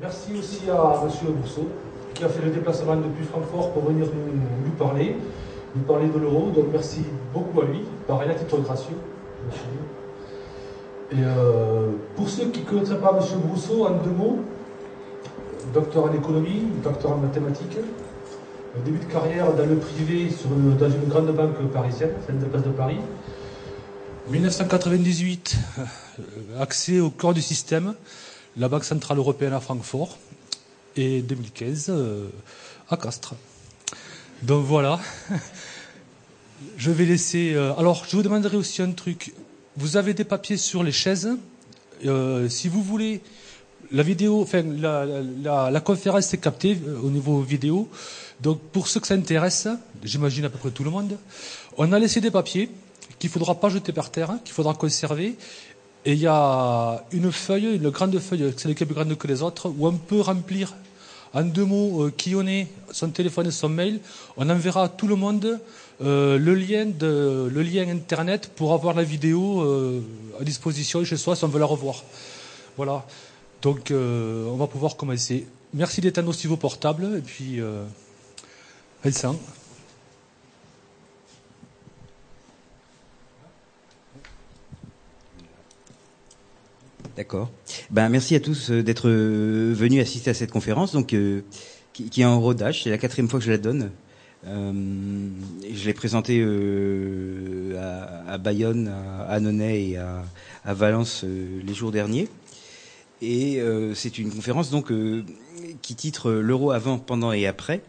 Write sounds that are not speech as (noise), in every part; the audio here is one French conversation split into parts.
Merci aussi à M. Bourseau qui a fait le déplacement depuis Francfort pour venir nous, parler, nous parler de l'euro. Donc merci beaucoup à lui, pareil à titre gracieux. Et euh, pour ceux qui ne connaîtraient pas M. Brousseau, en deux mots, docteur en économie, docteur en mathématiques, début de carrière dans le privé dans une grande banque parisienne, celle de Place de Paris. 1998, euh, accès au corps du système, la Banque Centrale Européenne à Francfort, et 2015 euh, à Castres. Donc voilà. (laughs) Je vais laisser. Euh, alors, je vous demanderai aussi un truc. Vous avez des papiers sur les chaises. si vous voulez, la vidéo, enfin, la, la conférence est captée au niveau vidéo. Donc, pour ceux que ça intéresse, j'imagine à peu près tout le monde, on a laissé des papiers qu'il faudra pas jeter par terre, qu'il faudra conserver. Et il y a une feuille, une grande feuille, celle qui plus grande que les autres, où on peut remplir en deux mots euh, qui on est, son téléphone et son mail. On enverra à tout le monde euh, le, lien de, le lien Internet pour avoir la vidéo euh, à disposition chez soi si on veut la revoir. Voilà. Donc on va pouvoir commencer. Merci d'éteindre aussi vos portables et puis euh, Vincent. D'accord. Ben, merci à tous euh, d'être euh, venus assister à cette conférence, donc euh, qui, est en rodage. C'est la quatrième fois que je la donne. je l'ai présentée à, Bayonne, à Annonay et à, Valence les jours derniers. Et c'est une conférence donc qui titre l'euro avant, pendant et après.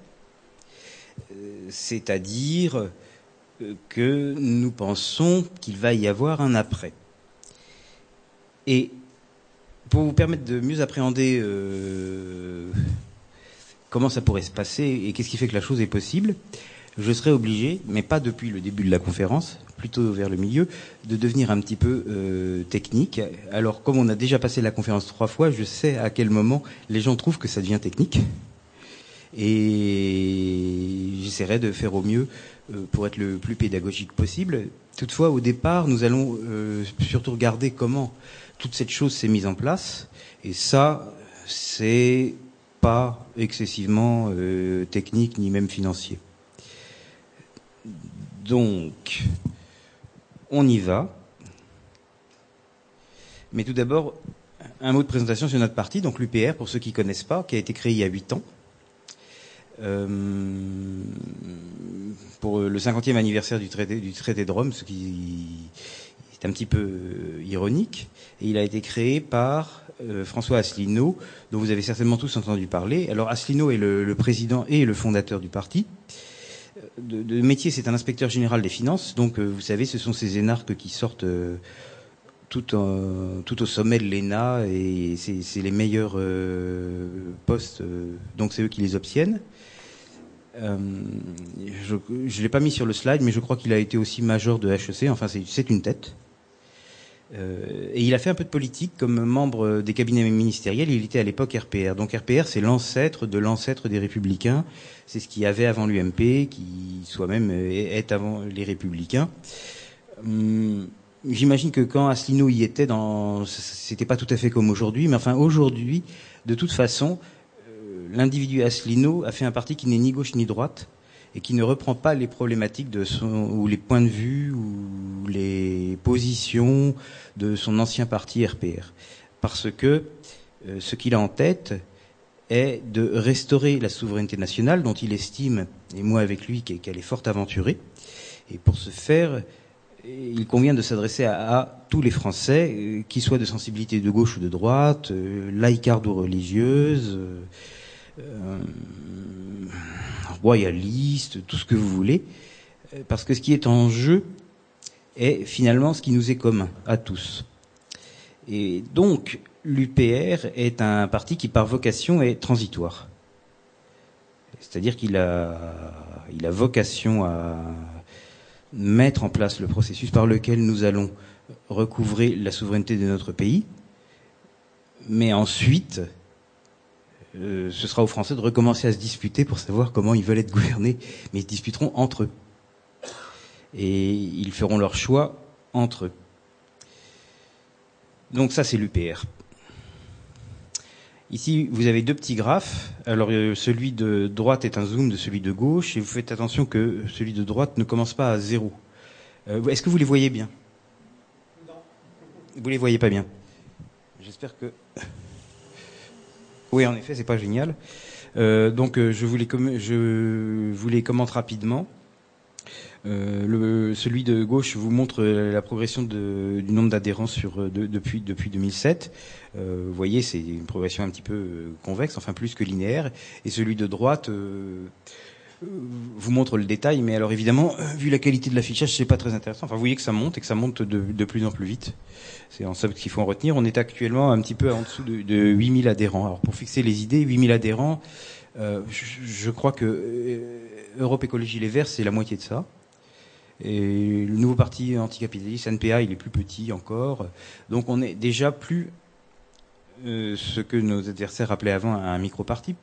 C'est-à-dire que nous pensons qu'il va y avoir un après. Et pour vous permettre de mieux appréhender euh, comment ça pourrait se passer et qu'est-ce qui fait que la chose est possible, je serai obligé, mais pas depuis le début de la conférence, plutôt vers le milieu, de devenir un petit peu euh, technique. Alors, comme on a déjà passé la conférence trois fois, je sais à quel moment les gens trouvent que ça devient technique. Et j'essaierai de faire au mieux euh, pour être le plus pédagogique possible. Toutefois, au départ, nous allons surtout regarder comment toute cette chose s'est mise en place. Et ça, c'est pas excessivement euh, technique ni même financier. Donc, on y va. Mais tout d'abord, un mot de présentation sur notre parti, donc l'UPR, pour ceux qui ne connaissent pas, qui a été créé il y a 8 ans. Euh, pour le 50e anniversaire du traité, du traité de Rome, ce qui c'est un petit peu euh, ironique. Et il a été créé par euh, François Asselineau, dont vous avez certainement tous entendu parler. Alors Asselineau est le, président et le fondateur du parti. Euh, de, métier, c'est un inspecteur général des finances. Donc, vous savez, ce sont ces énarques qui sortent tout, tout, au sommet de l'ENA et c'est les meilleurs postes. donc, c'est eux qui les obtiennent. je ne l'ai pas mis sur le slide, mais je crois qu'il a été aussi major de HEC. Enfin, c'est une tête. Euh, et il a fait un peu de politique comme membre des cabinets ministériels. Il était à l'époque RPR. Donc RPR, c'est l'ancêtre de l'ancêtre des Républicains. C'est ce qu'il y avait avant l'UMP, qui soi-même est avant les Républicains. Hum, j'imagine que quand Asselineau y était, dans, c'était pas tout à fait comme aujourd'hui, mais enfin aujourd'hui, de toute façon, euh, l'individu Asselineau a fait un parti qui n'est ni gauche ni droite, et qui ne reprend pas les problématiques de son, ou les points de vue ou les positions de son ancien parti RPR. Parce que euh, ce qu'il a en tête est de restaurer la souveraineté nationale dont il estime, et moi avec lui, qu'elle est fort aventurée. Et pour ce faire, il convient de s'adresser à, tous les Français, euh, qu'ils soient de sensibilité de gauche ou de droite, euh, laïcards ou religieuses, euh, royaliste, tout ce que vous voulez, euh, parce que ce qui est en jeu est finalement ce qui nous est commun à tous. Et donc, l'UPR est un parti qui, par vocation, est transitoire. C'est-à-dire qu'il a, il a vocation à mettre en place le processus par lequel nous allons recouvrer la souveraineté de notre pays, mais ensuite, euh, ce sera aux Français de recommencer à se disputer pour savoir comment ils veulent être gouvernés, mais ils se disputeront entre eux. Et ils feront leur choix entre eux. Donc ça, c'est l'UPR. Ici, vous avez deux petits graphes. Alors, euh, celui de droite est un zoom de celui de gauche, et vous faites attention que celui de droite ne commence pas à zéro. Euh, Est-ce que vous les voyez bien? Non. Vous les voyez pas bien? J'espère que. Oui, en effet, c'est pas génial. Euh, donc, euh, je com- je vous les commente rapidement. Euh, le, celui de gauche vous montre la progression du nombre d'adhérents sur de- depuis depuis 2007. Euh, vous voyez, c'est une progression un petit peu convexe, enfin plus que linéaire. Et celui de droite vous montre le détail, mais alors évidemment, vu la qualité de l'affichage, c'est pas très intéressant. Enfin, vous voyez que ça monte et que ça monte de, de plus en plus vite. C'est en somme ce qu'il faut en retenir. On est actuellement un petit peu en dessous de, de 8000 adhérents. Alors pour fixer les idées, 8000 adhérents, euh, je, je crois que euh, Europe Écologie Les Verts, c'est la moitié de ça. Et le nouveau parti anticapitaliste, NPA, il est plus petit encore. Donc on est déjà plus euh, ce que nos adversaires appelaient avant un micro-parti,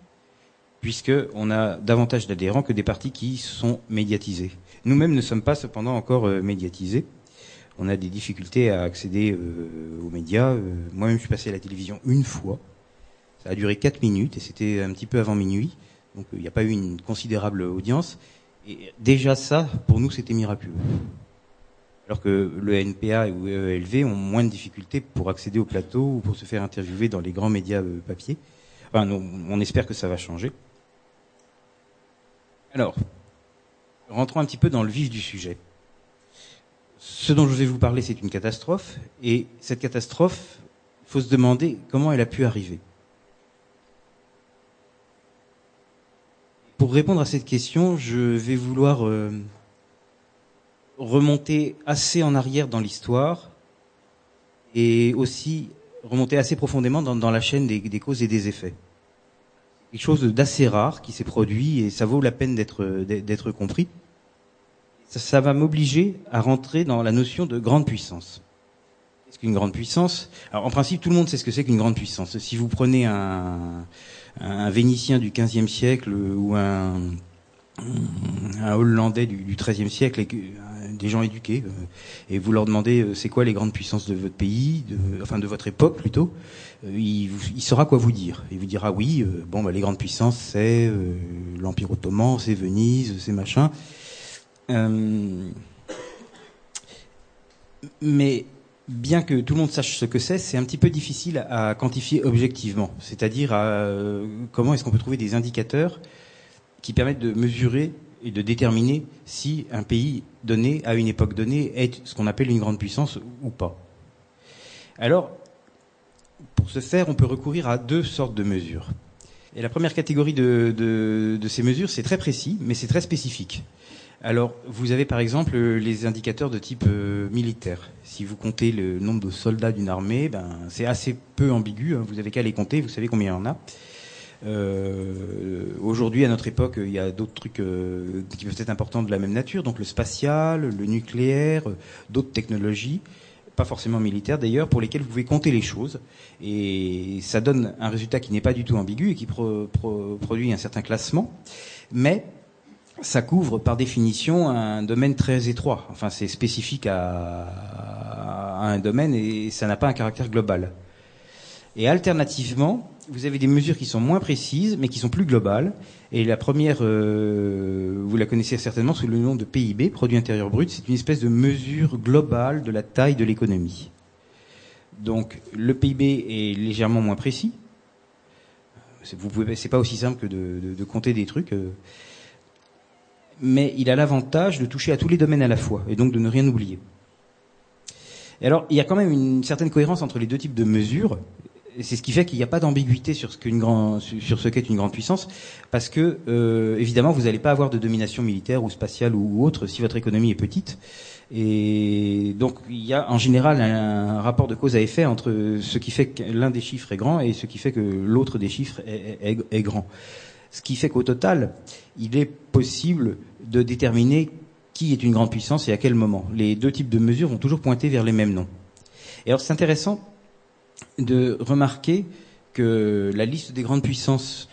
puisque on a davantage d'adhérents que des partis qui sont médiatisés. Nous-mêmes ne sommes pas cependant encore euh, médiatisés. On a des difficultés à accéder euh, aux médias. Euh, Moi-même, je suis passé à la télévision une fois. Ça a duré quatre minutes et c'était un petit peu avant minuit. Donc euh, il n'y a pas eu une considérable audience. Et déjà ça, pour nous, c'était miraculeux. Alors que le NPA ou ELV ont moins de difficultés pour accéder au plateau ou pour se faire interviewer dans les grands médias papier. Enfin, on espère que ça va changer. Alors, rentrons un petit peu dans le vif du sujet. Ce dont je vais vous parler, c'est une catastrophe. Et cette catastrophe, il faut se demander comment elle a pu arriver. Pour répondre à cette question, je vais vouloir euh, remonter assez en arrière dans l'histoire et aussi remonter assez profondément dans, la chaîne des, des, causes et des effets. Quelque chose d'assez rare qui s'est produit et ça vaut la peine d'être compris. Ça, ça va m'obliger à rentrer dans la notion de grande puissance. Qu'est-ce qu'une grande puissance? Alors en principe, tout le monde sait ce que c'est qu'une grande puissance. Si vous prenez un, un Vénitien du XVe siècle ou un, un Hollandais du, XIIIe siècle, et que, des gens éduqués, euh, et vous leur demandez euh, c'est quoi les grandes puissances de votre pays, de, enfin de votre époque plutôt, euh, il, il, saura quoi vous dire. Il vous dira oui, euh, bon bah, les grandes puissances c'est euh, l'Empire ottoman, c'est Venise, c'est machin. Euh, mais bien que tout le monde sache ce que c'est, c'est un petit peu difficile à quantifier objectivement. C'est-à-dire euh, comment est-ce qu'on peut trouver des indicateurs qui permettent de mesurer et de déterminer si un pays donné, à une époque donnée, est ce qu'on appelle une grande puissance ou pas. Alors, pour ce faire, on peut recourir à deux sortes de mesures. Et la première catégorie de ces mesures, c'est très précis, mais c'est très spécifique. Alors, vous avez par exemple les indicateurs de type euh, militaire. Si vous comptez le nombre de soldats d'une armée, ben, c'est assez peu ambigu. Hein. Vous avez qu'à les compter, vous savez combien il y en a. Euh, Aujourd'hui, à notre époque, il y a d'autres trucs euh, qui peuvent être importants de la même nature, donc le spatial, le nucléaire, d'autres technologies, pas forcément militaires d'ailleurs, pour lesquelles vous pouvez compter les choses, et ça donne un résultat qui n'est pas du tout ambigu et qui pro, pro, produit un certain classement, mais ça couvre par définition un domaine très étroit. Enfin, c'est spécifique à, à, un domaine et ça n'a pas un caractère global. Et alternativement, vous avez des mesures qui sont moins précises, mais qui sont plus globales. Et la première, euh, vous la connaissez certainement sous le nom de PIB, produit intérieur brut. C'est une espèce de mesure globale de la taille de l'économie. Donc, le PIB est légèrement moins précis. Vous pouvez, c'est pas aussi simple que de, de, de compter des trucs. Mais il a l'avantage de toucher à tous les domaines à la fois, et donc de ne rien oublier. Et alors, il y a quand même une certaine cohérence entre les deux types de mesures, c'est ce qui fait qu'il n'y a pas d'ambiguïté sur ce qu'est une, sur ce qu'est une grande puissance, parce que, euh, évidemment, vous n'allez pas avoir de domination militaire ou spatiale ou autre si votre économie est petite. Et donc, il y a en général un rapport de cause à effet entre ce qui fait que l'un des chiffres est grand et ce qui fait que l'autre des chiffres est grand. Ce qui fait qu'au total, il est possible de déterminer qui est une grande puissance et à quel moment. Les deux types de mesures vont toujours pointer vers les mêmes noms. Et alors c'est intéressant de remarquer que la liste des grandes puissances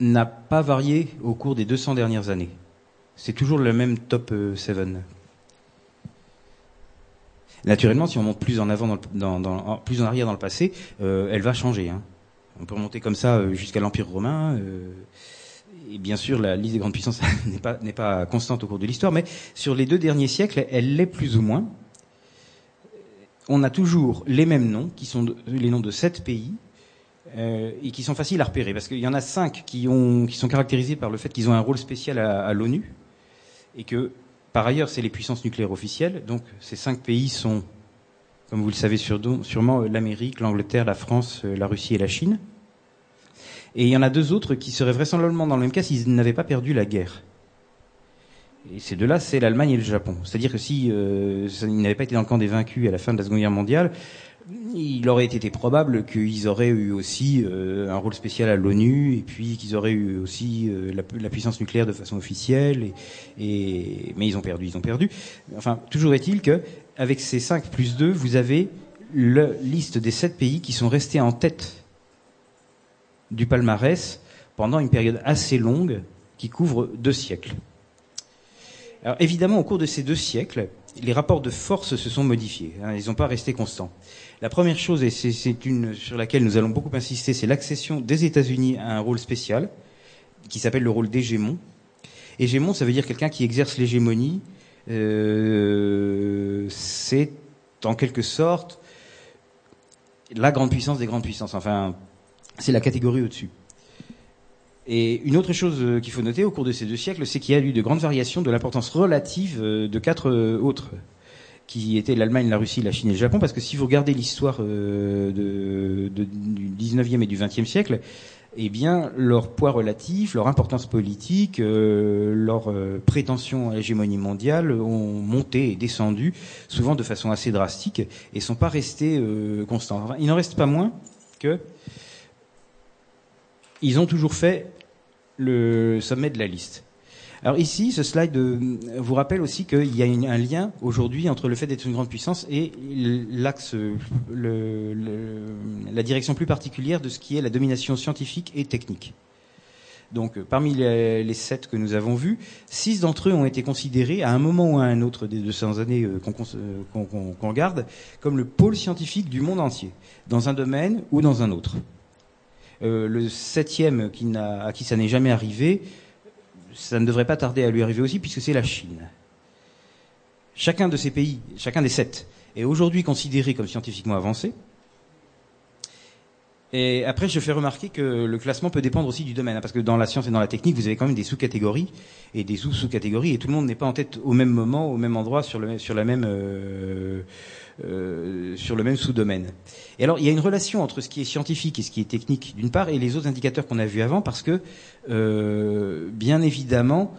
n'a pas varié au cours des 200 dernières années. C'est toujours le même top 7. Naturellement, si on monte plus en dans, le, plus en arrière dans le passé, euh, elle va changer. Hein. On peut remonter comme ça jusqu'à l'Empire romain. Et bien sûr, la liste des grandes puissances (laughs) n'est pas, constante au cours de l'histoire, mais sur les deux derniers siècles, elle l'est plus ou moins. On a toujours les mêmes noms, qui sont les noms de sept pays, euh, et qui sont faciles à repérer, parce qu'il y en a cinq qui, ont, qui sont caractérisés par le fait qu'ils ont un rôle spécial à, à l'ONU, et que par ailleurs c'est les puissances nucléaires officielles. Donc ces cinq pays sont, comme vous le savez sûrement, l'Amérique, l'Angleterre, la France, euh, la Russie et la Chine. Et il y en a deux autres qui seraient vraisemblablement dans le même cas s'ils n'avaient pas perdu la guerre. Et ces deux-là, c'est l'Allemagne et le Japon. C'est-à-dire que si euh, ils n'avaient pas été dans le camp des vaincus à la fin de la Seconde Guerre mondiale, il aurait été probable qu'ils auraient eu aussi euh, un rôle spécial à l'ONU et puis qu'ils auraient eu aussi euh, la, puissance nucléaire de façon officielle. Et, mais ils ont perdu, ils ont perdu. Enfin, toujours est-il que avec ces 5 plus 2, vous avez la liste des 7 pays qui sont restés en tête du palmarès pendant une période assez longue qui couvre deux siècles. Alors évidemment, au cours de ces deux siècles, les rapports de force se sont modifiés. Hein, ils n'ont pas resté constants. La première chose, et c'est une sur laquelle nous allons beaucoup insister, c'est l'accession des États-Unis à un rôle spécial qui s'appelle le rôle d'hégémon. Hégémon, ça veut dire quelqu'un qui exerce l'hégémonie. Euh, c'est en quelque sorte la grande puissance des grandes puissances. Enfin, c'est la catégorie au-dessus. Et une autre chose euh, qu'il faut noter au cours de ces deux siècles, c'est qu'il y a eu de grandes variations de l'importance relative euh, de quatre autres qui étaient l'Allemagne, la Russie, la Chine et le Japon, parce que si vous regardez l'histoire euh, du 19e et du 20e siècle, eh bien, leur poids relatif, leur importance politique, euh, leur euh, prétention à l'hégémonie mondiale ont monté et descendu, souvent de façon assez drastique, et sont pas restés constants. il n'en reste pas moins que ils ont toujours fait le sommet de la liste. Alors ici, ce slide euh, vous rappelle aussi qu'il y a un lien aujourd'hui entre le fait d'être une grande puissance et l'axe, la direction plus particulière de ce qui est la domination scientifique et technique. Donc, euh, parmi les, sept que nous avons vus, six d'entre eux ont été considérés à un moment ou à un autre des 200 années euh, qu'on regarde comme le pôle scientifique du monde entier, dans un domaine ou dans un autre. Le septième, à qui ça n'est jamais arrivé, ça ne devrait pas tarder à lui arriver aussi, puisque c'est la Chine. Chacun de ces pays, chacun des sept, est aujourd'hui considéré comme scientifiquement avancé. Et après, je fais remarquer que le classement peut dépendre aussi du domaine, hein, parce que dans la science et dans la technique, vous avez quand même des sous-catégories et des sous-sous-catégories, et tout le monde n'est pas en tête au même moment, au même endroit, sur, le, euh, euh, même sous-domaine. Et alors, il y a une relation entre ce qui est scientifique et ce qui est technique, d'une part, et les autres indicateurs qu'on a vus avant, parce que, euh, bien évidemment,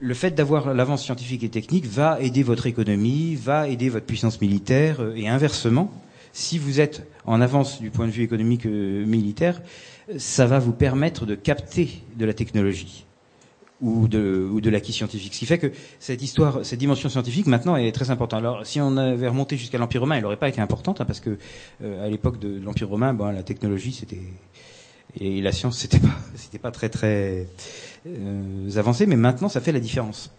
le fait d'avoir l'avance scientifique et technique va aider votre économie, va aider votre puissance militaire, et inversement, si vous êtes en avance du point de vue économique militaire, ça va vous permettre de capter de la technologie ou de, ou de l'acquis scientifique. Ce qui fait que cette histoire, cette dimension scientifique maintenant est très importante. Alors si on avait remonté jusqu'à l'Empire romain, elle n'aurait pas été importante hein, parce que euh, à l'époque de l'Empire romain, bon, la technologie c'était et la science c'était pas (laughs) c'était pas très très euh, avancé, mais maintenant ça fait la différence.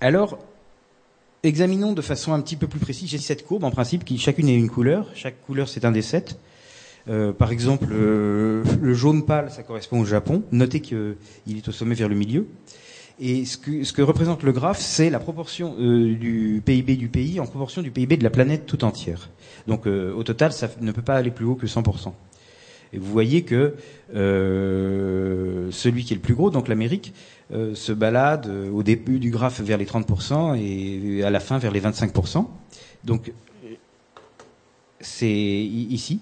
Alors examinons de façon un petit peu plus précise. J'ai cette courbe en principe qui chacune est une couleur. Chaque couleur c'est un des sept. Euh, par exemple, euh, le jaune pâle, ça correspond au Japon. Notez qu'il est au sommet vers le milieu. Et ce que, ce que représente le graphe, c'est la proportion euh, du PIB du pays en proportion du PIB de la planète tout entière. Donc au total, ça ne peut pas aller plus haut que 100%. Et vous voyez que celui qui est le plus gros, donc l'Amérique, se balade au début du graphe vers les 30% et à la fin vers les 25%. Donc c'est ici.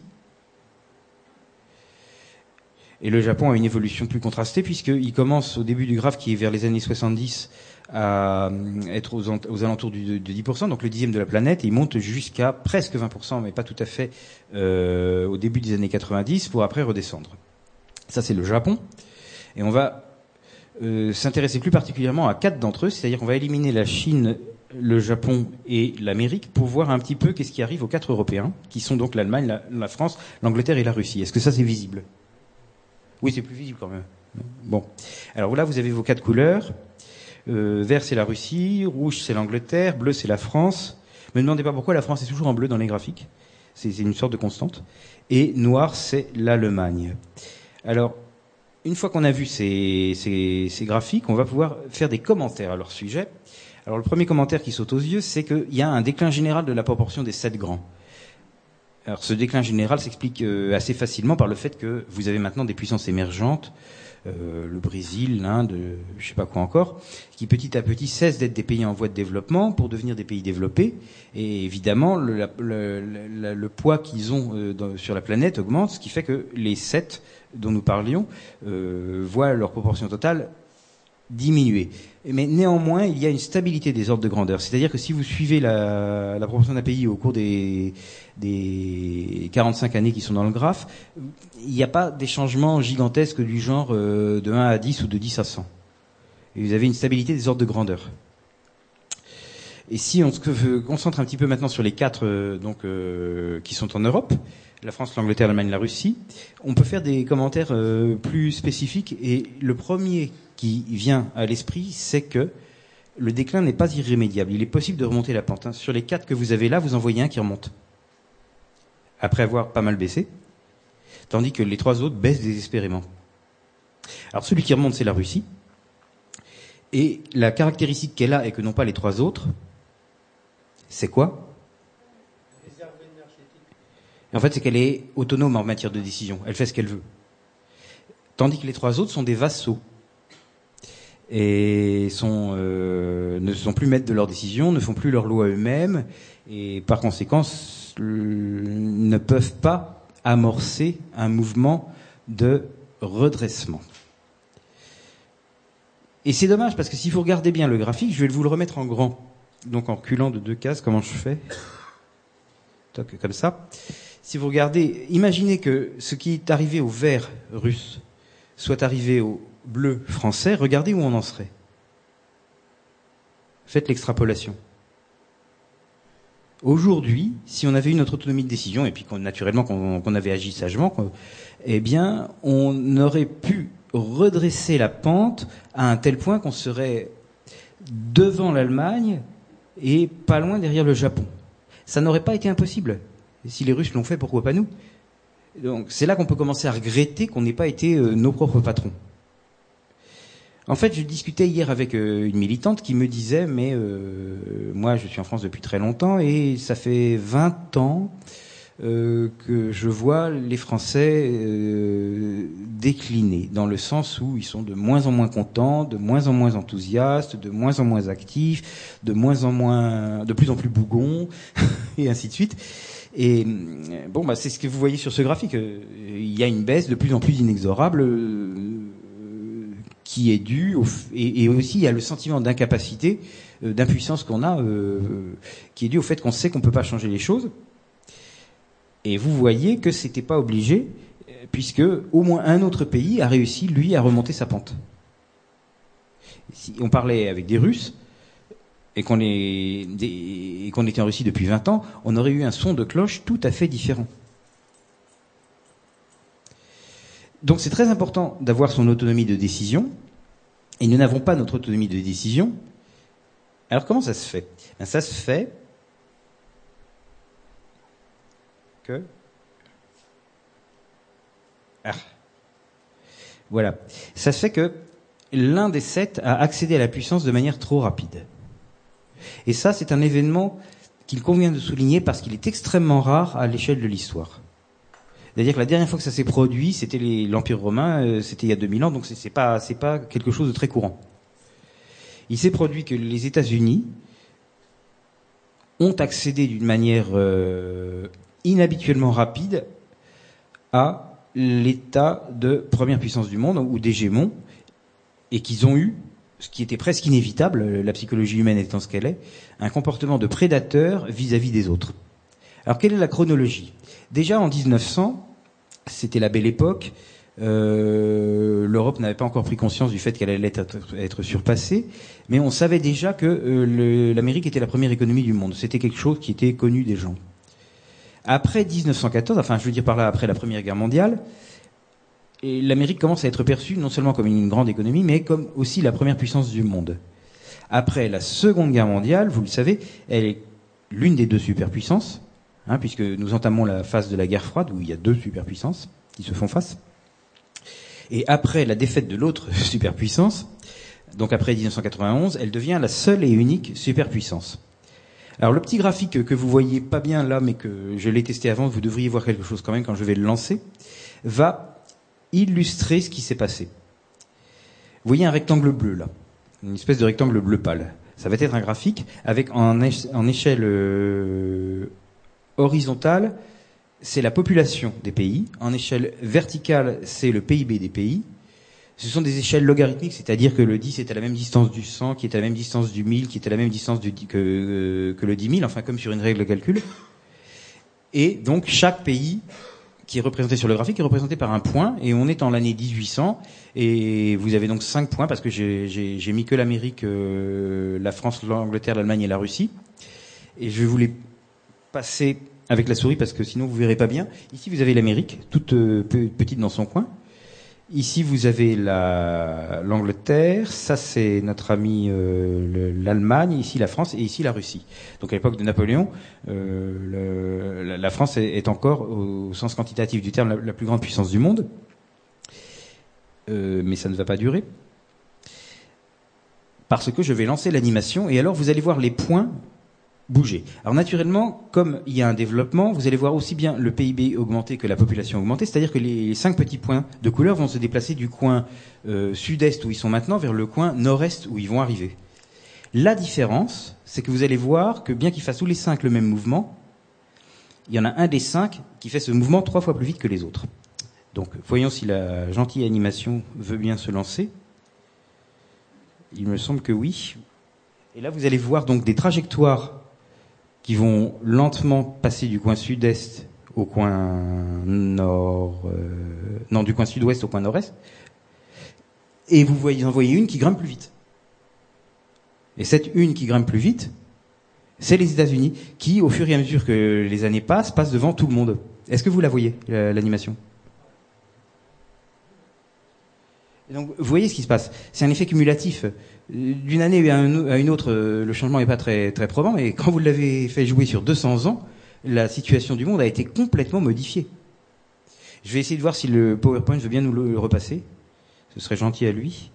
Et le Japon a une évolution plus contrastée puisqu'il commence au début du graphe qui est vers les années 70 à euh, être aux, alentours du, de 10%, donc le dixième de la planète, et il monte jusqu'à presque 20%, mais pas tout à fait euh, au début des années 90, pour après redescendre. Ça, c'est le Japon. Et on va euh, s'intéresser plus particulièrement à quatre d'entre eux, c'est-à-dire qu'on va éliminer la Chine, le Japon et l'Amérique pour voir un petit peu qu'est-ce qui arrive aux quatre Européens, qui sont donc l'Allemagne, la France, l'Angleterre et la Russie. Est-ce que ça, c'est visible? Oui, c'est plus visible quand même. Bon. Alors là, vous avez vos quatre couleurs. Euh, vert, c'est la Russie. Rouge, c'est l'Angleterre. Bleu, c'est la France. Me demandez pas pourquoi la France est toujours en bleu dans les graphiques. C'est une sorte de constante. Et noir, c'est l'Allemagne. Alors, une fois qu'on a vu ces, ces, graphiques, on va pouvoir faire des commentaires à leur sujet. Alors, le premier commentaire qui saute aux yeux, c'est qu'il y a un déclin général de la proportion des sept grands. Alors, ce déclin général s'explique euh, assez facilement par le fait que vous avez maintenant des puissances émergentes euh, le Brésil, l'Inde, je sais pas quoi encore, qui petit à petit cessent d'être des pays en voie de développement pour devenir des pays développés. Et évidemment, le, le, poids qu'ils ont euh, sur la planète augmente, ce qui fait que les sept dont nous parlions euh, voient leur proportion totale diminuer. Mais néanmoins, il y a une stabilité des ordres de grandeur. C'est-à-dire que si vous suivez la, proportion d'un pays au cours des, des 45 années qui sont dans le graphe, il n'y a pas des changements gigantesques du genre euh, de 1 à 10 ou de 10 à 100. Et vous avez une stabilité des ordres de grandeur. Et si on se concentre un petit peu maintenant sur les quatre euh, donc qui sont en Europe, la France, l'Angleterre, l'Allemagne, la Russie, on peut faire des commentaires plus spécifiques. Et le premier qui vient à l'esprit, c'est que le déclin n'est pas irrémédiable. Il est possible de remonter la pente. Hein. Sur les quatre que vous avez là, vous en voyez un qui remonte après avoir pas mal baissé, tandis que les trois autres baissent désespérément. Alors celui qui remonte, c'est la Russie. Et la caractéristique qu'elle a et que n'ont pas les trois autres, c'est quoi? En fait, c'est qu'elle est autonome en matière de décision. Elle fait ce qu'elle veut. Tandis que les trois autres sont des vassaux et sont, euh, ne sont plus maîtres de leurs décisions, ne font plus leurs lois eux-mêmes, et par conséquent ne peuvent pas amorcer un mouvement de redressement. Et c'est dommage parce que si vous regardez bien le graphique, je vais vous le remettre en grand. Donc en reculant de deux cases, comment je fais? Toc, comme ça. Si vous regardez, imaginez que ce qui est arrivé au vert russe soit arrivé au bleu français, regardez où on en serait. Faites l'extrapolation. Aujourd'hui, si on avait eu notre autonomie de décision et puis qu'on, naturellement qu'on, avait agi sagement, eh bien, on aurait pu redresser la pente à un tel point qu'on serait devant l'Allemagne et pas loin derrière le Japon. Ça n'aurait pas été impossible. Si les Russes l'ont fait, pourquoi pas nous? Donc c'est là qu'on peut commencer à regretter qu'on n'ait pas été euh, nos propres patrons. En fait, je discutais hier avec euh, une militante qui me disait, mais euh, moi, je suis en France depuis très longtemps et ça fait 20 ans euh, que je vois les Français décliner, dans le sens où ils sont de moins en moins contents, de moins en moins enthousiastes, de moins en moins actifs, de moins en moins, de plus en plus bougons, (laughs) et ainsi de suite. Et bon, bah, c'est ce que vous voyez sur ce graphique. Il y a une baisse de plus en plus inexorable qui est dû au, et, aussi il y a le sentiment d'incapacité, euh, d'impuissance qu'on a, euh, qui est dû au fait qu'on sait qu'on peut pas changer les choses. Et vous voyez que c'était pas obligé, puisque au moins un autre pays a réussi lui à remonter sa pente. On parlait avec des Russes et qu'on était en Russie depuis 20 ans, on aurait eu un son de cloche tout à fait différent. Donc c'est très important d'avoir son autonomie de décision, et nous n'avons pas notre autonomie de décision. Alors comment ça se fait? Ben, Ça se fait que... Ah. Voilà. Ça se fait que l'un des sept a accédé à la puissance de manière trop rapide. Et ça, c'est un événement qu'il convient de souligner parce qu'il est extrêmement rare à l'échelle de l'histoire. C'est-à-dire que la dernière fois que ça s'est produit, c'était l'Empire romain, euh, c'était il y a 2000 ans, donc c'est pas pas quelque chose de très courant. Il s'est produit que les États-Unis ont accédé d'une manière euh, inhabituellement rapide à l'état de première puissance du monde ou d'hégémon, et qu'ils ont eu ce qui était presque inévitable, la psychologie humaine étant ce qu'elle est, un comportement de prédateur vis à -vis des autres. Alors quelle est la chronologie? Déjà en 1900, c'était la belle époque. Euh, L'Europe n'avait pas encore pris conscience du fait qu'elle allait être, surpassée, mais on savait déjà que euh, l'Amérique était la première économie du monde. C'était quelque chose qui était connu des gens. Après 1914, enfin je veux dire par là après la Première Guerre mondiale, l'Amérique commence à être perçue non seulement comme une grande économie, mais comme aussi la première puissance du monde. Après la Seconde Guerre mondiale, vous le savez, elle est l'une des deux superpuissances, hein, puisque nous entamons la phase de la guerre froide où il y a deux superpuissances qui se font face. Et après la défaite de l'autre (laughs) superpuissance, donc après 1991, elle devient la seule et unique superpuissance. Alors le petit graphique que vous voyez pas bien là, mais que je l'ai testé avant, vous devriez voir quelque chose quand même quand je vais le lancer, va illustrer ce qui s'est passé. Vous voyez un rectangle bleu là, une espèce de rectangle bleu pâle. Ça va être un graphique avec en, échelle euh, horizontale, c'est la population des pays. En échelle verticale, c'est le PIB des pays. Ce sont des échelles logarithmiques, c'est-à-dire que le 10 est à la même distance du 100, qui est à la même distance du 1000, qui est à la même distance que, euh, que le 10 000, enfin comme sur une règle de calcul. Et donc chaque pays qui est représenté sur le graphique est représenté par un point, et on est en l'année 1800, et vous avez donc 5 points, parce que j'ai mis que l'Amérique, euh, la France, l'Angleterre, l'Allemagne et la Russie. Et je les passer avec la souris, parce que sinon vous verrez pas bien. Ici vous avez l'Amérique, toute euh, petite dans son coin. Ici, vous avez l'Angleterre, ça c'est notre ami euh, l'Allemagne, ici la France et ici la Russie. Donc à l'époque de Napoléon, euh, la, France est, encore, au sens quantitatif du terme, la, plus grande puissance du monde. Euh, mais ça ne va pas durer. Parce que je vais lancer l'animation et alors vous allez voir les points bouger. Alors naturellement, comme il y a un développement, vous allez voir aussi bien le PIB augmenter que la population augmenter, c'est-à-dire que les cinq petits points de couleur vont se déplacer du coin euh, sud-est où ils sont maintenant vers le coin nord-est où ils vont arriver. La différence, c'est que vous allez voir que bien qu'ils fassent tous les cinq le même mouvement, il y en a un des cinq qui fait ce mouvement trois fois plus vite que les autres. Donc voyons si la gentille animation veut bien se lancer. Il me semble que oui. Et là, vous allez voir donc des trajectoires qui vont lentement passer du coin sud-est au coin nord, euh, non, du coin sud-ouest au coin nord-est, et vous voyez, en voyez une qui grimpe plus vite. Et cette une qui grimpe plus vite, c'est les États-Unis qui, au fur et à mesure que les années passent, passent devant tout le monde. Est-ce que vous la voyez, l'animation? Donc, vous voyez ce qui se passe. C'est un effet cumulatif. D'une année à une autre, euh, le changement n'est pas très, très probant, mais quand vous l'avez fait jouer sur 200 ans, la situation du monde a été complètement modifiée. Je vais essayer de voir si le PowerPoint veut bien nous le repasser. Ce serait gentil à lui.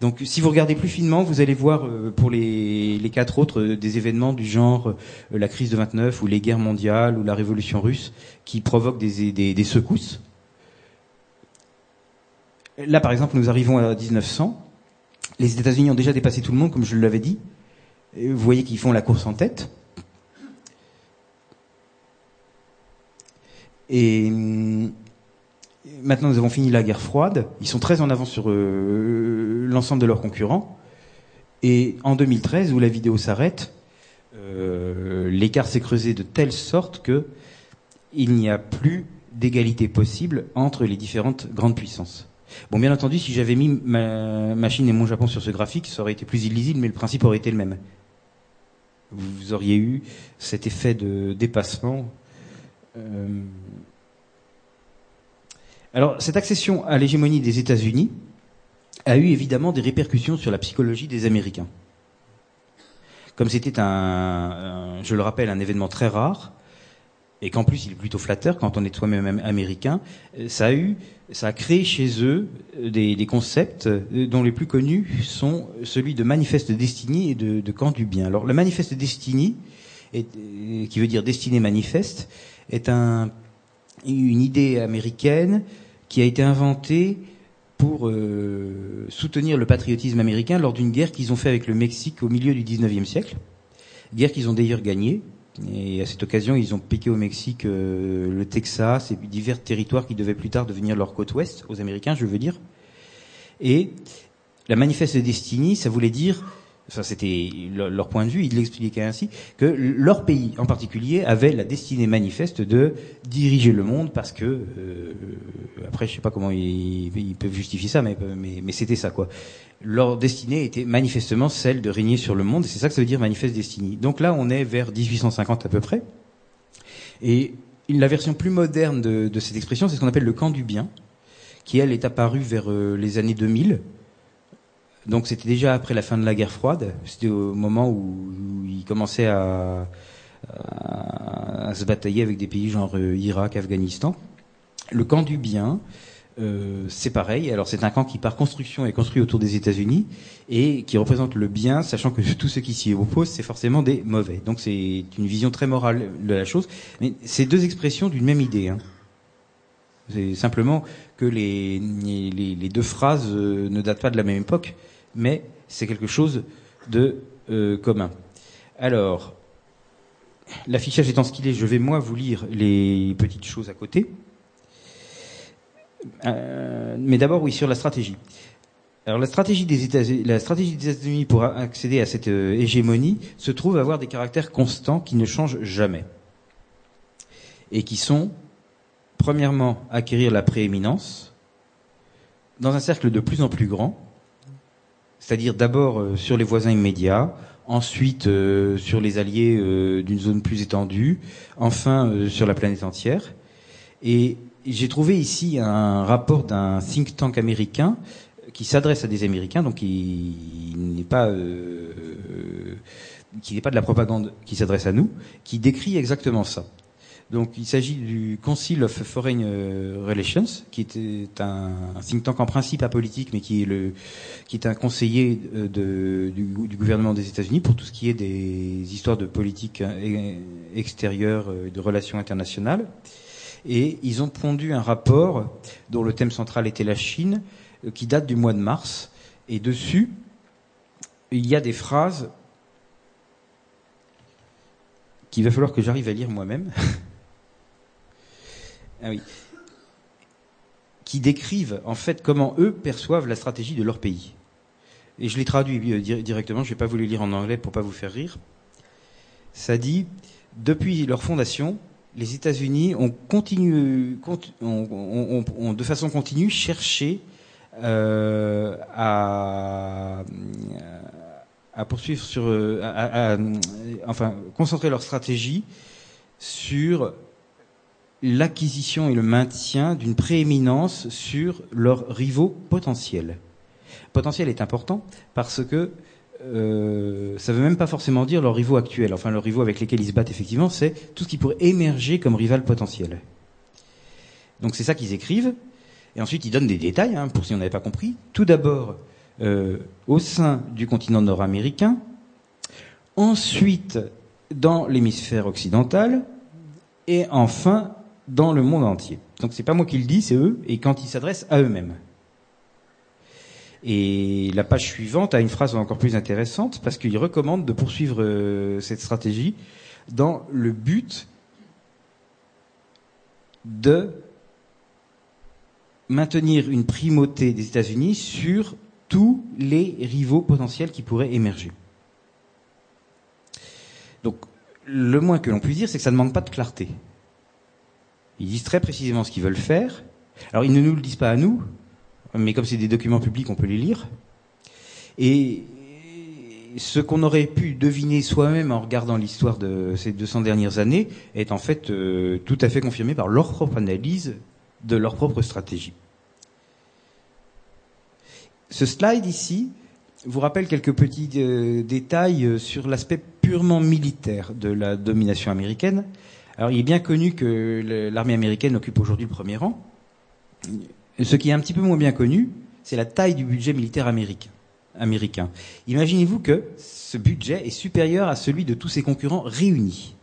Donc, si vous regardez plus finement, vous allez voir euh, pour les, les quatre autres euh, des événements du genre la crise de 29 ou les guerres mondiales ou la révolution russe qui provoquent des, des, des secousses. Là, par exemple, nous arrivons à 1900. Les États-Unis ont déjà dépassé tout le monde, comme je l'avais dit. Vous voyez qu'ils font la course en tête. Et maintenant, nous avons fini la guerre froide. Ils sont très en avance sur euh, l'ensemble de leurs concurrents. Et en 2013, où la vidéo s'arrête, euh, l'écart s'est creusé de telle sorte que il n'y a plus d'égalité possible entre les différentes grandes puissances. Bon, bien entendu, si j'avais mis ma machine et mon Japon sur ce graphique, ça aurait été plus illisible, mais le principe aurait été le même. Vous auriez eu cet effet de dépassement. Euh, alors, cette accession à l'hégémonie des États-Unis a eu évidemment des répercussions sur la psychologie des Américains. Comme c'était un, je le rappelle, un événement très rare, et qu'en plus il est plutôt flatteur quand on est soi-même américain, euh, ça a eu, ça a créé chez eux euh, des, concepts euh, dont les plus connus sont celui de manifeste destinée et de, de camp du bien. Alors le manifeste destinée, qui veut dire destinée manifeste, est un, une idée américaine qui a été inventée pour euh, soutenir le patriotisme américain lors d'une guerre qu'ils ont fait avec le Mexique au milieu du 19e siècle, guerre qu'ils ont d'ailleurs gagnée, et à cette occasion, ils ont piqué au Mexique euh, le Texas et divers territoires qui devaient plus tard devenir leur côte ouest, aux Américains, je veux dire. Et la manifeste destinée, ça voulait dire ça c'était leur point de vue, ils l'expliquaient ainsi, que leur pays en particulier avait la destinée manifeste de diriger le monde parce que, euh, après je sais pas comment ils, peuvent justifier ça, mais, c'était ça quoi. Leur destinée était manifestement celle de régner sur le monde, et c'est ça que ça veut dire manifeste destinée. Donc là on est vers 1850 à peu près, et la version plus moderne de, de cette expression c'est ce qu'on appelle le camp du bien, qui elle est apparue vers euh, les années 2000 donc c'était déjà après la fin de la guerre froide. C'était au moment où, il commençait à, à se batailler avec des pays genre Irak, Afghanistan. Le camp du bien, euh, c'est pareil. Alors c'est un camp qui par construction est construit autour des États-Unis et qui représente le bien, sachant que (laughs) tous ceux qui s'y opposent, c'est forcément des mauvais. Donc c'est une vision très morale de la chose. Mais c'est deux expressions d'une même idée. Hein. C'est simplement que les, les, deux phrases euh, ne datent pas de la même époque, mais c'est quelque chose de euh, commun. Alors, l'affichage étant ce qu'il est, je vais moi vous lire les petites choses à côté. Euh, mais d'abord, oui, sur la stratégie. Alors la stratégie des États-Unis, la stratégie des États-Unis pour accéder à cette euh, hégémonie se trouve avoir des caractères constants qui ne changent jamais et qui sont premièrement acquérir la prééminence dans un cercle de plus en plus grand, c'est-à-dire d'abord euh, sur les voisins immédiats, ensuite sur les alliés d'une zone plus étendue, enfin sur la planète entière, et j'ai trouvé ici un rapport d'un think tank américain qui s'adresse à des Américains, donc qui n'est pas euh, qui n'est pas de la propagande qui s'adresse à nous, qui décrit exactement ça. Donc il s'agit du Council of Foreign euh, Relations, qui était un, think tank en principe apolitique, mais qui est le est un conseiller euh, du, gouvernement des États-Unis pour tout ce qui est des histoires de politique extérieure, de relations internationales et ils ont pondu un rapport dont le thème central était la Chine, euh, qui date du mois de mars, et dessus, il y a des phrases qu'il va falloir que j'arrive à lire moi-même. (laughs) ah. Qui décrivent en fait comment eux perçoivent la stratégie de leur pays. Et je les traduis euh, directement, je vais pas vous les lire en anglais pour pas vous faire rire. Ça dit, depuis leur fondation, les États-Unis ont, de façon continue cherché euh, à, poursuivre sur, à, enfin, concentrer leur stratégie sur l'acquisition et le maintien d'une prééminence sur leurs rivaux potentiels. Potentiel est important parce que euh, ça veut même pas forcément dire leurs rivaux actuels. Enfin, leurs rivaux avec lesquels ils se battent effectivement, c'est tout ce qui pourrait émerger comme rival potentiel. Donc c'est ça qu'ils écrivent. Et ensuite, ils donnent des détails, hein, pour si on n'avait pas compris. Tout d'abord, euh, au sein du continent nord-américain. Ensuite, dans l'hémisphère occidental. Et enfin, dans le monde entier. Donc c'est pas moi qui le dis, c'est eux, et quand ils s'adressent à eux-mêmes. Et la page suivante a une phrase encore plus intéressante parce qu'il recommande de poursuivre euh, cette stratégie dans le but de maintenir une primauté des États-Unis sur tous les rivaux potentiels qui pourraient émerger. Donc, le moins que l'on puisse dire, c'est que ça ne manque pas de clarté. Ils disent très précisément ce qu'ils veulent faire. Alors, ils ne nous le disent pas à nous, mais comme c'est des documents publics, on peut les lire. Et ce qu'on aurait pu deviner soi-même en regardant l'histoire de ces 200 dernières années est en fait euh, tout à fait confirmé par leur propre analyse de leur propre stratégie. Ce slide ici vous rappelle quelques petits euh, détails euh, sur l'aspect purement militaire de la domination américaine. Alors il est bien connu que l'armée américaine occupe aujourd'hui le premier rang ce qui est un petit peu moins bien connu, c'est la taille du budget militaire américain. Imaginez-vous que ce budget est supérieur à celui de tous ses concurrents réunis.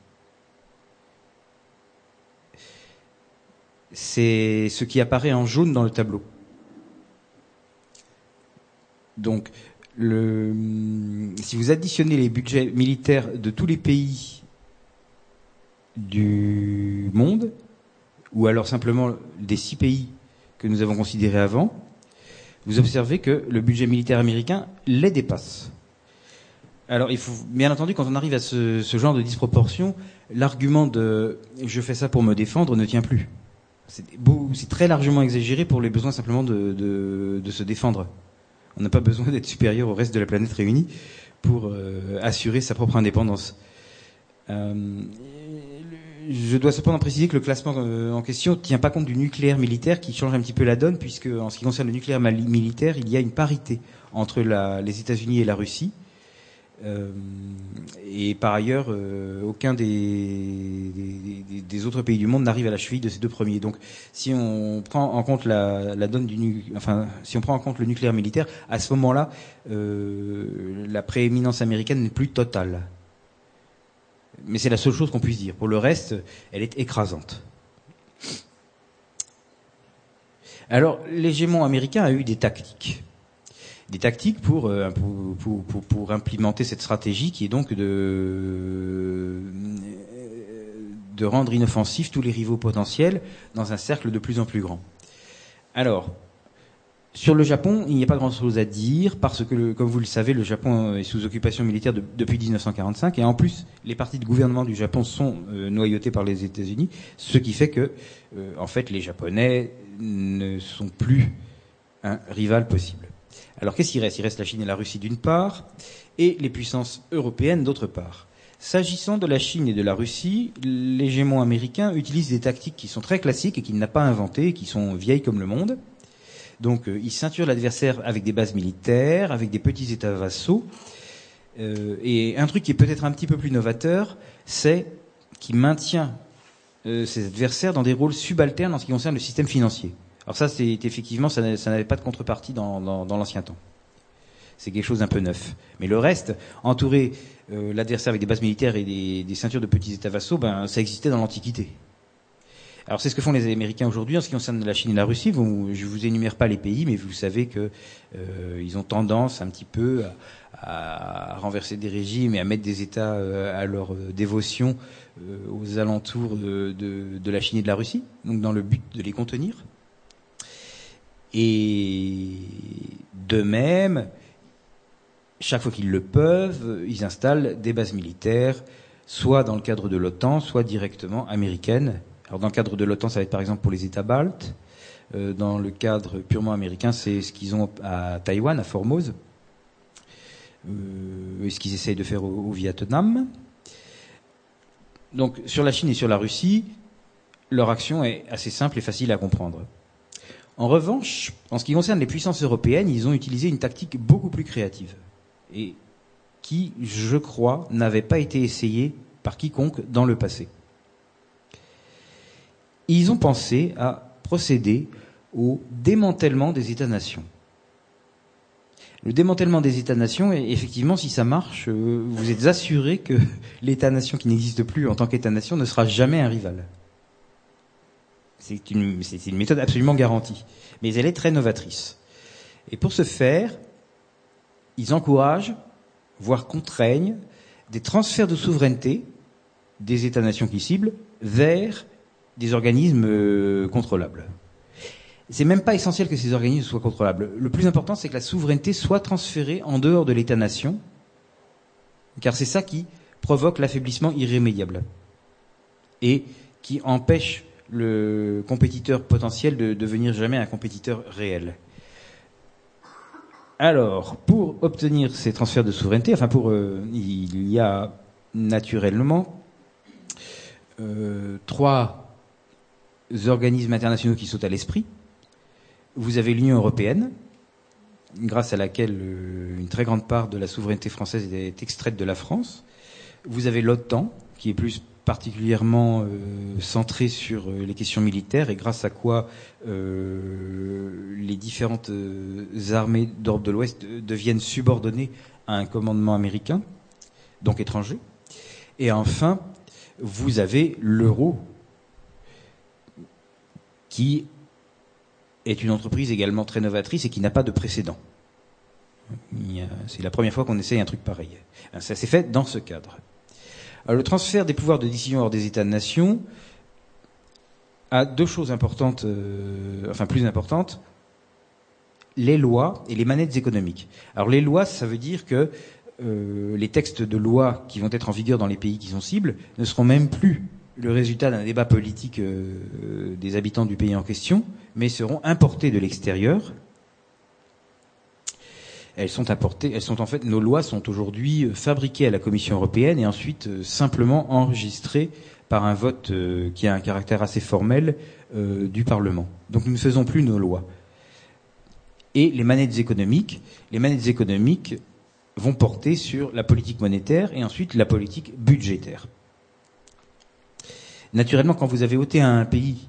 C'est ce qui apparaît en jaune dans le tableau. Donc, le, si vous additionnez les budgets militaires de tous les pays du monde, ou alors simplement des six pays que nous avons considéré avant, vous observez que le budget militaire américain les dépasse. Alors, il faut, bien entendu, quand on arrive à ce, genre de disproportion, l'argument de je fais ça pour me défendre ne tient plus. C'est très largement exagéré pour les besoins simplement de, se défendre. On n'a pas besoin d'être supérieur au reste de la planète réunie pour euh, assurer sa propre indépendance. Euh, je dois cependant préciser que le classement euh, en question ne tient pas compte du nucléaire militaire qui change un petit peu la donne, puisque en ce qui concerne le nucléaire militaire, il y a une parité entre les États-Unis et la Russie. Euh, et par ailleurs, euh, aucun des, autres pays du monde n'arrive à la cheville de ces deux premiers. Donc, si on prend en compte la, la donne du, le nucléaire militaire, à ce moment-là, la prééminence américaine n'est plus totale. Mais c'est la seule chose qu'on puisse dire. Pour le reste, elle est écrasante. Alors, l'hégémon américain a eu des tactiques des tactiques euh, pour, pour, pour, pour, implémenter cette stratégie qui est donc de, de rendre inoffensifs tous les rivaux potentiels dans un cercle de plus en plus grand. Alors, sur le Japon, il n'y a pas grand-chose à dire parce que, comme vous le savez, le Japon est sous occupation militaire depuis 1945 et en plus, les partis de gouvernement du Japon sont euh, noyautés par les États-Unis, ce qui fait que, euh, en fait, les Japonais ne sont plus un rival possible. Alors qu'est-ce qu'il reste? Il reste la Chine et la Russie d'une part, et les puissances européennes d'autre part. S'agissant de la Chine et de la Russie, l'hégémon américain utilise des tactiques qui sont très classiques et qu'il n'a pas inventées, qui sont vieilles comme le monde. Donc euh, il ceinture l'adversaire avec des bases militaires, avec des petits États vassaux. Euh, et un truc qui est peut-être un petit peu plus novateur, c'est qu'il maintient euh, ses adversaires dans des rôles subalternes en ce qui concerne le système financier. Alors ça, c'est effectivement, ça n'avait pas de contrepartie dans, l'ancien temps. C'est quelque chose d'un peu neuf. Mais le reste, entourer l'adversaire avec des bases militaires et des, ceintures de petits États vassaux, ben, ça existait dans l'Antiquité. Alors c'est ce que font les Américains aujourd'hui en ce qui concerne la Chine et la Russie. Vous, je vous énumère pas les pays, mais vous savez que euh, ils ont tendance un petit peu à, renverser des régimes et à mettre des États euh, à leur dévotion aux alentours de, de, la Chine et de la Russie, donc dans le but de les contenir. Et de même, chaque fois qu'ils le peuvent, ils installent des bases militaires, soit dans le cadre de l'OTAN, soit directement américaines. Alors dans le cadre de l'OTAN, ça va être par exemple pour les États baltes. Euh, dans le cadre purement américain, c'est ce qu'ils ont à Taïwan, à Formose, euh, et ce qu'ils essayent de faire au, au Vietnam. Donc sur la Chine et sur la Russie, leur action est assez simple et facile à comprendre. En revanche, en ce qui concerne les puissances européennes, ils ont utilisé une tactique beaucoup plus créative et qui, je crois, n'avait pas été essayée par quiconque dans le passé. Ils ont pensé à procéder au démantèlement des États-nations. Le démantèlement des États-nations, effectivement, si ça marche, euh, vous êtes assuré que (laughs) l'État-nation qui n'existe plus en tant qu'État-nation ne sera jamais un rival. C'est une, une, méthode absolument garantie. Mais elle est très novatrice. Et pour ce faire, ils encouragent, voire contraignent, des transferts de souveraineté des États-nations qui ciblent vers des organismes euh, contrôlables. C'est même pas essentiel que ces organismes soient contrôlables. Le plus important, c'est que la souveraineté soit transférée en dehors de l'État-nation, car c'est ça qui provoque l'affaiblissement irrémédiable et qui empêche le compétiteur potentiel de devenir jamais un compétiteur réel. Alors, pour obtenir ces transferts de souveraineté, enfin pour, euh, il y a naturellement euh, trois organismes internationaux qui sautent à l'esprit. Vous avez l'Union européenne, grâce à laquelle euh, une très grande part de la souveraineté française est extraite de la France. Vous avez l'OTAN, qui est plus particulièrement euh, centré sur euh, les questions militaires et grâce à quoi euh, les différentes armées d'Europe de l'Ouest deviennent subordonnées à un commandement américain, donc étranger. Et enfin, vous avez l'euro, qui est une entreprise également très novatrice et qui n'a pas de précédent. C'est la première fois qu'on essaye un truc pareil. Ça s'est fait dans ce cadre. Euh, le transfert des pouvoirs de décision hors des États-nations a deux choses importantes, euh, enfin plus importantes les lois et les manettes économiques. Alors les lois, ça veut dire que euh, les textes de loi qui vont être en vigueur dans les pays qui sont cibles ne seront même plus le résultat d'un débat politique des habitants du pays en question, mais seront importés de l'extérieur elles sont apportées, elles sont en fait, nos lois sont aujourd'hui euh, fabriquées à la Commission européenne et ensuite euh, simplement enregistrées par un vote euh, qui a un caractère assez formel du Parlement. Donc nous ne faisons plus nos lois. Et les manettes économiques, les manettes économiques vont porter sur la politique monétaire et ensuite la politique budgétaire. Naturellement, quand vous avez ôté à un pays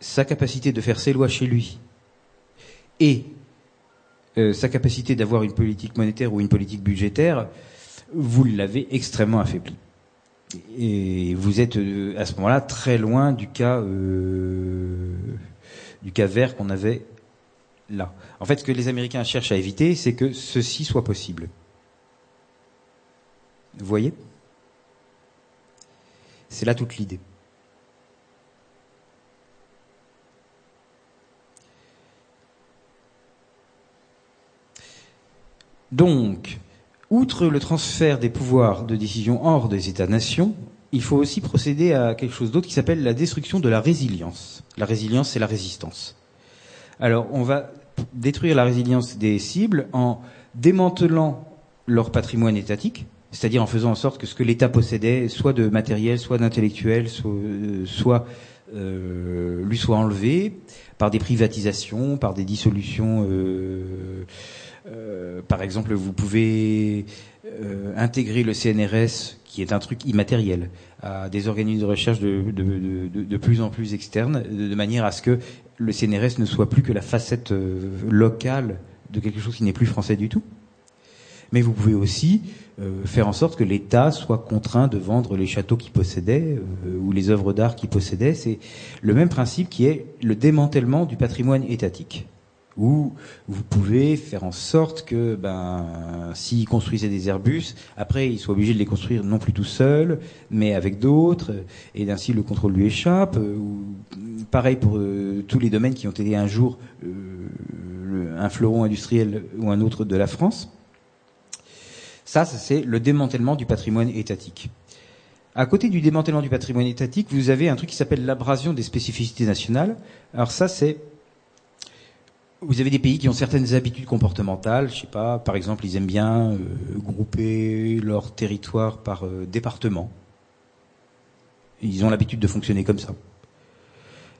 sa capacité de faire ses lois chez lui et euh, sa capacité d'avoir une politique monétaire ou une politique budgétaire, vous l'avez extrêmement affaibli. Et vous êtes euh, à ce moment-là très loin du cas euh, du cas vert qu'on avait là. En fait, ce que les Américains cherchent à éviter, c'est que ceci soit possible. Vous voyez? C'est là toute l'idée. Donc, outre le transfert des pouvoirs de décision hors des États-nations, il faut aussi procéder à quelque chose d'autre qui s'appelle la destruction de la résilience. La résilience, c'est la résistance. Alors, on va détruire la résilience des cibles en démantelant leur patrimoine étatique, c'est-à-dire en faisant en sorte que ce que l'État possédait, soit de matériel, soit d'intellectuel, soit, euh, lui soit enlevé par des privatisations, par des dissolutions. Euh, euh, par exemple, vous pouvez intégrer le CNRS, qui est un truc immatériel, à des organismes de recherche de plus en plus externes, de, manière à ce que le CNRS ne soit plus que la facette locale de quelque chose qui n'est plus français du tout mais vous pouvez aussi euh, faire en sorte que l'État soit contraint de vendre les châteaux qu'il possédait euh, ou les œuvres d'art qu'il possédait. C'est le même principe qui est le démantèlement du patrimoine étatique où vous pouvez faire en sorte que, ben, s'il construisait des Airbus, après il soit obligé de les construire non plus tout seul, mais avec d'autres, et ainsi le contrôle lui échappe. Ou, pareil pour euh, tous les domaines qui ont été un jour un fleuron industriel ou un autre de la France. Ça, c'est le démantèlement du patrimoine étatique. À côté du démantèlement du patrimoine étatique, vous avez un truc qui s'appelle l'abrasion des spécificités nationales. Alors ça, c'est vous avez des pays qui ont certaines habitudes comportementales, je sais pas, par exemple, ils aiment bien euh, grouper leur territoire par euh, département. Ils ont l'habitude de fonctionner comme ça.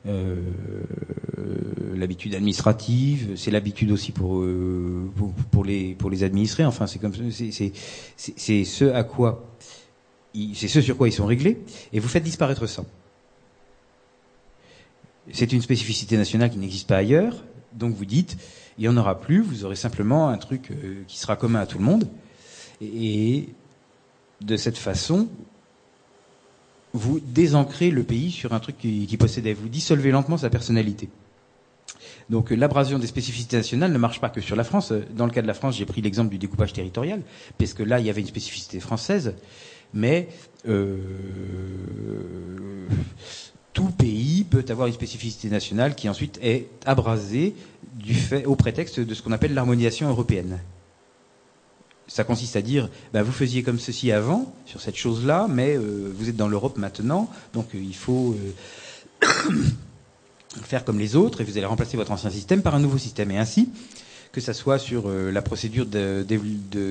Euh, l'habitude administrative, c'est l'habitude aussi pour, euh, pour, les pour les administrés. Enfin, c'est comme c'est c'est ce à quoi c'est ce sur quoi ils sont réglés, et vous faites disparaître ça. C'est une spécificité nationale qui n'existe pas ailleurs, donc vous dites, il n'y en aura plus, vous aurez simplement un truc euh, qui sera commun à tout le monde, et de cette façon, vous désancrez le pays sur un truc qui, possédait. Vous dissolvez lentement sa personnalité. Donc l'abrasion des spécificités nationales ne marche pas que sur la France. Dans le cas de la France, j'ai pris l'exemple du découpage territorial, parce que là, il y avait une spécificité française, mais euh, tout pays peut avoir une spécificité nationale qui ensuite est abrasée du fait, au prétexte de ce qu'on appelle l'harmonisation européenne ça consiste à dire, bah, vous faisiez comme ceci avant, sur cette chose-là, mais euh, vous êtes dans l'Europe maintenant, donc euh, il faut euh, (coughs) faire comme les autres, et vous allez remplacer votre ancien système par un nouveau système. Et ainsi, que ça soit sur la procédure de,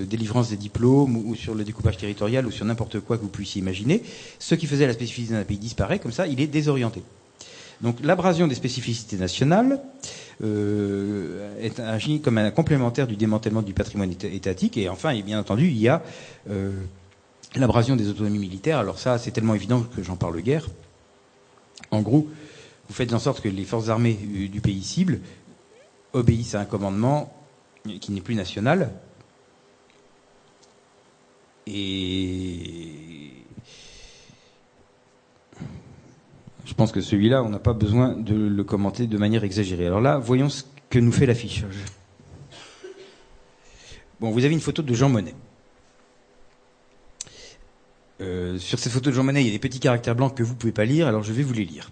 délivrance des diplômes, ou, sur le découpage territorial, ou sur n'importe quoi que vous puissiez imaginer, ce qui faisait la spécificité d'un pays disparaît, comme ça, il est désorienté. Donc l'abrasion des spécificités nationales euh, est agi comme un complémentaire du démantèlement du patrimoine étatique. Et enfin, et bien entendu, il y a euh, l'abrasion des autonomies militaires. Alors ça, c'est tellement évident que j'en parle guère. En gros, vous faites en sorte que les forces armées du pays cible obéissent à un commandement qui n'est plus national. Je pense que celui-là, on n'a pas besoin de le commenter de manière exagérée. Alors là, voyons ce que nous fait l'affichage. Bon, vous avez une photo de Jean Monnet. Euh, sur cette photo de Jean Monnet, il y a des petits caractères blancs que vous ne pouvez pas lire, alors je vais vous les lire.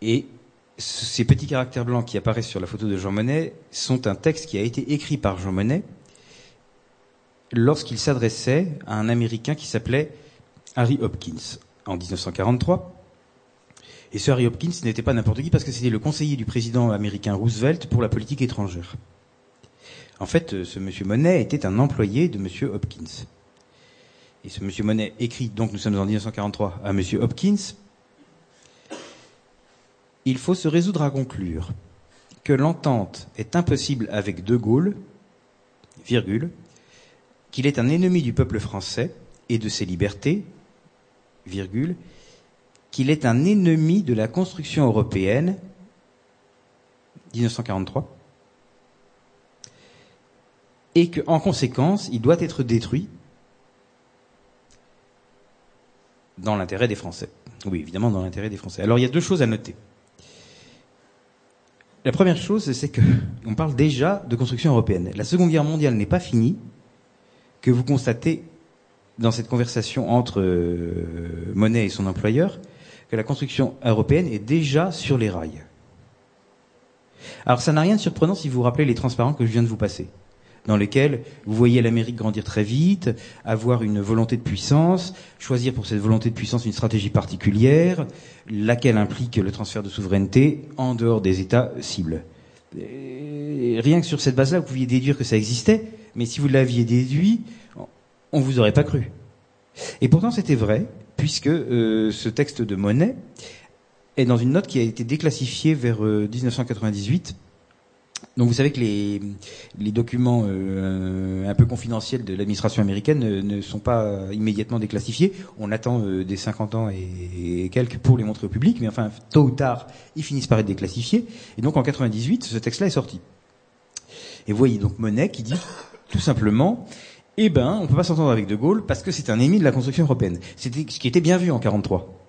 Et ces petits caractères blancs qui apparaissent sur la photo de Jean Monnet sont un texte qui a été écrit par Jean Monnet lorsqu'il s'adressait à un Américain qui s'appelait Harry Hopkins en 1943. Et ce Harry Hopkins n'était pas n'importe qui parce que c'était le conseiller du président américain Roosevelt pour la politique étrangère. En fait, euh, ce monsieur Monet était un employé de monsieur Hopkins. Et ce monsieur Monet écrit, donc nous sommes en 1943, à monsieur Hopkins, il faut se résoudre à conclure que l'entente est impossible avec De Gaulle, virgule, qu'il est un ennemi du peuple français et de ses libertés, qu'il est un ennemi de la construction européenne, 1943, et qu'en conséquence, il doit être détruit dans l'intérêt des Français. Oui, évidemment, dans l'intérêt des Français. Alors, il y a deux choses à noter. La première chose, c'est que on parle déjà de construction européenne. La Seconde Guerre mondiale n'est pas finie, que vous constatez dans cette conversation entre euh, Monet et son employeur que la construction européenne est déjà sur les rails. Alors ça n'a rien de surprenant si vous vous rappelez les transparents que je viens de vous passer dans lesquels vous voyez l'Amérique grandir très vite, avoir une volonté de puissance, choisir pour cette volonté de puissance une stratégie particulière, laquelle implique le transfert de souveraineté en dehors des États cibles. rien que sur cette base-là, vous pouviez déduire que ça existait, mais si vous l'aviez déduit, on vous aurait pas cru. Et pourtant, c'était vrai, puisque euh, ce texte de Monet est dans une note qui a été déclassifiée vers 1998 euh, donc vous savez que les, documents euh, un peu confidentiels de l'administration américaine ne, sont pas immédiatement déclassifiés. On attend des 50 ans et, quelques pour les montrer au public, mais enfin, tôt ou tard, ils finissent par être déclassifiés. Et donc en 98, ce texte-là est sorti. Et vous voyez donc Monet qui dit tout simplement, eh ben, on peut pas s'entendre avec De Gaulle parce que c'est un ennemi de la construction européenne. C'était ce qui était bien vu en 43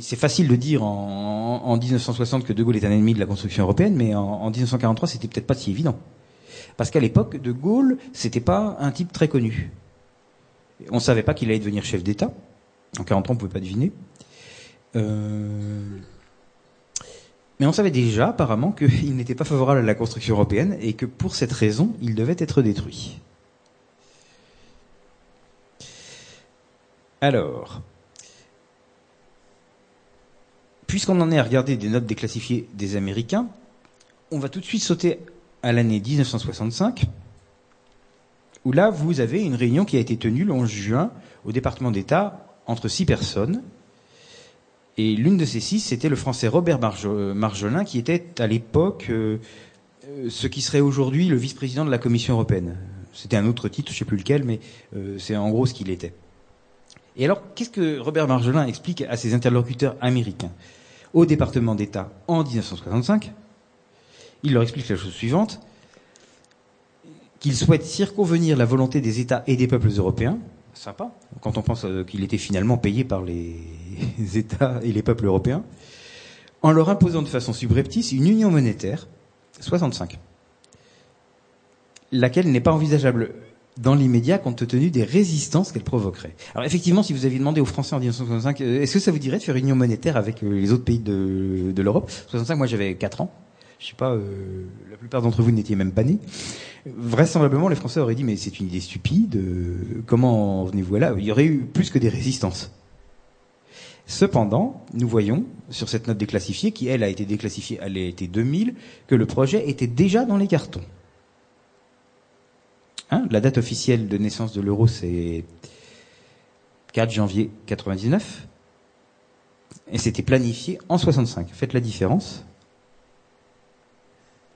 c'est facile de dire en, 1960 que De Gaulle est un ennemi de la construction européenne, mais en, en 1943, c'était peut-être pas si évident. Parce qu'à l'époque, De Gaulle, c'était pas un type très connu. On ne savait pas qu'il allait devenir chef d'État. En 43, on pouvait pas deviner. Euh, mais on savait déjà, apparemment, qu'il (laughs) n'était pas favorable à la construction européenne et que pour cette raison, il devait être détruit. Alors, puisqu'on en est à regarder des notes déclassifiées des Américains, on va tout de suite sauter à l'année 1965, où là, vous avez une réunion qui a été tenue le 11 juin au département d'État entre six personnes. Et l'une de ces six, c'était le français Robert Marjolin, qui était à l'époque euh, euh, ce qui serait aujourd'hui le vice-président de la Commission européenne. C'était un autre titre, je ne sais plus lequel, mais euh, c'est en gros ce qu'il était. Et alors, qu'est-ce que Robert Marjolin explique à ses interlocuteurs américains? Au département d'État en 1965, il leur explique la chose suivante, qu'il souhaite circonvenir la volonté des États et des peuples européens, sympa, quand on pense euh, qu'il était finalement payé par les (laughs) États et les peuples européens, en leur imposant de façon subreptice une union monétaire, 65, laquelle n'est pas envisageable dans l'immédiat compte tenu des résistances qu'elle provoquerait. Alors effectivement, si vous aviez demandé aux Français en 1965, euh, est-ce que ça vous dirait de faire une union monétaire avec euh, les autres pays de, de l'Europe? 65, moi j'avais 4 ans. Je sais pas, euh, la plupart d'entre vous n'étiez même pas nés. Vraisemblablement, les Français auraient dit mais c'est une idée stupide. comment venez-vous là? Il y aurait eu plus que des résistances. Cependant, nous voyons sur cette note déclassifiée, qui elle a été déclassifiée, elle a été 2000, que le projet était déjà dans les cartons. Hein, la date officielle de naissance de l'euro, c'est 4 janvier 99. Et c'était planifié en 65. Faites la différence.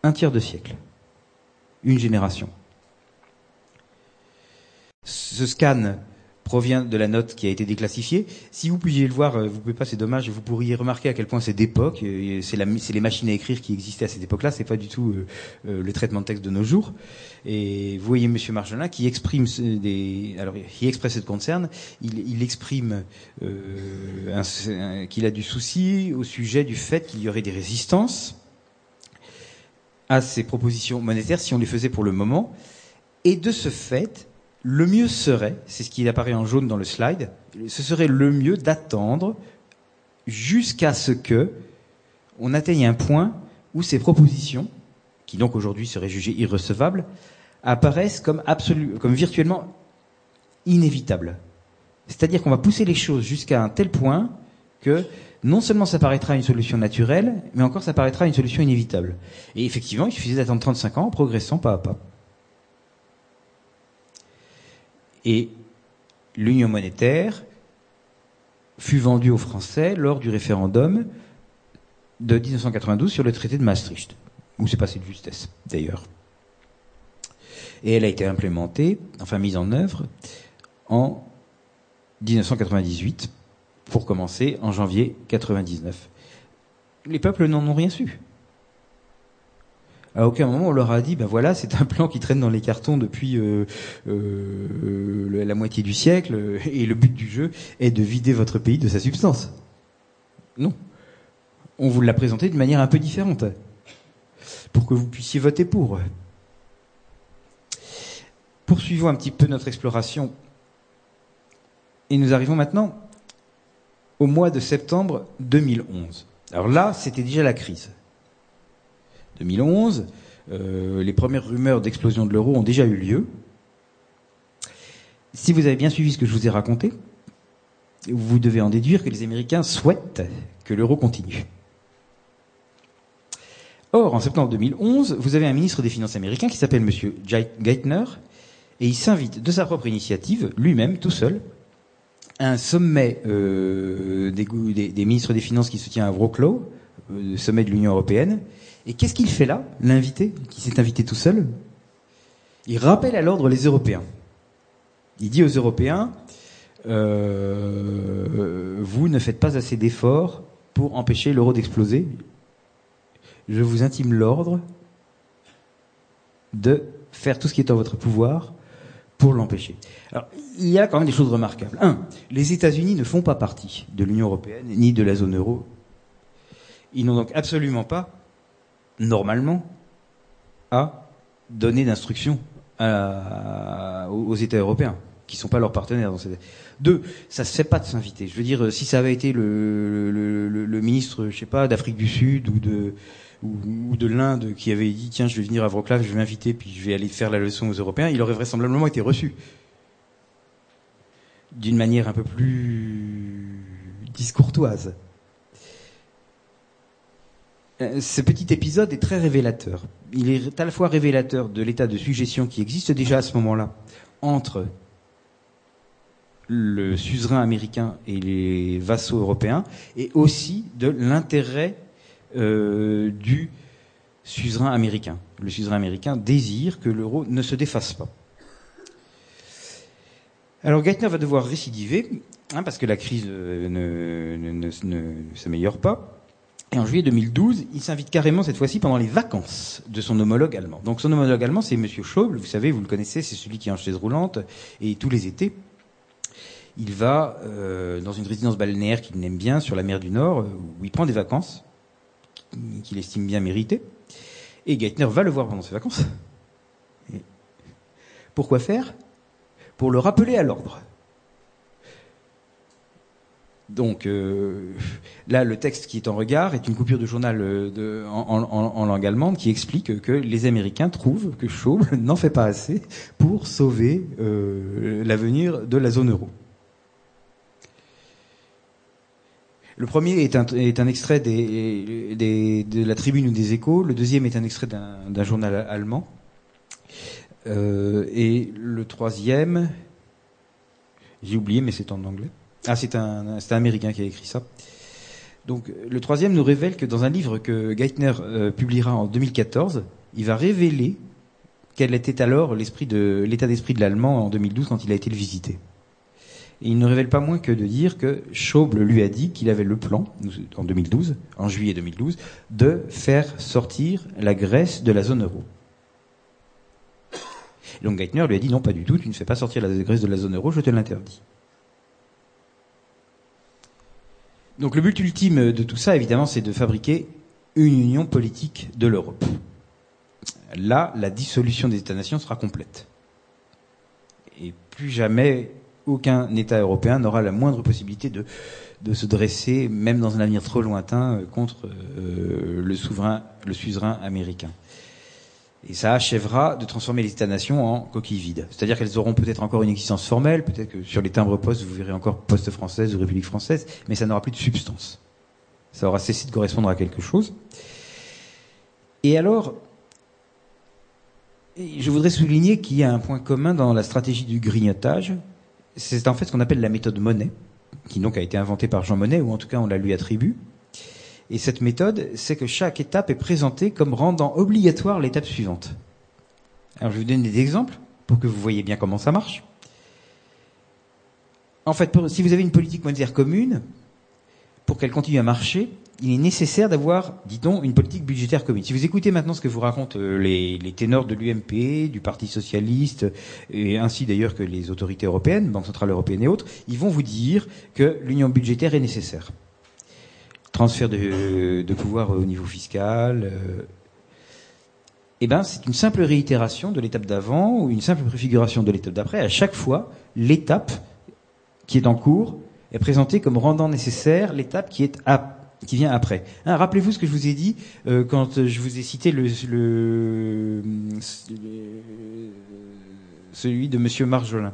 Un tiers de siècle. Une génération. Ce scan provient de la note qui a été déclassifiée. Si vous pouviez le voir, euh, vous pouvez pas, c'est dommage, vous pourriez remarquer à quel point c'est d'époque. C'est les machines à écrire qui existaient à cette époque-là, c'est pas du tout euh, euh, le traitement de texte de nos jours. Et vous voyez Monsieur Marjolin qui exprime alors qui expresse cette concerne, il, il exprime qu'il a du souci au sujet du fait qu'il y aurait des résistances à ces propositions monétaires si on les faisait pour le moment, et de ce fait, le mieux serait, c'est ce qui apparaît en jaune dans le slide, ce serait le mieux d'attendre jusqu'à ce que on atteigne un point où ces propositions, qui donc aujourd'hui seraient jugées irrecevables, apparaissent comme absolu, comme virtuellement inévitables. C'est-à-dire qu'on va pousser les choses jusqu'à un tel point que non seulement ça paraîtra une solution naturelle, mais encore ça paraîtra une solution inévitable. Et effectivement, il suffisait d'attendre 35 ans en progressant pas à pas. Et l'union monétaire fut vendue aux Français lors du référendum de 1992 sur le traité de Maastricht, où s'est passé de justesse, d'ailleurs. Et elle a été implémentée, enfin mise en œuvre, en 1998, pour commencer en janvier 99. Les peuples n'en ont rien su. À aucun moment on leur a dit, ben voilà, c'est un plan qui traîne dans les cartons depuis euh, euh, la moitié du siècle, et le but du jeu est de vider votre pays de sa substance. Non. On vous l'a présenté d'une manière un peu différente, pour que vous puissiez voter pour. Poursuivons un petit peu notre exploration. Et nous arrivons maintenant au mois de septembre 2011. Alors là, c'était déjà la crise. 2011, euh, les premières rumeurs d'explosion de l'euro ont déjà eu lieu. Si vous avez bien suivi ce que je vous ai raconté, vous devez en déduire que les Américains souhaitent que l'euro continue. Or, en septembre 2011, vous avez un ministre des Finances américain qui s'appelle M. Geithner, et il s'invite de sa propre initiative, lui-même, tout seul, à un sommet euh, des, ministres des Finances qui se tient à Wroclaw, euh, le sommet de l'Union européenne. Et qu'est-ce qu'il fait là, l'invité, qui s'est invité tout seul? Il rappelle à l'ordre les Européens. Il dit aux Européens, euh, vous ne faites pas assez d'efforts pour empêcher l'euro d'exploser. Je vous intime l'ordre de faire tout ce qui est en votre pouvoir pour l'empêcher. Alors, il y a quand même des choses remarquables. Un, les États-Unis ne font pas partie de l'Union européenne ni de la zone euro. Ils n'ont donc absolument pas, normalement, à donner d'instructions aux États européens qui sont pas leurs partenaires dans cette... Deux, ça se fait pas de s'inviter. Je veux dire, si ça avait été le, le, le, ministre, je sais pas, d'Afrique du Sud ou de ou, de l'Inde qui avait dit tiens, je vais venir à Wroclaw, je vais m'inviter, puis je vais aller faire la leçon aux Européens, il aurait vraisemblablement été reçu d'une manière un peu plus discourtoise. Euh, ce petit épisode est très révélateur. Il est à la fois révélateur de l'état de suggestion qui existe déjà à ce moment-là entre le suzerain américain et les vassaux européens, et aussi de l'intérêt euh, du suzerain américain. Le suzerain américain désire que l'euro ne se défasse pas. Alors Geithner va devoir récidiver, hein, parce que la crise euh, ne, ne s'améliore pas. Et en juillet 2012, il s'invite carrément cette fois-ci pendant les vacances de son homologue allemand. Donc son homologue allemand, c'est Monsieur Schauble, vous savez, vous le connaissez, c'est celui qui est en chaise roulante, et tous les étés, il va euh, dans une résidence balnéaire qu'il aime bien sur la mer du Nord, où il prend des vacances qu'il estime bien méritées. Et Geithner va le voir pendant ses vacances. pourquoi faire? Pour le rappeler à l'ordre. Donc euh, là, le texte qui est en regard est une coupure de journal de, en, langue allemande qui explique que les Américains trouvent que Schauble (laughs) n'en fait pas assez pour sauver l'avenir de la zone euro. Le premier est un, est un extrait des, des, de la Tribune ou des Échos. Le deuxième est un extrait d'un journal allemand. Euh, et le troisième, j'ai oublié, mais c'est en anglais. Ah, c'est un, un Américain qui a écrit ça. Donc, le troisième nous révèle que dans un livre que Geithner euh, publiera en 2014, il va révéler quel était alors l'état d'esprit de l'allemand en 2012 quand il a été le visiter il ne révèle pas moins que de dire que Schauble lui a dit qu'il avait le plan, en 2012, en juillet 2012, de faire sortir la Grèce de la zone euro. donc Geithner lui a dit non, pas du tout, tu ne fais pas sortir la Grèce de la zone euro, je te l'interdis. Donc le but ultime de tout ça, évidemment, c'est de fabriquer une union politique de l'Europe. Là, la dissolution des États-nations sera complète. Et plus jamais aucun État européen n'aura la moindre possibilité de, se dresser, même dans un avenir trop lointain, contre euh, le souverain, le suzerain américain. Et ça achèvera de transformer les États-nations en coquilles vides. C'est-à-dire qu'elles auront peut-être encore une existence formelle, peut-être que sur les timbres postes, vous verrez encore poste française ou République française, mais ça n'aura plus de substance. Ça aura cessé de correspondre à quelque chose. Et alors, je voudrais souligner qu'il y a un point commun dans la stratégie du grignotage, c'est en fait ce qu'on appelle la méthode Monet, qui donc a été inventée par Jean Monnet, ou en tout cas on la lui attribue. Et cette méthode, c'est que chaque étape est présentée comme rendant obligatoire l'étape suivante. Alors je vais vous donner des exemples pour que vous voyez bien comment ça marche. En fait, si vous avez une politique monétaire commune, pour qu'elle continue à marcher, il est nécessaire d'avoir, dit-on, une politique budgétaire commune. Si vous écoutez maintenant ce que vous racontent euh, les, les ténors de l'UMP, du Parti socialiste, et ainsi d'ailleurs que les autorités européennes, Banque centrale européenne et autres, ils vont vous dire que l'union budgétaire est nécessaire. Transfert de, pouvoir au niveau fiscal. Euh, eh ben, c'est une simple réitération de l'étape d'avant ou une simple préfiguration de l'étape d'après. À chaque fois, l'étape qui est en cours est présentée comme rendant nécessaire l'étape qui vient après. Hein, rappelez-vous ce que je vous ai dit euh, quand je vous ai cité le, celui de Monsieur Marjolin.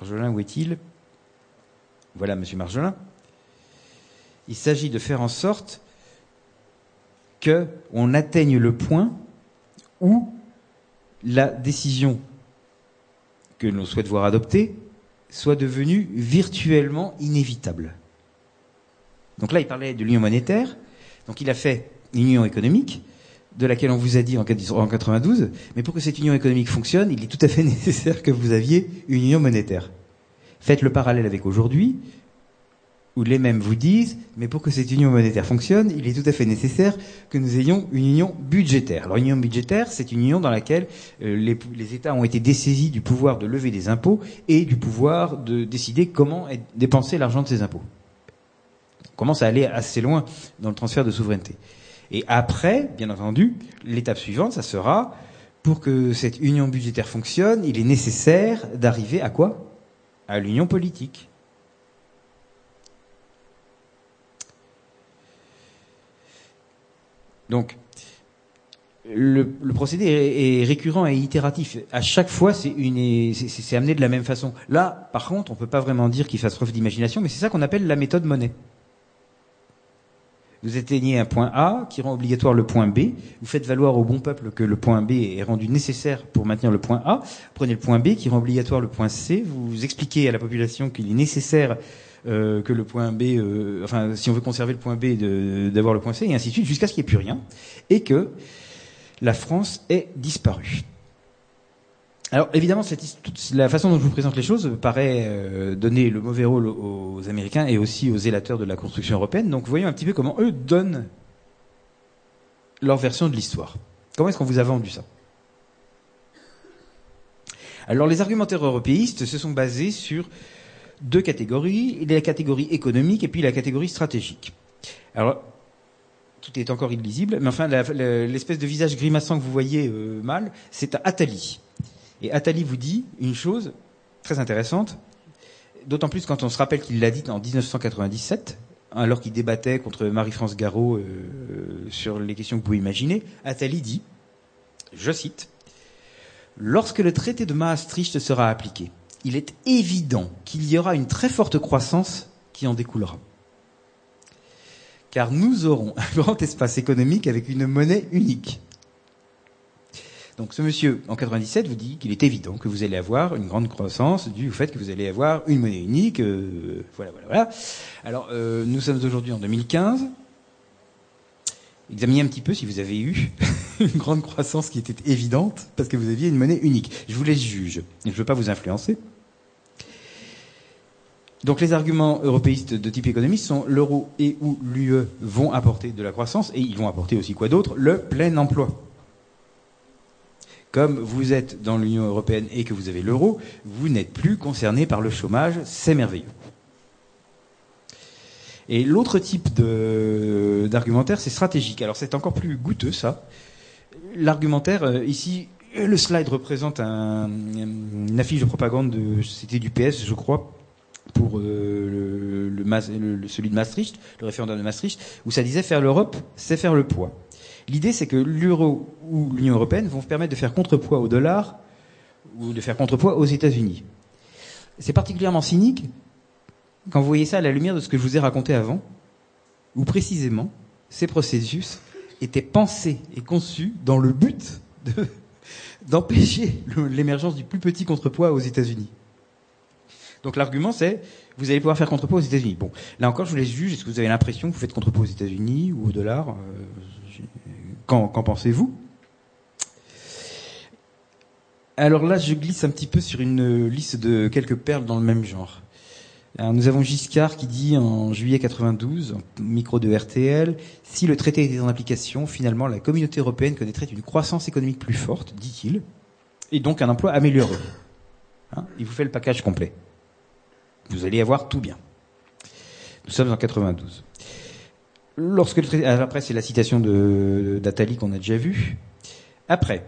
Marjolin, où est-il? Voilà, Monsieur Marjolin. Il s'agit de faire en sorte que on atteigne le point où la décision que l'on souhaite voir adoptée soit devenue virtuellement inévitable. Donc là, il parlait de l'union monétaire. Donc il a fait une union économique, de laquelle on vous a dit en 92. Mais pour que cette union économique fonctionne, il est tout à fait (laughs) nécessaire que vous aviez une union monétaire. Faites le parallèle avec aujourd'hui, où les mêmes vous disent, mais pour que cette union monétaire fonctionne, il est tout à fait nécessaire que nous ayons une union budgétaire. Alors, union budgétaire, c'est une union dans laquelle euh, les, États ont été dessaisis du pouvoir de lever des impôts et du pouvoir de décider comment dépenser l'argent de ces impôts commence à aller assez loin dans le transfert de souveraineté. Et après, bien entendu, l'étape suivante, ça sera, pour que cette union budgétaire fonctionne, il est nécessaire d'arriver à quoi? À l'union politique. Donc, le, procédé est, récurrent et itératif. À chaque fois, c'est amené de la même façon. Là, par contre, on ne peut pas vraiment dire qu'il fasse preuve d'imagination, mais c'est ça qu'on appelle la méthode monnaie. Vous atteignez un point A qui rend obligatoire le point B. Vous faites valoir au bon peuple que le point B est rendu nécessaire pour maintenir le point A. prenez le point B qui rend obligatoire le point C. Vous expliquez à la population qu'il est nécessaire euh, que le point B, euh, enfin, si on veut conserver le point B, d'avoir le point C, et ainsi de suite, jusqu'à ce qu'il n'y ait plus rien, et que la France ait disparu. Alors évidemment, la façon dont je vous présente les choses paraît euh, donner le mauvais rôle aux, Américains et aussi aux zélateurs de la construction européenne. Donc voyons un petit peu comment eux donnent leur version de l'histoire. Comment est-ce qu'on vous a vendu ça? Alors les argumentaires européistes se sont basés sur deux catégories, la catégorie économique et puis la catégorie stratégique. Alors tout est encore illisible, mais enfin l'espèce de visage grimaçant que vous voyez euh, mal, c'est Attali. Et Attali vous dit une chose très intéressante, d'autant plus quand on se rappelle qu'il l'a dit en 1997, alors qu'il débattait contre Marie-France Garot euh, sur les questions que vous pouvez imaginer. Attali dit, je cite, Lorsque le traité de Maastricht sera appliqué, il est évident qu'il y aura une très forte croissance qui en découlera. Car nous aurons un (laughs) grand espace économique avec une monnaie unique. Donc ce monsieur, en 97, vous dit qu'il est évident que vous allez avoir une grande croissance du fait que vous allez avoir une monnaie unique. Euh, voilà, voilà, voilà. Alors, euh, nous sommes aujourd'hui en 2015. Examinez un petit peu si vous avez eu (laughs) une grande croissance qui était évidente parce que vous aviez une monnaie unique. Je vous laisse juge. Je ne veux pas vous influencer. Donc les arguments européistes de type économiste sont l'euro et ou l'UE vont apporter de la croissance et ils vont apporter aussi quoi d'autre? Le plein emploi. Comme vous êtes dans l'Union européenne et que vous avez l'euro, vous n'êtes plus concerné par le chômage, c'est merveilleux. Et l'autre type d'argumentaire, c'est stratégique. Alors c'est encore plus goûteux ça. L'argumentaire, euh, ici, le slide représente un, une affiche de propagande de c'était du PS, je crois, pour euh, le, celui de Maastricht, le référendum de Maastricht, où ça disait faire l'Europe, c'est faire le poids. L'idée, c'est que l'euro ou l'Union européenne vont permettre de faire contrepoids au dollar ou de faire contrepoids aux États-Unis. C'est particulièrement cynique quand vous voyez ça à la lumière de ce que je vous ai raconté avant, où précisément ces processus étaient pensés et conçus dans le but (laughs) d'empêcher l'émergence du plus petit contrepoids aux États-Unis. Donc l'argument c'est vous allez pouvoir faire contrepoids aux États-Unis. Bon, là encore je vous laisse juger. Est-ce que vous avez l'impression que vous faites contrepoids aux États-Unis ou au dollar euh, Qu'en pensez-vous? Alors là, je glisse un petit peu sur une liste de quelques perles dans le même genre. Nous avons Giscard qui dit en juillet 92, en micro de RTL, si le traité était en application, finalement, la communauté européenne connaîtrait une croissance économique plus forte, dit-il, et donc un emploi amélioré. Hein? Il vous fait le package complet. Vous allez avoir tout bien. Nous sommes en 92. Lorsque le après, c'est la citation de d'Atali qu'on a déjà vue. Après,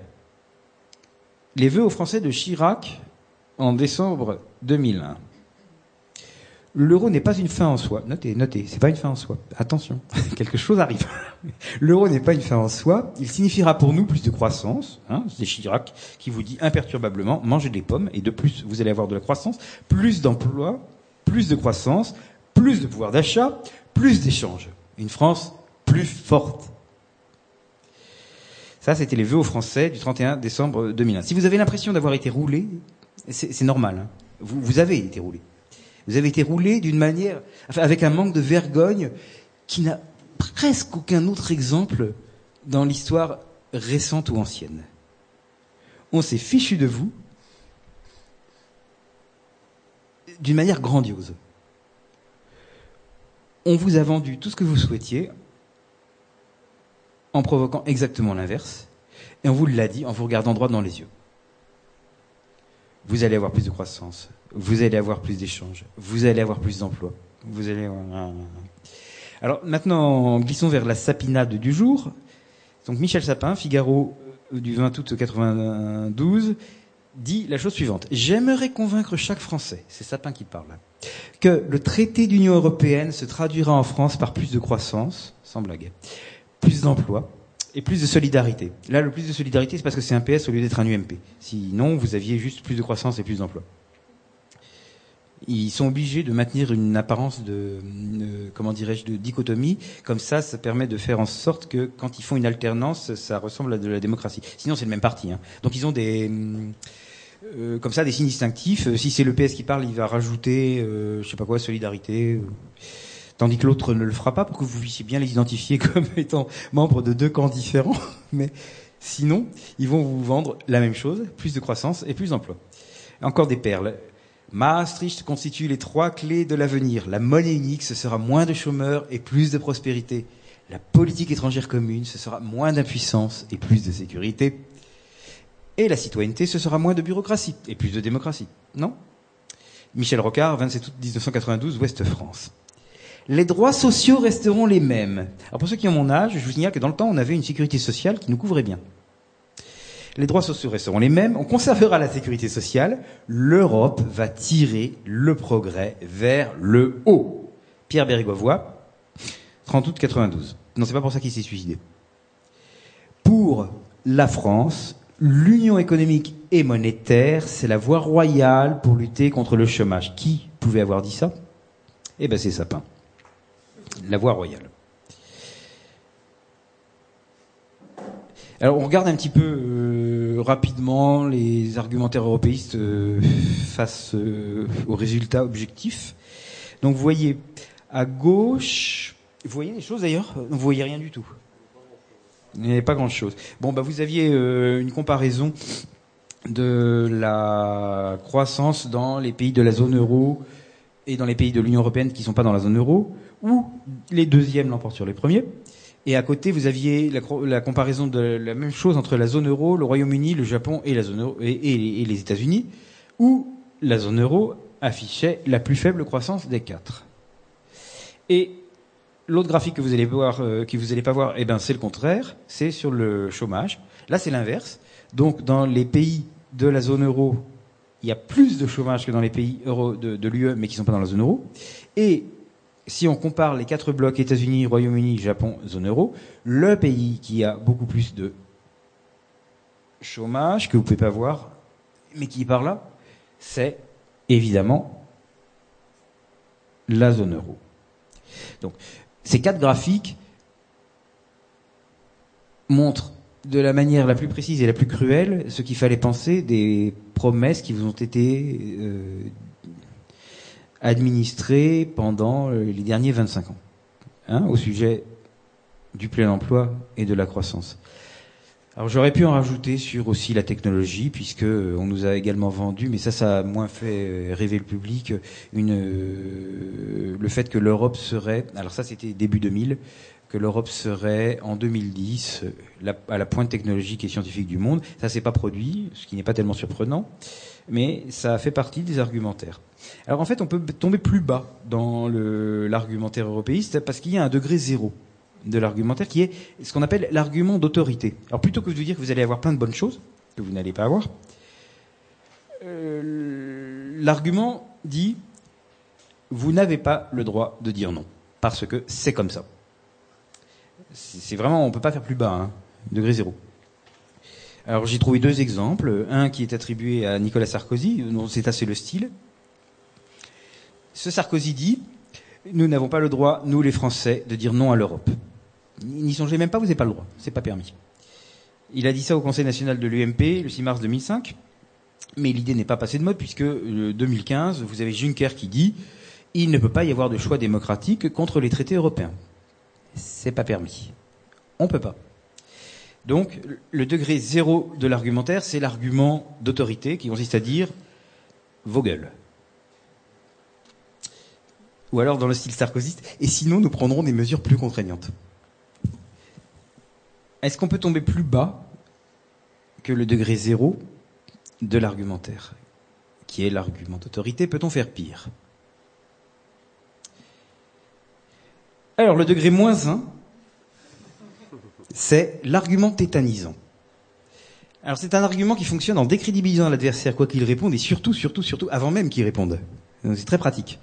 les vœux aux Français de Chirac en décembre 2001. L'euro n'est pas une fin en soi. Notez, notez, c'est pas une fin en soi. Attention, (laughs) quelque chose arrive. L'euro n'est pas une fin en soi. Il signifiera pour nous plus de croissance. Hein, c'est Chirac qui vous dit imperturbablement mangez des pommes et de plus vous allez avoir de la croissance, plus d'emplois, plus de croissance, plus de pouvoir d'achat, plus d'échanges. Une France plus forte. Ça, c'était les vœux aux Français du 31 décembre 2001. Si vous avez l'impression d'avoir été roulé, c'est normal. Hein. Vous, avez été roulé. Vous avez été roulé d'une manière, avec un manque de vergogne qui n'a presque aucun autre exemple dans l'histoire récente ou ancienne. On s'est fichu de vous d'une manière grandiose. On vous a vendu tout ce que vous souhaitiez en provoquant exactement l'inverse, et on vous l'a dit en vous regardant droit dans les yeux. Vous allez avoir plus de croissance, vous allez avoir plus d'échanges, vous allez avoir plus d'emplois, vous allez. Alors maintenant, glissons vers la sapinade du jour. Donc Michel Sapin, Figaro euh, du 20 août 92, dit la chose suivante. J'aimerais convaincre chaque Français, c'est Sapin qui parle, que le traité d'Union européenne se traduira en France par plus de croissance, sans blague, plus d'emplois et plus de solidarité. Là, le plus de solidarité, c'est parce que c'est un PS au lieu d'être un UMP. Sinon, vous aviez juste plus de croissance et plus d'emplois ils sont obligés de maintenir une apparence de, comment dirais-je, de dichotomie. Comme ça, ça permet de faire en sorte que quand ils font une alternance, ça ressemble à de la démocratie. Sinon, c'est le même parti. Hein. Donc, ils ont des euh, comme ça des signes distinctifs. Si c'est le PS qui parle, il va rajouter, euh, je sais pas quoi, solidarité. Euh, tandis que l'autre ne le fera pas pour que vous puissiez bien les identifier (laughs) comme étant membres de deux camps différents. (laughs) Mais sinon, ils vont vous vendre la même chose, plus de croissance et plus d'emplois. Encore des perles. Maastricht constitue les trois clés de l'avenir. La monnaie unique, ce sera moins de chômeurs et plus de prospérité. La politique étrangère commune, ce sera moins d'impuissance et plus de sécurité. Et la citoyenneté, ce sera moins de bureaucratie et plus de démocratie. Non? Michel Rocard, 27 août 1992, Ouest-France. Les droits sociaux resteront les mêmes. Alors pour ceux qui ont mon âge, je vous signale que dans le temps, on avait une sécurité sociale qui nous couvrait bien les droits sociaux resteront les mêmes, on conservera la sécurité sociale, l'Europe va tirer le progrès vers le haut. Pierre Bérégovoy, 30 août 92. Non, c'est pas pour ça qu'il s'est suicidé. Pour la France, l'union économique et monétaire, c'est la voie royale pour lutter contre le chômage. Qui pouvait avoir dit ça? Eh ben c'est Sapin. La voie royale. Alors on regarde un petit peu euh, rapidement les argumentaires européistes euh, face euh, aux résultats objectifs. Donc vous voyez à gauche, vous voyez les choses d'ailleurs? Vous voyez rien du tout. Il n'y avait pas grand-chose. Bon, bah vous aviez une comparaison de la croissance dans les pays de la zone euro et dans les pays de l'Union européenne qui ne sont pas dans la zone euro, où les deuxièmes l'emportent sur les premiers. Et à côté, vous aviez la, comparaison de la même chose entre la zone euro, le Royaume-Uni, le Japon et, et, les États-Unis, où la zone euro affichait la plus faible croissance des quatre. Et l'autre graphique que vous allez voir, euh, que vous allez pas voir, eh ben c'est le contraire, c'est sur le chômage. Là, c'est l'inverse. Donc, dans les pays de la zone euro, il y a plus de chômage que dans les pays euro de, de l'UE, mais qui sont pas dans la zone euro. Et si on compare les quatre blocs États-Unis, Royaume-Uni, Japon, zone euro, le pays qui a beaucoup plus de chômage que vous pouvez pas voir, mais qui est par là, c'est évidemment la zone euro. Donc, ces quatre graphiques montrent de la manière la plus précise et la plus cruelle ce qu'il fallait penser des promesses qui vous ont été euh, administré pendant euh, les derniers 25 ans, hein, au sujet du plein emploi et de la croissance. Alors j'aurais pu en rajouter sur aussi la technologie, puisque euh, on nous a également vendu, mais ça, ça a moins fait euh, rêver le public, euh, le fait que l'Europe serait, alors ça c'était début 2000, que l'Europe serait en 2010 à la pointe technologique et scientifique du monde. Ça s'est pas produit, ce qui n'est pas tellement surprenant, mais ça fait partie des argumentaires. Alors en fait, on peut tomber plus bas dans l'argumentaire européiste parce qu'il y a un degré zéro de l'argumentaire qui est ce qu'on appelle l'argument d'autorité. Alors plutôt que de vous dire que vous allez avoir plein de bonnes choses, que vous n'allez pas avoir, euh, l'argument dit vous n'avez pas le droit de dire non, parce que c'est comme ça. C'est vraiment, on ne peut pas faire plus bas, hein, degré zéro. Alors j'ai trouvé deux exemples, un qui est attribué à Nicolas Sarkozy, dont c'est assez le style. Ce Sarkozy dit, nous n'avons pas le droit, nous les Français, de dire non à l'Europe. N'y songez même pas, vous n'avez pas le droit. C'est pas permis. Il a dit ça au Conseil national de l'UMP le 6 mars 2005. Mais l'idée n'est pas passée de mode puisque 2015, euh, vous avez Juncker qui dit il ne peut pas y avoir de choix démocratique contre les traités européens. C'est pas permis. On peut pas. Donc, le degré zéro de l'argumentaire, c'est l'argument d'autorité qui consiste à dire vos gueules. Ou alors dans le style sarkozyste, et sinon nous prendrons des mesures plus contraignantes. Est-ce qu'on peut tomber plus bas que le degré zéro de l'argumentaire, qui est l'argument d'autorité? Peut-on faire pire? Alors, le degré moins 1, c'est l'argument tétanisant. Alors, c'est un argument qui fonctionne en décrédibilisant l'adversaire quoi qu'il réponde, et surtout, surtout, surtout, avant même qu'il réponde. C'est très pratique.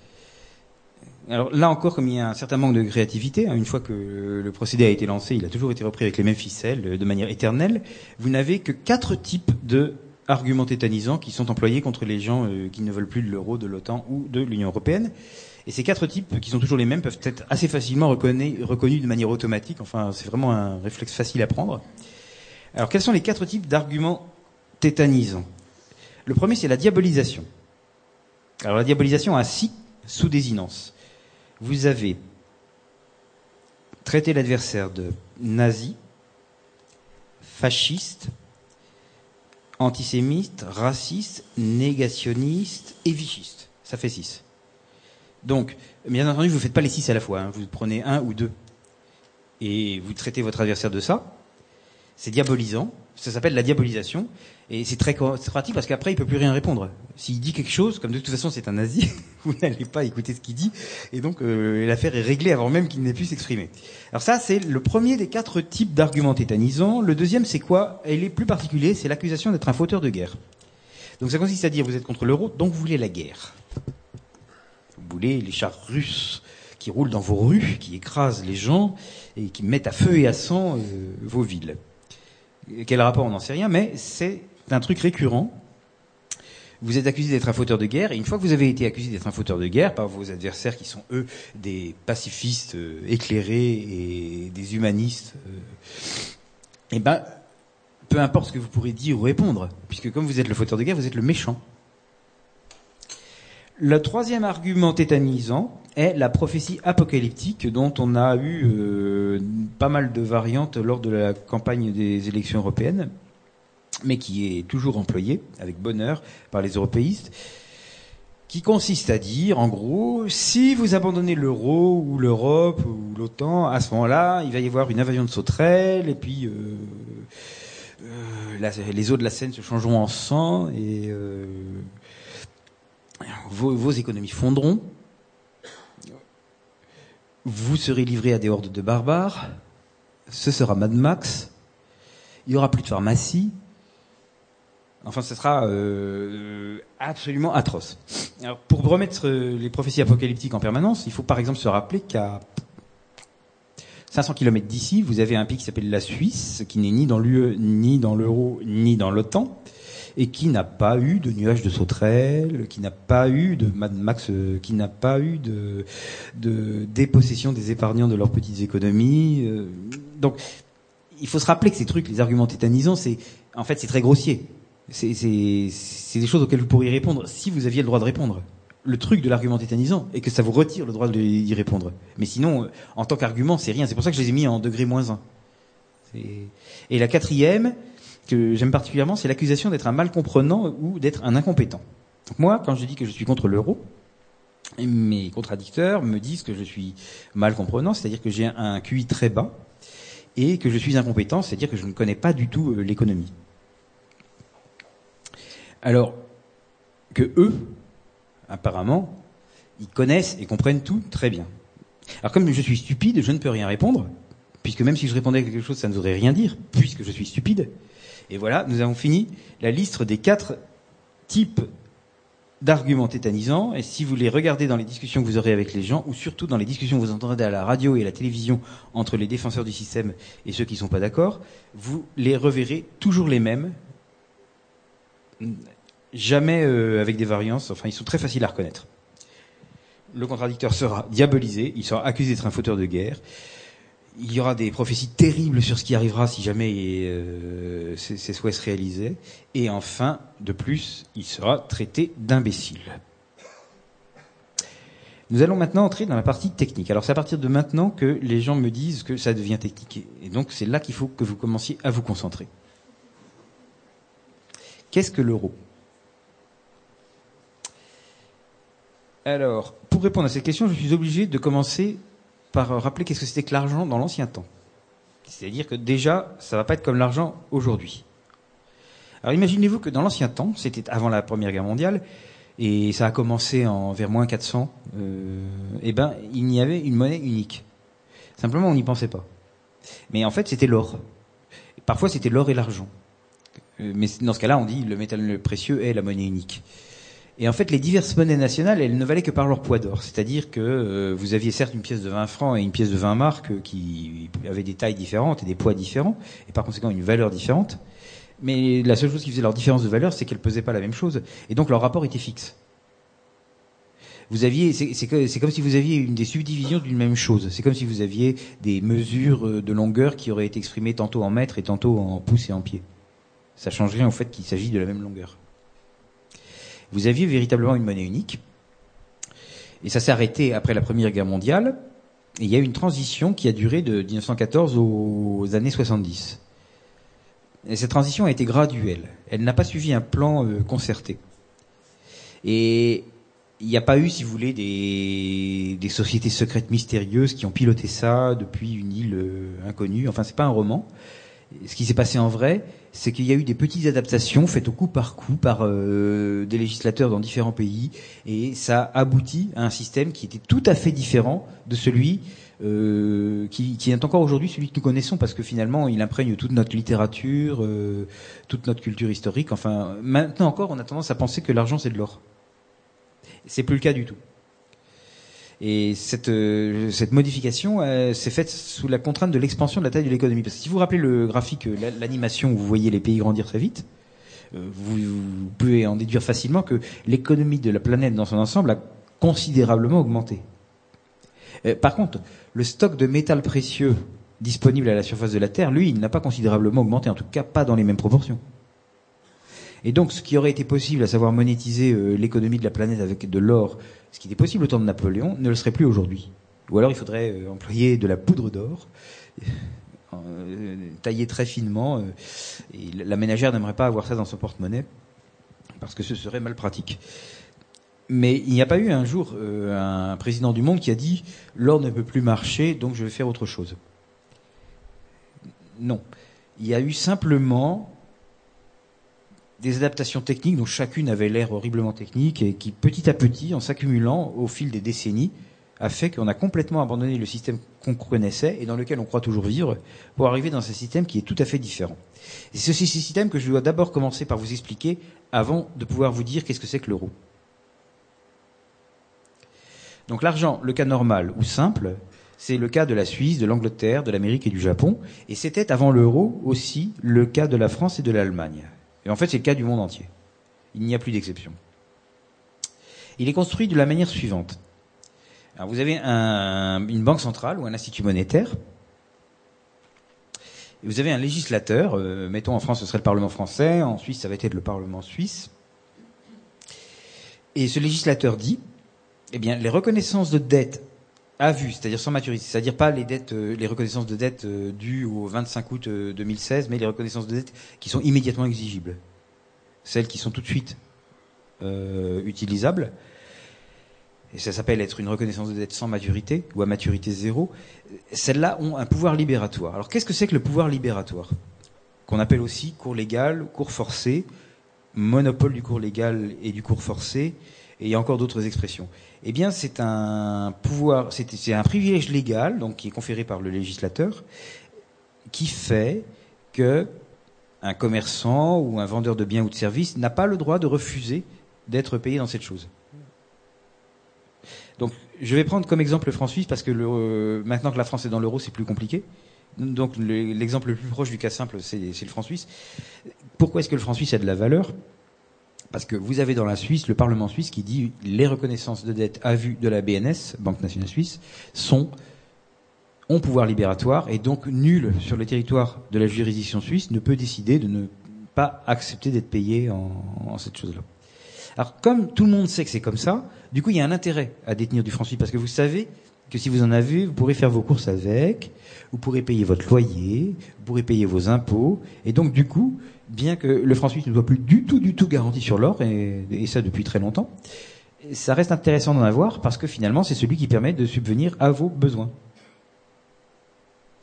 Alors là encore, comme il y a un certain manque de créativité, hein, une fois que le procédé a été lancé, il a toujours été repris avec les mêmes ficelles, euh, de manière éternelle. Vous n'avez que quatre types de arguments tétanisants qui sont employés contre les gens euh, qui ne veulent plus de l'euro, de l'OTAN ou de l'Union européenne. Et ces quatre types, qui sont toujours les mêmes, peuvent être assez facilement reconnus, reconnus de manière automatique. Enfin, c'est vraiment un réflexe facile à prendre. Alors, quels sont les quatre types d'arguments tétanisants? Le premier, c'est la diabolisation. Alors, la diabolisation a six sous-désinences vous avez traité l'adversaire de nazi, fasciste, antisémite, raciste, négationniste et vichiste. Ça fait six. Donc, bien entendu, vous ne faites pas les six à la fois. Hein. Vous prenez un ou deux. Et vous traitez votre adversaire de ça. C'est diabolisant. Ça s'appelle la diabolisation. Et c'est très, pratique parce qu'après, il peut plus rien répondre. S'il dit quelque chose, comme de toute façon c'est un nazi, (laughs) vous n'allez pas écouter ce qu'il dit. Et donc, euh, l'affaire est réglée avant même qu'il n'ait pu s'exprimer. Alors ça, c'est le premier des quatre types d'arguments tétanisants. Le deuxième, c'est quoi? Elle est plus particulier, c'est l'accusation d'être un fauteur de guerre. Donc ça consiste à dire, vous êtes contre l'euro, donc vous voulez la guerre. Vous voulez les chars russes qui roulent dans vos rues, qui écrasent les gens et qui mettent à feu et à sang euh, vos villes. Quel rapport, on n'en sait rien, mais c'est un truc récurrent. Vous êtes accusé d'être un fauteur de guerre, et une fois que vous avez été accusé d'être un fauteur de guerre par vos adversaires qui sont eux des pacifistes euh, éclairés et des humanistes, euh, eh ben, peu importe ce que vous pourrez dire ou répondre, puisque comme vous êtes le fauteur de guerre, vous êtes le méchant. Le troisième argument tétanisant est la prophétie apocalyptique dont on a eu euh, pas mal de variantes lors de la campagne des élections européennes mais qui est toujours employé avec bonheur par les européistes, qui consiste à dire, en gros, si vous abandonnez l'euro ou l'Europe ou l'OTAN, à ce moment-là, il va y avoir une invasion de sauterelles, et puis euh, euh, les eaux de la Seine se changeront en sang, et euh, vos, économies fondront, vous serez livré à des hordes de barbares, ce sera Mad Max, il y aura plus de pharmacie, Enfin, ce sera euh, absolument atroce. Alors, pour remettre euh, les prophéties apocalyptiques en permanence, il faut par exemple se rappeler qu'à 500 km d'ici, vous avez un pays qui s'appelle la Suisse, qui n'est ni dans l'UE, ni dans l'euro, ni dans l'OTAN, et qui n'a pas eu de nuages de sauterelles, qui n'a pas eu de Mad Max, euh, qui n'a pas eu de, de dépossession des épargnants de leurs petites économies. donc, il faut se rappeler que ces trucs, les arguments tétanisants, c'est en fait c'est très grossier c'est des choses auxquelles vous pourriez répondre si vous aviez le droit de répondre. Le truc de l'argument tétanisant est que ça vous retire le droit d'y répondre. Mais sinon, euh, en tant qu'argument, c'est rien. C'est pour ça que je les ai mis en degré moins 1. Et la quatrième, que j'aime particulièrement, c'est l'accusation d'être un mal comprenant ou d'être un incompétent. Moi, quand je dis que je suis contre l'euro, mes contradicteurs me disent que je suis mal comprenant, c'est-à-dire que j'ai un QI très bas, et que je suis incompétent, c'est-à-dire que je ne connais pas du tout euh, l'économie. Alors que eux, apparemment, ils connaissent et comprennent tout très bien. Alors comme je suis stupide, je ne peux rien répondre, puisque même si je répondais à quelque chose, ça ne voudrait rien dire, puisque je suis stupide. Et voilà, nous avons fini la liste des quatre types d'arguments tétanisants. Et si vous les regardez dans les discussions que vous aurez avec les gens, ou surtout dans les discussions que vous entendrez à la radio et à la télévision entre les défenseurs du système et ceux qui ne sont pas d'accord, vous les reverrez toujours les mêmes, jamais euh, avec des variances. Enfin, ils sont très faciles à reconnaître. Le contradicteur sera diabolisé, il sera accusé d'être un fauteur de guerre. Il y aura des prophéties terribles sur ce qui arrivera si jamais euh, ces souhaits se réalisaient. Et enfin, de plus, il sera traité d'imbécile. Nous allons maintenant entrer dans la partie technique. Alors c'est à partir de maintenant que les gens me disent que ça devient technique. Et donc c'est là qu'il faut que vous commenciez à vous concentrer. Qu'est-ce que l'euro? Alors, pour répondre à cette question, je suis obligé de commencer par rappeler qu'est-ce que c'était que l'argent dans l'ancien temps. C'est-à-dire que déjà, ça va pas être comme l'argent aujourd'hui. Alors imaginez-vous que dans l'ancien temps, c'était avant la Première Guerre mondiale, et ça a commencé en vers moins 400, euh, eh ben, il y avait une monnaie unique. Simplement, on n'y pensait pas. Mais en fait, c'était l'or. Parfois, c'était l'or et l'argent. Euh, mais dans ce cas-là, on dit le métal précieux est la monnaie unique. Et en fait, les diverses monnaies nationales, elles ne valaient que par leur poids d'or. C'est-à-dire que euh, vous aviez certes une pièce de 20 francs et une pièce de 20 marques euh, qui avaient des tailles différentes et des poids différents, et par conséquent une valeur différente. Mais la seule chose qui faisait leur différence de valeur, c'est qu'elles pesaient pas la même chose, et donc leur rapport était fixe. Vous aviez, c'est comme si vous aviez une des subdivisions d'une même chose. C'est comme si vous aviez des mesures de longueur qui auraient été exprimées tantôt en mètres et tantôt en pouces et en pieds. Ça change rien au fait qu'il s'agit de la même longueur vous aviez véritablement une monnaie unique. Et ça s'est arrêté après la Première Guerre mondiale. Et il y a eu une transition qui a duré de 1914 aux années 70. Et cette transition a été graduelle. Elle n'a pas suivi un plan euh, concerté. Et il n'y a pas eu, si vous voulez, des, des, sociétés secrètes mystérieuses qui ont piloté ça depuis une île euh, inconnue. Enfin, c'est pas un roman ce qui s'est passé en vrai, c'est qu'il y a eu des petites adaptations faites au coup par coup par euh, des législateurs dans différents pays, et ça aboutit à un système qui était tout à fait différent de celui euh, qui, qui, est encore aujourd'hui celui que nous connaissons, parce que finalement, il imprègne toute notre littérature, euh, toute notre culture historique. Enfin, maintenant encore, on a tendance à penser que l'argent c'est de l'or. C'est plus le cas du tout. Et cette, euh, cette modification euh, s'est faite sous la contrainte de l'expansion de la taille de l'économie. Parce que si vous rappelez le graphique, euh, l'animation où vous voyez les pays grandir très vite, vous, vous pouvez en déduire facilement que l'économie de la planète dans son ensemble a considérablement augmenté. par contre, le stock de métal précieux disponible à la surface de la Terre, lui, il n'a pas considérablement augmenté, en tout cas pas dans les mêmes proportions. Et donc, ce qui aurait été possible, à savoir monétiser l'économie de la planète avec de l'or, ce qui était possible au temps de Napoléon, ne le serait plus aujourd'hui. Ou alors il faudrait euh, employer de la poudre d'or, euh, taillée très finement, euh, et la ménagère n'aimerait pas avoir ça dans son porte-monnaie, parce que ce serait mal pratique. Mais il n'y a pas eu un jour un président du monde qui a dit l'or ne peut plus marcher, donc je vais faire autre chose. Non. Il y a eu simplement des adaptations techniques dont chacune avait l'air horriblement technique et qui, petit à petit, en s'accumulant au fil des décennies, a fait qu'on a complètement abandonné le système qu'on connaissait et dans lequel on croit toujours vivre pour arriver dans un système qui est tout à fait différent. C'est ce système que je dois d'abord commencer par vous expliquer avant de pouvoir vous dire qu'est-ce que c'est que l'euro. Donc l'argent, le cas normal ou simple, c'est le cas de la Suisse, de l'Angleterre, de l'Amérique et du Japon, et c'était avant l'euro aussi le cas de la France et de l'Allemagne. Et en fait, c'est le cas du monde entier. Il n'y a plus d'exception. Il est construit de la manière suivante. Alors vous avez un, une banque centrale ou un institut monétaire. Vous avez un législateur, euh, mettons en France ce serait le Parlement français, en Suisse ça va être le Parlement suisse. Et ce législateur dit, eh bien, les reconnaissances de dette à vue, c'est-à-dire sans maturité, c'est-à-dire pas les euh, les reconnaissances de dettes euh, dues au 25 août 2016, mais les reconnaissances de dettes qui sont immédiatement exigibles, celles qui sont tout de suite utilisables. Et ça s'appelle être une reconnaissance de dette sans maturité ou à maturité zéro. Celles-là ont un pouvoir libératoire. Alors qu'est-ce que c'est que le pouvoir libératoire? Qu'on appelle aussi cours légal, cours forcé, monopole du cours légal et du cours forcé, et il y a encore d'autres expressions. Eh bien, c'est un pouvoir, c'est un privilège légal, donc qui est conféré par le législateur, qui fait que un commerçant ou un vendeur de biens ou de services n'a pas le droit de refuser d'être payé dans cette chose. Donc, je vais prendre comme exemple le franc suisse parce que le, maintenant que la France est dans l'euro, c'est plus compliqué. Donc, l'exemple le plus proche du cas simple, c'est le franc suisse. Pourquoi est-ce que le franc suisse a de la valeur? Parce que vous avez dans la Suisse le Parlement suisse qui dit les reconnaissances de dette à vue de la BNS, Banque nationale suisse, sont ont pouvoir libératoire et donc nul sur le territoire de la juridiction suisse ne peut décider de ne pas accepter d'être payé en, cette chose-là. Alors comme tout le monde sait que c'est comme ça, du coup il y a un intérêt à détenir du franc suisse parce que vous savez que si vous en avez, vous pourrez faire vos courses avec, vous pourrez payer votre loyer, vous pourrez payer vos impôts, et donc du coup, bien que le franc suisse ne soit plus du tout, du tout garanti sur l'or, et, ça depuis très longtemps, ça reste intéressant d'en avoir parce que finalement, c'est celui qui permet de subvenir à vos besoins.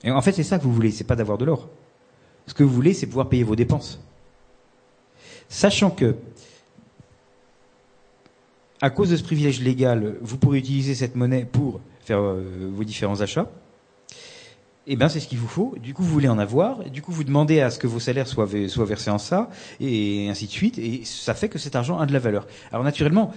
Et en fait, c'est ça que vous voulez, c'est pas d'avoir de l'or. Ce que vous voulez, c'est pouvoir payer vos dépenses. Sachant que, à cause de ce privilège légal, vous pourrez utiliser cette monnaie pour faire euh, vos différents achats eh ben c'est ce qu'il vous faut. Du coup, vous voulez en avoir. Du coup, vous demandez à ce que vos salaires soient, soient versés en ça, et ainsi de suite. Et ça fait que cet argent a de la valeur. Alors naturellement,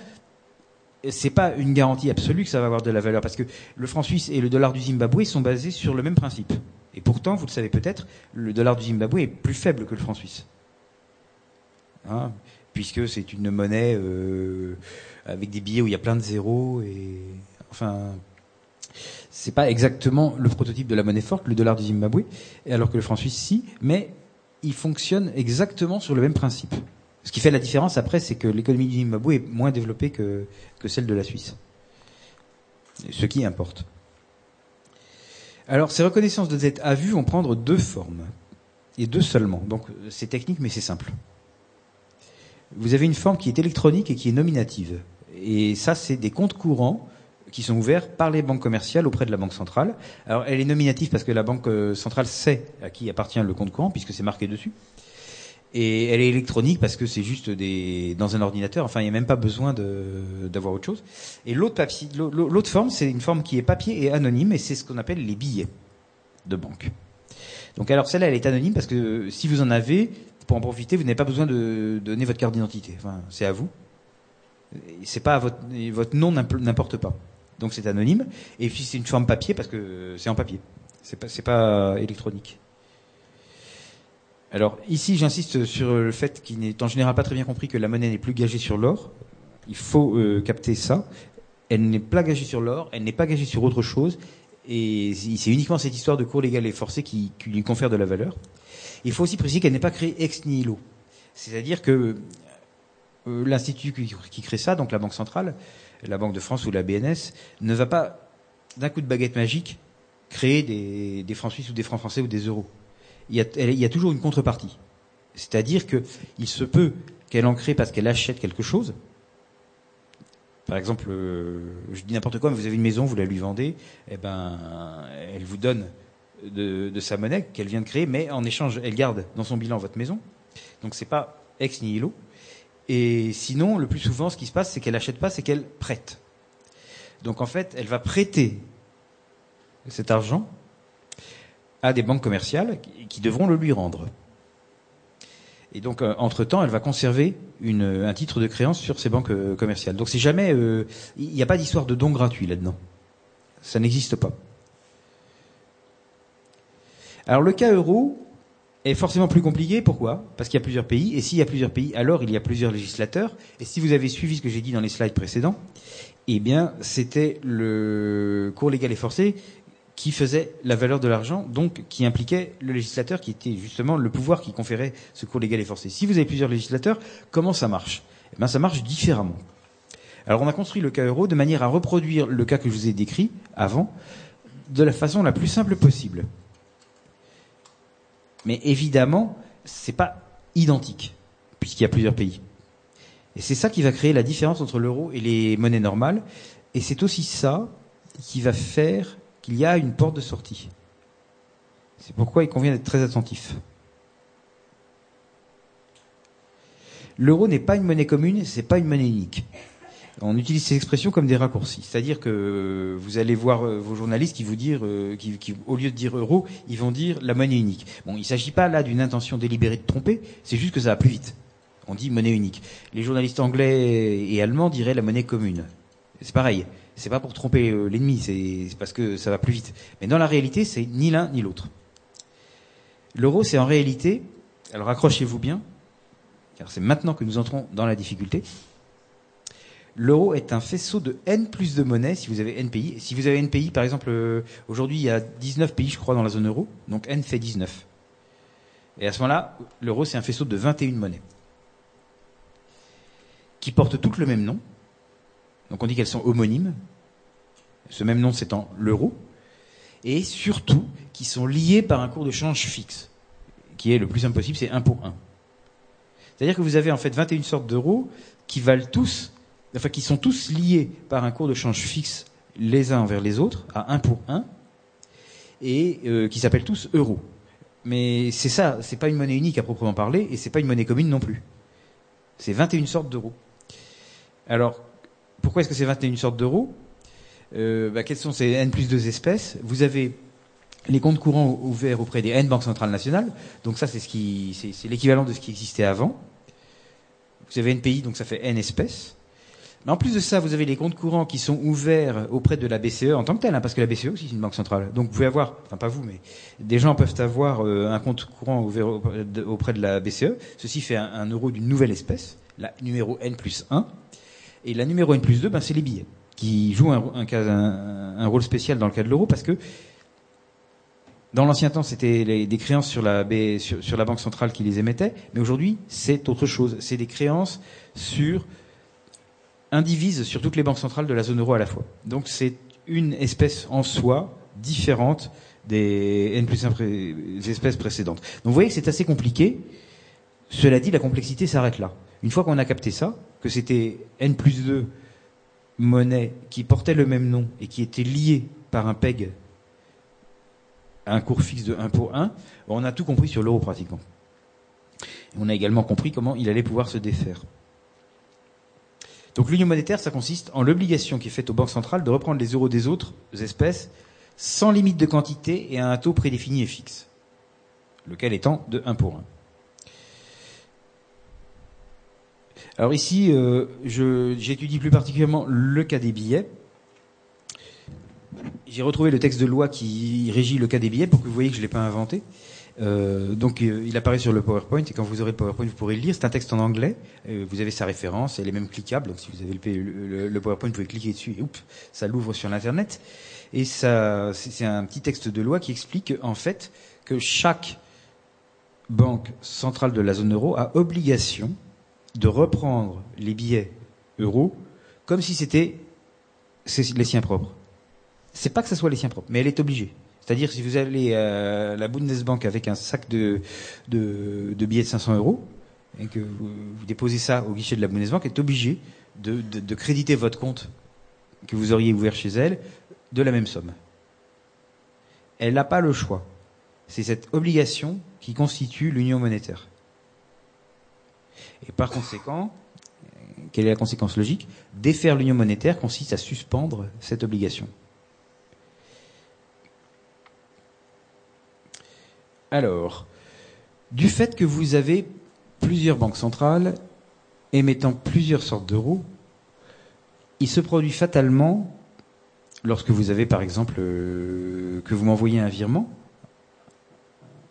c'est pas une garantie absolue que ça va avoir de la valeur, parce que le franc suisse et le dollar du Zimbabwe sont basés sur le même principe. Et pourtant, vous le savez peut-être, le dollar du Zimbabwe est plus faible que le franc suisse. Hein, puisque c'est une monnaie euh, avec des billets où il y a plein de zéros et enfin c'est pas exactement le prototype de la monnaie forte, le dollar du Zimbabwe, alors que le franc suisse, si, mais il fonctionne exactement sur le même principe. Ce qui fait la différence après, c'est que l'économie du Zimbabwe est moins développée que, que celle de la Suisse. Ce qui importe. Alors, ces reconnaissances de dette à vue vont prendre deux formes. Et deux seulement. Donc, c'est technique, mais c'est simple. Vous avez une forme qui est électronique et qui est nominative. Et ça, c'est des comptes courants qui sont ouverts par les banques commerciales auprès de la banque centrale. Alors elle est nominative parce que la banque euh, centrale sait à qui appartient le compte courant puisque c'est marqué dessus. Et elle est électronique parce que c'est juste des dans un ordinateur. Enfin, il n'y a même pas besoin d'avoir autre chose. Et l'autre l'autre forme, c'est une forme qui est papier et anonyme, et c'est ce qu'on appelle les billets de banque. Donc alors celle-là, elle est anonyme parce que si vous en avez, pour en profiter, vous n'avez pas besoin de donner votre carte d'identité. Enfin, c'est à vous. C'est pas votre votre nom n'importe pas donc c'est anonyme. Et puis c'est une forme papier parce que c'est en papier, c'est pas, pas électronique. Alors ici, j'insiste sur le fait qu'il n'est en général pas très bien compris que la monnaie n'est plus gagée sur l'or. Il faut euh, capter ça. Elle n'est pas gagée sur l'or, elle n'est pas gagée sur autre chose, et c'est uniquement cette histoire de cours légal et forcé qui, lui confère de la valeur. Il faut aussi préciser qu'elle n'est pas créée ex nihilo. C'est-à-dire que euh, l'institut qui crée ça, donc la Banque centrale, la Banque de France ou la BNS, ne va pas, d'un coup de baguette magique, créer des, francs suisses ou des francs français ou des euros. Il y a, toujours une contrepartie. C'est-à-dire qu'il se peut qu'elle en crée parce qu'elle achète quelque chose. Par exemple, euh, je dis n'importe quoi, mais vous avez une maison, vous la lui vendez, eh ben, elle vous donne de, sa monnaie qu'elle vient de créer, mais en échange, elle garde dans son bilan votre maison. Donc c'est pas ex nihilo, et sinon, le plus souvent, ce qui se passe, c'est qu'elle n'achète pas, c'est qu'elle prête. Donc en fait, elle va prêter cet argent à des banques commerciales qui devront le lui rendre. Et donc, euh, entre-temps, elle va conserver un titre de créance sur ces banques euh, commerciales. Donc, c'est jamais, euh, il n'y a pas d'histoire de don gratuit là-dedans. Ça n'existe pas. Alors, le cas euro, est forcément plus compliqué. Pourquoi? Parce qu'il y a plusieurs pays. Et s'il y a plusieurs pays, alors il y a plusieurs législateurs. Et si vous avez suivi ce que j'ai dit dans les slides précédents, eh bien, c'était le cours légal et forcé qui faisait la valeur de l'argent, donc qui impliquait le législateur, qui était justement le pouvoir qui conférait ce cours légal et forcé. Si vous avez plusieurs législateurs, comment ça marche? Eh bien, ça marche différemment. Alors on a construit le cas euro de manière à reproduire le cas que je vous ai décrit avant de la façon la plus simple possible. Mais évidemment, c'est pas identique puisqu'il y a plusieurs pays. Et c'est ça qui va créer la différence entre l'euro et les monnaies normales. Et c'est aussi ça qui va faire qu'il y a une porte de sortie. C'est pourquoi il convient d'être très attentif. L'euro n'est pas une monnaie commune, c'est pas une monnaie unique. On utilise ces expressions comme des raccourcis. C'est-à-dire que vous allez voir euh, vos journalistes qui vous dire, euh, qui, au lieu de dire euro, ils vont dire la monnaie unique. Bon, il ne s'agit pas là d'une intention délibérée de tromper, c'est juste que ça va plus vite. On dit monnaie unique. Les journalistes anglais et allemands diraient la monnaie commune. C'est pareil. C'est pas pour tromper euh, l'ennemi, c'est parce que ça va plus vite. Mais dans la réalité, c'est ni l'un ni l'autre. L'euro, c'est en réalité, alors accrochez-vous bien, car c'est maintenant que nous entrons dans la difficulté. L'euro est un faisceau de n plus de monnaie si vous avez n pays. Si vous avez n pays, par exemple, euh, aujourd'hui il y a 19 pays, je crois, dans la zone euro, donc n fait 19. Et à ce moment-là, l'euro c'est un faisceau de 21 monnaies qui portent toutes le même nom. Donc on dit qu'elles sont homonymes. Ce même nom c'est en l'euro. Et surtout, qui sont liées par un cours de change fixe, qui est le plus simple possible, c'est 1 pour 1. C'est-à-dire que vous avez en fait 21 sortes d'euros qui valent tous, enfin qui sont tous liés par un cours de change fixe les uns envers les autres, à 1 pour 1, et euh, qui s'appellent tous euros. Mais c'est ça, c'est pas une monnaie unique à proprement parler, et c'est pas une monnaie commune non plus. C'est 21 sortes d'euros. Alors, pourquoi est-ce que c'est 21 sortes d'euros? Euh, bah, Quelles sont ces N plus 2 espèces? Vous avez les comptes courants ouverts auprès des N banques centrales nationales. Donc ça, c'est ce qui, c'est l'équivalent de ce qui existait avant. Vous avez NPI, donc ça fait N espèces. Mais en plus de ça, vous avez les comptes courants qui sont ouverts auprès de la BCE en tant que tel, hein, parce que la BCE aussi c'est une banque centrale. Donc vous pouvez avoir, enfin pas vous, mais des gens peuvent avoir euh, un compte courant ouvert auprès de la BCE. Ceci fait un, euro d'une nouvelle espèce, la numéro N plus 1. Et la numéro N plus 2, ben, c'est les billets, qui jouent un, un, rôle spécial dans le cas de l'euro, parce que dans l'ancien temps, c'était des créances sur la, sur, la banque centrale qui les émettait, mais aujourd'hui, c'est autre chose. C'est des créances sur indivises sur toutes les banques centrales de la zone euro à la fois. Donc c'est une espèce en soi différente des N plus 1 espèces précédentes. Donc vous voyez que c'est assez compliqué. Cela dit, la complexité s'arrête là. Une fois qu'on a capté ça, que c'était N plus 2 monnaies qui portaient le même nom et qui étaient liées par un PEG à un cours fixe de 1 pour 1, on a tout compris sur l'euro pratiquement. On a également compris comment il allait pouvoir se défaire. Donc l'union monétaire, ça consiste en l'obligation qui est faite aux banques centrales de reprendre les euros des autres espèces sans limite de quantité et à un taux prédéfini et fixe, lequel étant de 1 pour 1. Alors ici, euh, j'étudie plus particulièrement le cas des billets. J'ai retrouvé le texte de loi qui régit le cas des billets pour que vous voyez que je ne l'ai pas inventé. Euh, donc euh, il apparaît sur le PowerPoint et quand vous aurez le PowerPoint, vous pourrez le lire. C'est un texte en anglais. Vous avez sa référence, elle est même cliquable. Donc si vous avez le, le, PowerPoint, vous pouvez cliquer dessus et oups, ça l'ouvre sur l'internet. Et ça, c'est un petit texte de loi qui explique en fait que chaque banque centrale de la zone euro a obligation de reprendre les billets euros comme si c'était les siens propres. C'est pas que ce soit les siens propres, mais elle est obligée. C'est-à-dire si vous allez à la Bundesbank avec un sac de, de, billets de 500 euros et que vous, déposez ça au guichet de la Bundesbank, elle est obligée de, de, de créditer votre compte que vous auriez ouvert chez elle de la même somme. Elle n'a pas le choix. C'est cette obligation qui constitue l'union monétaire. Et par conséquent, quelle est la conséquence logique? Défaire l'union monétaire consiste à suspendre cette obligation. Alors, du fait que vous avez plusieurs banques centrales émettant plusieurs sortes d'euros, il se produit fatalement, lorsque vous avez par exemple euh, que vous m'envoyez un virement,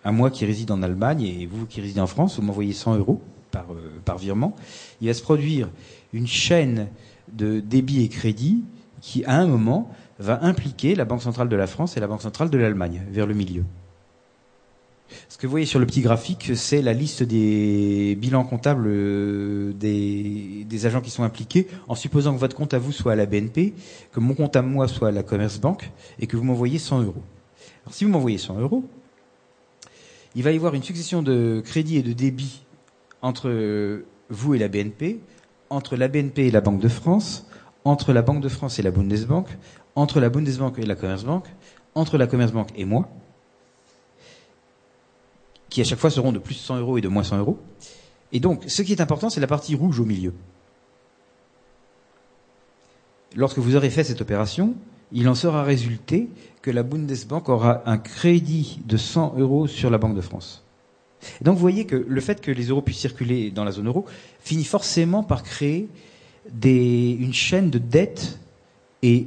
à moi qui réside en Allemagne et vous qui résidez en France, vous m'envoyez 100 euros par, euh, par virement, il va se produire une chaîne de débit et crédit qui, à un moment, va impliquer la Banque centrale de la France et la Banque centrale de l'Allemagne vers le milieu. Ce que vous voyez sur le petit graphique, c'est la liste des bilans comptables euh, des, agents qui sont impliqués, en supposant que votre compte à vous soit à la BNP, que mon compte à moi soit à la Commerce Bank, et que vous m'envoyez 100 euros. Alors si vous m'envoyez 100 euros, il va y avoir une succession de crédits et de débits entre vous et la BNP, entre la BNP et la Banque de France, entre la Banque de France et la Bundesbank, entre la Bundesbank et la Commerzbank, entre la Commerzbank et moi, qui à chaque fois seront de plus 100 euros et de moins 100 euros. Et donc, ce qui est important, c'est la partie rouge au milieu. Lorsque vous aurez fait cette opération, il en sera résulté que la Bundesbank aura un crédit de 100 euros sur la Banque de France. Donc vous voyez que le fait que les euros puissent circuler dans la zone euro finit forcément par créer une chaîne de dettes et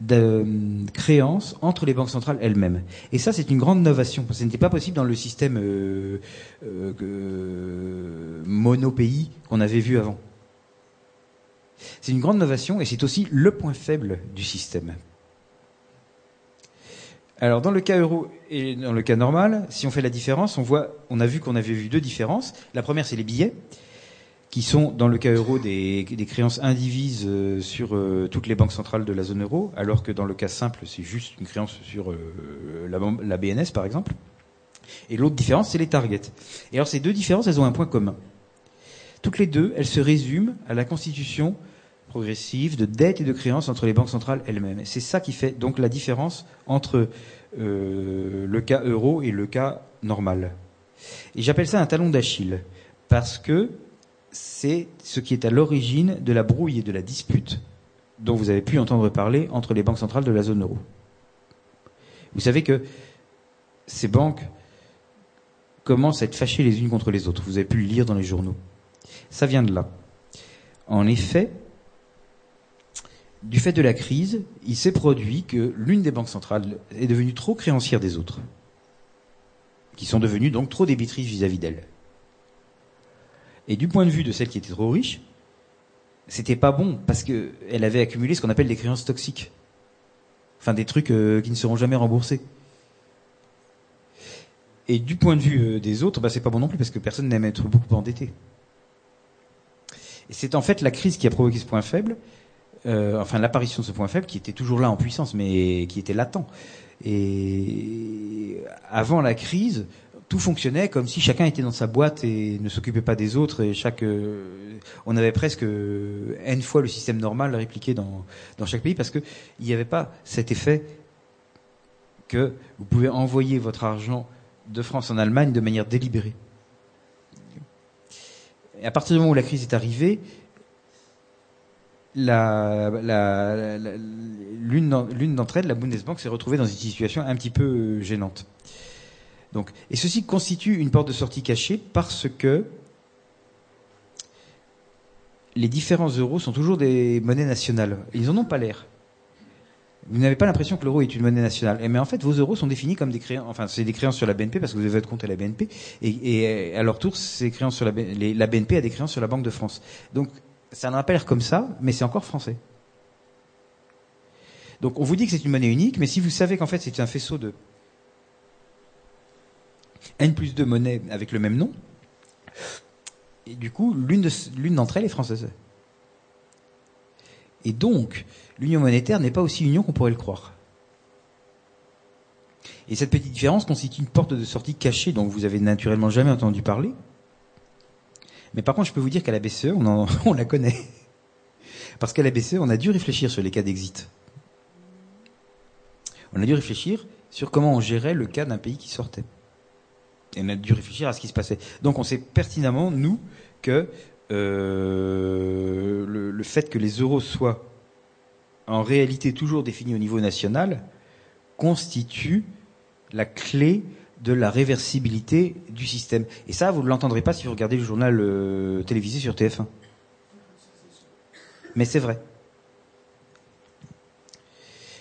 de euh, créances entre les banques centrales elles-mêmes. Et ça, c'est une grande innovation. Ce n'était pas possible dans le système euh, euh, monopays qu'on avait vu avant. C'est une grande innovation et c'est aussi le point faible du système. Alors dans le cas euro et dans le cas normal, si on fait la différence, on voit, on a vu qu'on avait vu deux différences. La première, c'est les billets qui sont dans le cas euro des, créances indivises euh, sur euh, toutes les banques centrales de la zone euro, alors que dans le cas simple, c'est juste une créance sur euh, la, la, BNS par exemple. Et l'autre différence, c'est les targets. Et alors ces deux différences, elles ont un point commun. Toutes les deux, elles se résument à la constitution progressive de dettes et de créances entre les banques centrales elles-mêmes. C'est ça qui fait donc la différence entre le cas euro et le cas normal. Et j'appelle ça un talon d'Achille, parce que c'est ce qui est à l'origine de la brouille et de la dispute dont vous avez pu entendre parler entre les banques centrales de la zone euro. Vous savez que ces banques commencent à être fâchées les unes contre les autres. Vous avez pu le lire dans les journaux. Ça vient de là. En effet, du fait de la crise, il s'est produit que l'une des banques centrales est devenue trop créancière des autres, qui sont devenues donc trop débitrices vis-à-vis d'elle. Et du point de vue de celle qui était trop riche, c'était pas bon parce qu'elle avait accumulé ce qu'on appelle des créances toxiques. Enfin, des trucs euh, qui ne seront jamais remboursés. Et du point de vue euh, des autres, bah, c'est pas bon non plus parce que personne n'aime être beaucoup endetté. Et c'est en fait la crise qui a provoqué ce point faible, euh, enfin l'apparition de ce point faible qui était toujours là en puissance, mais qui était latent. Et avant la crise, tout fonctionnait comme si chacun était dans sa boîte et ne s'occupait pas des autres et chaque euh, on avait presque euh, n fois le système normal répliqué dans dans chaque pays parce que il n'y avait pas cet effet que vous pouvez envoyer votre argent de France en Allemagne de manière délibérée. À partir du moment où la crise est arrivée, l'une d'entre elles, la Bundesbank, s'est retrouvée dans une situation un petit peu euh, gênante. Donc, et ceci constitue une porte de sortie cachée parce que les différents euros sont toujours des monnaies nationales. Ils n'en ont pas l'air. Vous n'avez pas l'impression que l'euro est une monnaie nationale. Mais en fait, vos euros sont définis comme des créances. Enfin, c'est des créances sur la BNP parce que vous avez votre compte à la BNP. Et, à leur tour, ces créances sur la, la BNP a des créances sur la Banque de France. Donc, ça n'a pas l'air comme ça, mais c'est encore français. Donc, on vous dit que c'est une monnaie unique, mais si vous savez qu'en fait c'est un faisceau de N plus 2 monnaies avec le même nom. Et du coup, l'une d'entre elles est française. Et donc, l'union monétaire n'est pas aussi union qu'on pourrait le croire. Et cette petite différence constitue une porte de sortie cachée dont vous avez naturellement jamais entendu parler. Mais par contre, je peux vous dire qu'à la BCE, on, (laughs) on la connaît. Parce qu'à la BCE, on a dû réfléchir sur les cas d'exit. On a dû réfléchir sur comment on gérait le cas d'un pays qui sortait on a dû réfléchir à ce qui se passait. Donc on sait pertinemment, nous, que euh, le, fait que les euros soient en réalité toujours définis au niveau national constitue la clé de la réversibilité du système. Et ça, vous ne l'entendrez pas si vous regardez le journal euh, télévisé sur TF1. Mais c'est vrai.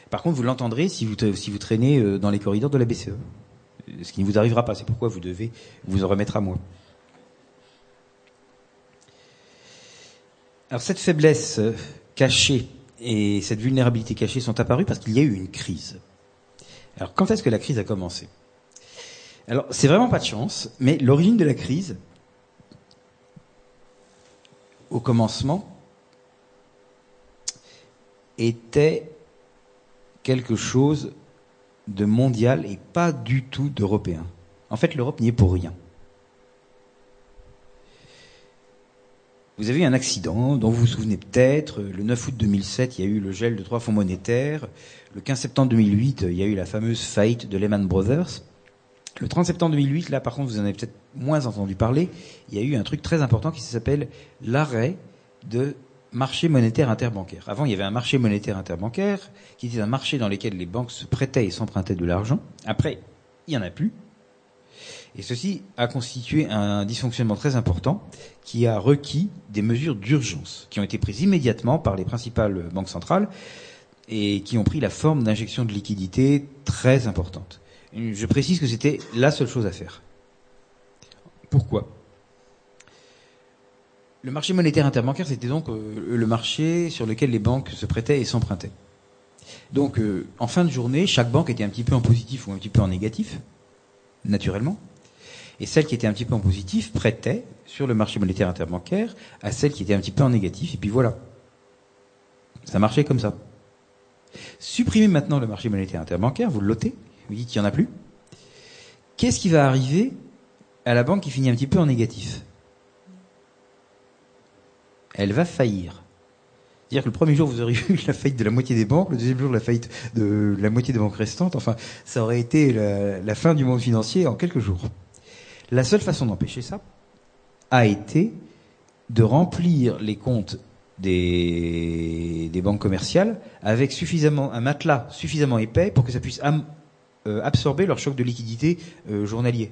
Par contre, vous l'entendrez si vous, si vous traînez euh, dans les corridors de la BCE ce qui ne vous arrivera pas. C'est pourquoi vous devez vous en remettre à moi. Alors cette faiblesse cachée et cette vulnérabilité cachée sont apparues parce qu'il y a eu une crise. Alors quand est-ce que la crise a commencé? Alors, c'est vraiment pas de chance, mais l'origine de la crise, au commencement, était quelque chose de mondial et pas du tout d'européen. En fait, l'Europe n'y est pour rien. Vous avez eu un accident dont vous vous souvenez peut-être. Le 9 août 2007, il y a eu le gel de trois fonds monétaires. Le 15 septembre 2008, il y a eu la fameuse faillite de Lehman Brothers. Le 30 septembre 2008, là par contre, vous en avez peut-être moins entendu parler, il y a eu un truc très important qui s'appelle l'arrêt de marché monétaire interbancaire. Avant, il y avait un marché monétaire interbancaire qui était un marché dans lequel les banques se prêtaient et s'empruntaient de l'argent. Après, il n'y en a plus. Et ceci a constitué un dysfonctionnement très important qui a requis des mesures d'urgence qui ont été prises immédiatement par les principales banques centrales et qui ont pris la forme d'injections de liquidités très importantes. Je précise que c'était la seule chose à faire. Pourquoi? Le marché monétaire interbancaire, c'était donc euh, le marché sur lequel les banques se prêtaient et s'empruntaient. Donc, euh, en fin de journée, chaque banque était un petit peu en positif ou un petit peu en négatif, naturellement et celles qui étaient un petit peu en positif prêtaient sur le marché monétaire interbancaire à celles qui étaient un petit peu en négatif, et puis voilà. Ça marchait comme ça. Supprimez maintenant le marché monétaire interbancaire, vous le lotez, vous dites qu'il n'y en a plus. Qu'est-ce qui va arriver à la banque qui finit un petit peu en négatif? Elle va faillir. C'est-à-dire que le premier jour, vous auriez (laughs) eu la faillite de la moitié des banques, le deuxième jour, la faillite de la moitié des banques restantes. Enfin, ça aurait été la, fin du monde financier en quelques jours. La seule façon d'empêcher ça a été de remplir les comptes des, banques commerciales avec un matelas suffisamment épais pour que ça puisse euh, absorber leur choc de liquidité euh, journalier.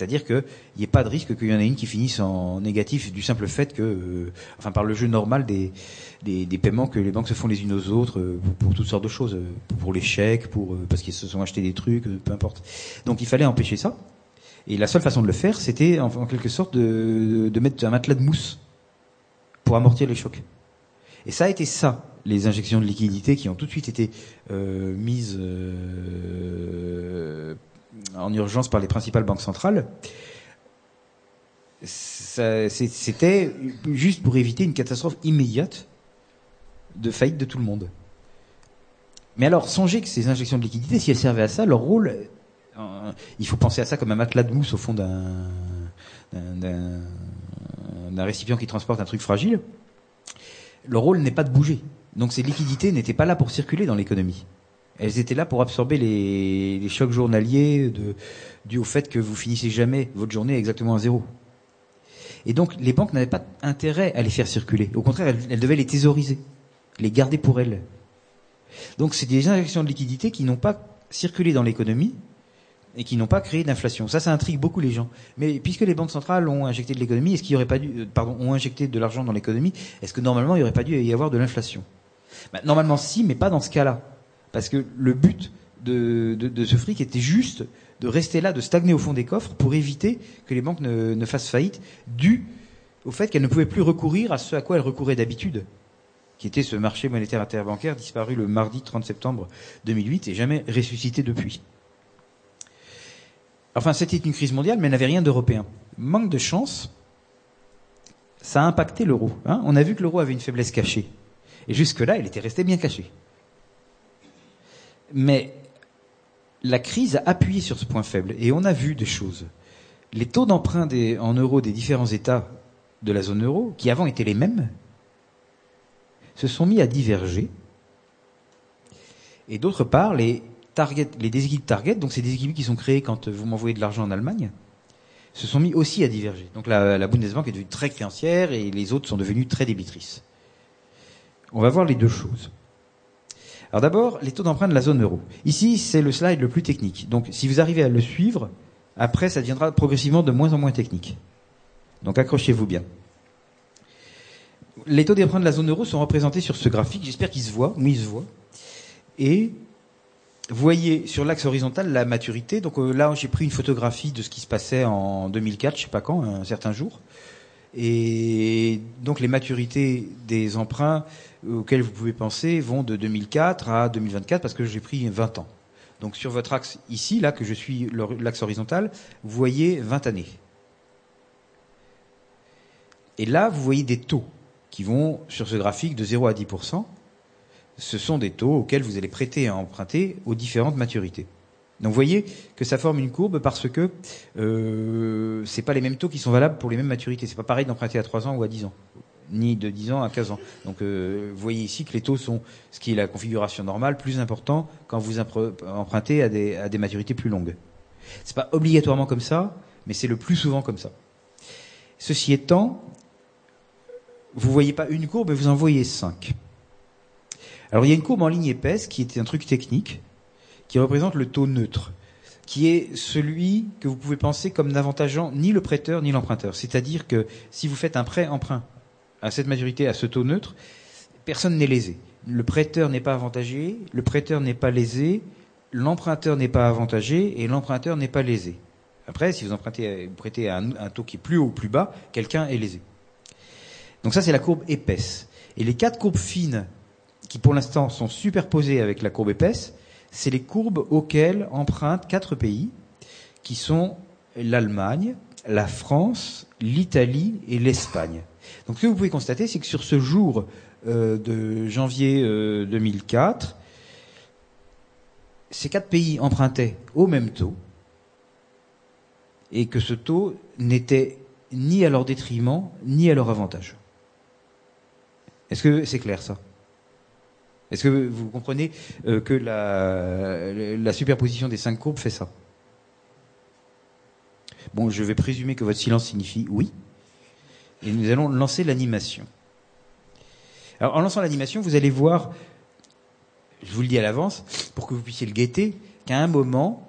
C'est-à-dire qu'il n'y ait pas de risque qu'il y en ait une qui finisse en négatif du simple fait que, euh, enfin par le jeu normal des, des, paiements que les banques se font les unes aux autres pour, toutes sortes de choses, pour les chèques, pour parce qu'ils se sont achetés des trucs, peu importe. Donc il fallait empêcher ça. Et la seule façon de le faire, c'était en, quelque sorte de, mettre un matelas de mousse pour amortir les chocs. Et ça a été ça, les injections de liquidité qui ont tout de suite été euh, mises euh, en urgence par les principales banques centrales. C'était juste pour éviter une catastrophe immédiate de faillite de tout le monde. Mais alors, songez que ces injections de liquidité, si elles servaient à ça, leur rôle il faut penser à ça comme un matelas de mousse au fond d'un récipient qui transporte un truc fragile. Le rôle n'est pas de bouger. Donc ces liquidités n'étaient pas là pour circuler dans l'économie. Elles étaient là pour absorber les, chocs journaliers de, dû au fait que vous finissez jamais votre journée exactement à zéro. Et donc les banques n'avaient pas intérêt à les faire circuler. Au contraire, elles, devaient les thésauriser, les garder pour elles. Donc c'est des injections de liquidités qui n'ont pas circulé dans l'économie, et qui n'ont pas créé d'inflation. Ça, ça intrigue beaucoup les gens. Mais puisque les banques centrales ont injecté de l'économie, est-ce qu'il aurait pas dû, euh, pardon, ont injecté de l'argent dans l'économie, est-ce que normalement il n'y aurait pas dû y avoir de l'inflation? Bah, Normalement, si, mais pas dans ce cas-là, parce que le but de, ce fric était juste de rester là, de stagner au fond des coffres pour éviter que les banques ne, fassent faillite, dû au fait qu'elles ne pouvaient plus recourir à ce à quoi elles recouraient d'habitude, qui était ce marché monétaire interbancaire disparu le mardi 30 septembre 2008 et jamais ressuscité depuis. Enfin, c'était une crise mondiale, mais n'avait rien d'européen. Manque de chance, ça a impacté l'euro. Hein. On a vu que l'euro avait une faiblesse cachée. Et jusque-là, il était resté bien caché. Mais la crise a appuyé sur ce point faible. Et on a vu des choses. Les taux d'emprunt en euros des différents États de la zone euro, qui avant étaient les mêmes, se sont mis à diverger. Et d'autre part, les déséquilibres target, donc c'est des équilibres qui sont créés quand vous m'envoyez de l'argent en Allemagne, se sont mis aussi à diverger. Donc la, Bundesbank est devenue très créancière et les autres sont devenus très débitrices. On va voir les deux choses. Alors d'abord, les taux d'emprunt de la zone euro. Ici, c'est le slide le plus technique. Donc si vous arrivez à le suivre, après, ça deviendra progressivement de moins en moins technique. Donc accrochez-vous bien. Les taux d'emprunt de la zone euro sont représentés sur ce graphique. J'espère qu'il se voit. Oui, il se voit. Et voyez sur l'axe horizontal la maturité. Donc euh, là, j'ai pris une photographie de ce qui se passait en 2004, je sais pas quand, un certain jour. Et donc les maturités des emprunts auxquels vous pouvez penser vont de 2004 à 2024 parce que j'ai pris 20 ans. Donc sur votre axe ici, là que je suis l'axe horizontal, vous voyez 20 années. Et là, vous voyez des taux qui vont sur ce graphique de 0 à 10%. Ce sont des taux auxquels vous allez prêter à emprunter aux différentes maturités. Donc vous voyez que ça forme une courbe parce que euh, c'est pas les mêmes taux qui sont valables pour les mêmes maturités. C'est pas pareil d'emprunter à 3 ans ou à 10 ans, ni de 10 ans à 15 ans. Donc euh, vous voyez ici que les taux sont, ce qui est la configuration normale, plus important quand vous empruntez à des, maturités plus longues. C'est pas obligatoirement comme ça, mais c'est le plus souvent comme ça. Ceci étant, vous voyez pas une courbe, mais vous en voyez cinq. Alors il y a une courbe en ligne épaisse qui est un truc technique qui représente le taux neutre, qui est celui que vous pouvez penser comme n'avantageant ni le prêteur ni l'emprunteur. C'est-à-dire que si vous faites un prêt emprunt à cette majorité, à ce taux neutre, personne n'est lésé. Le prêteur n'est pas avantagé, le prêteur n'est pas lésé, l'emprunteur n'est pas avantagé et l'emprunteur n'est pas lésé. Après, si vous empruntez, vous prêtez à un, un taux qui est plus haut ou plus bas, quelqu'un est lésé. Donc ça, c'est la courbe épaisse. Et les quatre courbes fines, qui pour l'instant sont superposées avec la courbe épaisse, c'est les courbes auxquelles empruntent quatre pays, qui sont l'Allemagne, la France, l'Italie et l'Espagne. Donc ce que vous pouvez constater, c'est que sur ce jour euh, de janvier 2004, euh, ces quatre pays empruntaient au même taux, et que ce taux n'était ni à leur détriment, ni à leur avantage. Est-ce que c'est clair ça? Est-ce que vous comprenez euh, que la, superposition des cinq courbes fait ça? Bon, je vais présumer que votre silence signifie oui. Et nous allons lancer l'animation. Alors, en lançant l'animation, vous allez voir, je vous le dis à l'avance, pour que vous puissiez le guetter, qu'à un moment,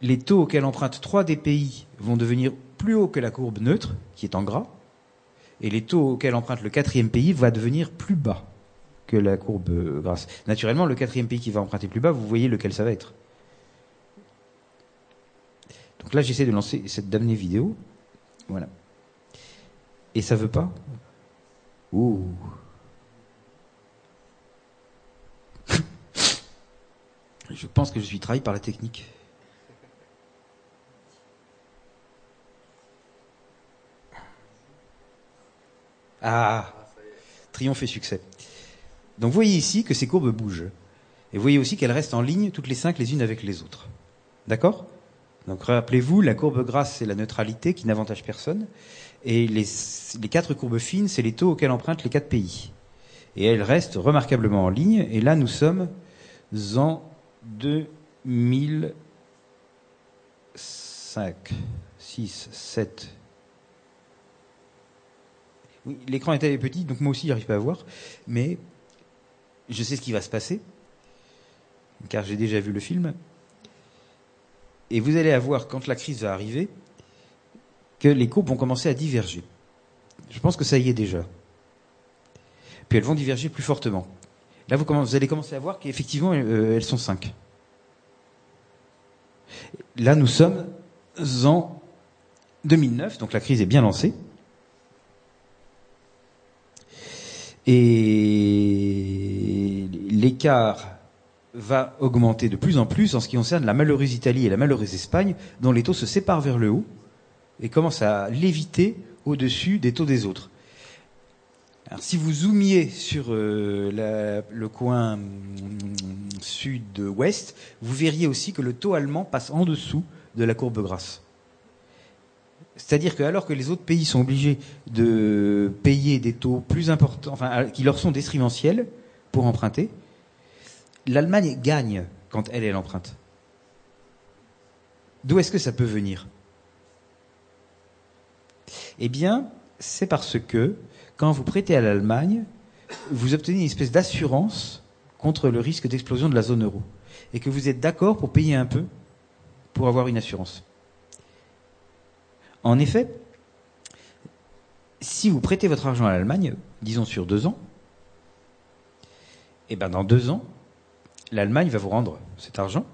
les taux auxquels empruntent trois des pays vont devenir plus hauts que la courbe neutre, qui est en gras, et les taux auxquels emprunte le quatrième pays va devenir plus bas que la courbe euh, grasse. Naturellement, le quatrième pays qui va emprunter plus bas, vous voyez lequel ça va être. Donc là, j'essaie de lancer cette damnée vidéo. Voilà. Et ça veut pas Ouh. (laughs) je pense que je suis trahi par la technique. Ah, triomphe et succès. Donc vous voyez ici que ces courbes bougent. Et vous voyez aussi qu'elles restent en ligne toutes les cinq les unes avec les autres. D'accord? Donc rappelez-vous, la courbe grasse, c'est la neutralité qui n'avantage personne. Et les, les quatre courbes fines, c'est les taux auxquels empruntent les quatre pays. Et elles restent remarquablement en ligne. Et là, nous sommes en 2005, 6, 7. Oui, l'écran était petit, donc moi aussi, j'arrive pas à voir. Mais je sais ce qui va se passer, car j'ai déjà vu le film. Et vous allez avoir, quand la crise va arriver, que les courbes vont commencer à diverger. Je pense que ça y est déjà. Puis elles vont diverger plus fortement. Là, vous, allez commencer à voir qu'effectivement, euh, elles sont cinq. Là, nous sommes en 2009, donc la crise est bien lancée. Et l'écart va augmenter de plus en plus en ce qui concerne la malheureuse Italie et la malheureuse Espagne, dont les taux se séparent vers le haut et commencent à léviter au-dessus des taux des autres. Alors, si vous zoomiez sur euh, le coin sud-ouest, vous verriez aussi que le taux allemand passe en dessous de la courbe grasse. C'est-à-dire que alors que les autres pays sont obligés de payer des taux plus importants, enfin, qui leur sont détrimentels pour emprunter, l'Allemagne gagne quand elle, elle emprunte. D'où est-ce que ça peut venir? Eh bien, c'est parce que quand vous prêtez à l'Allemagne, vous obtenez une espèce d'assurance contre le risque d'explosion de la zone euro. Et que vous êtes d'accord pour payer un peu pour avoir une assurance. En effet, si vous prêtez votre argent à l'Allemagne, disons sur deux ans, et eh ben dans deux ans, l'Allemagne va vous rendre cet argent,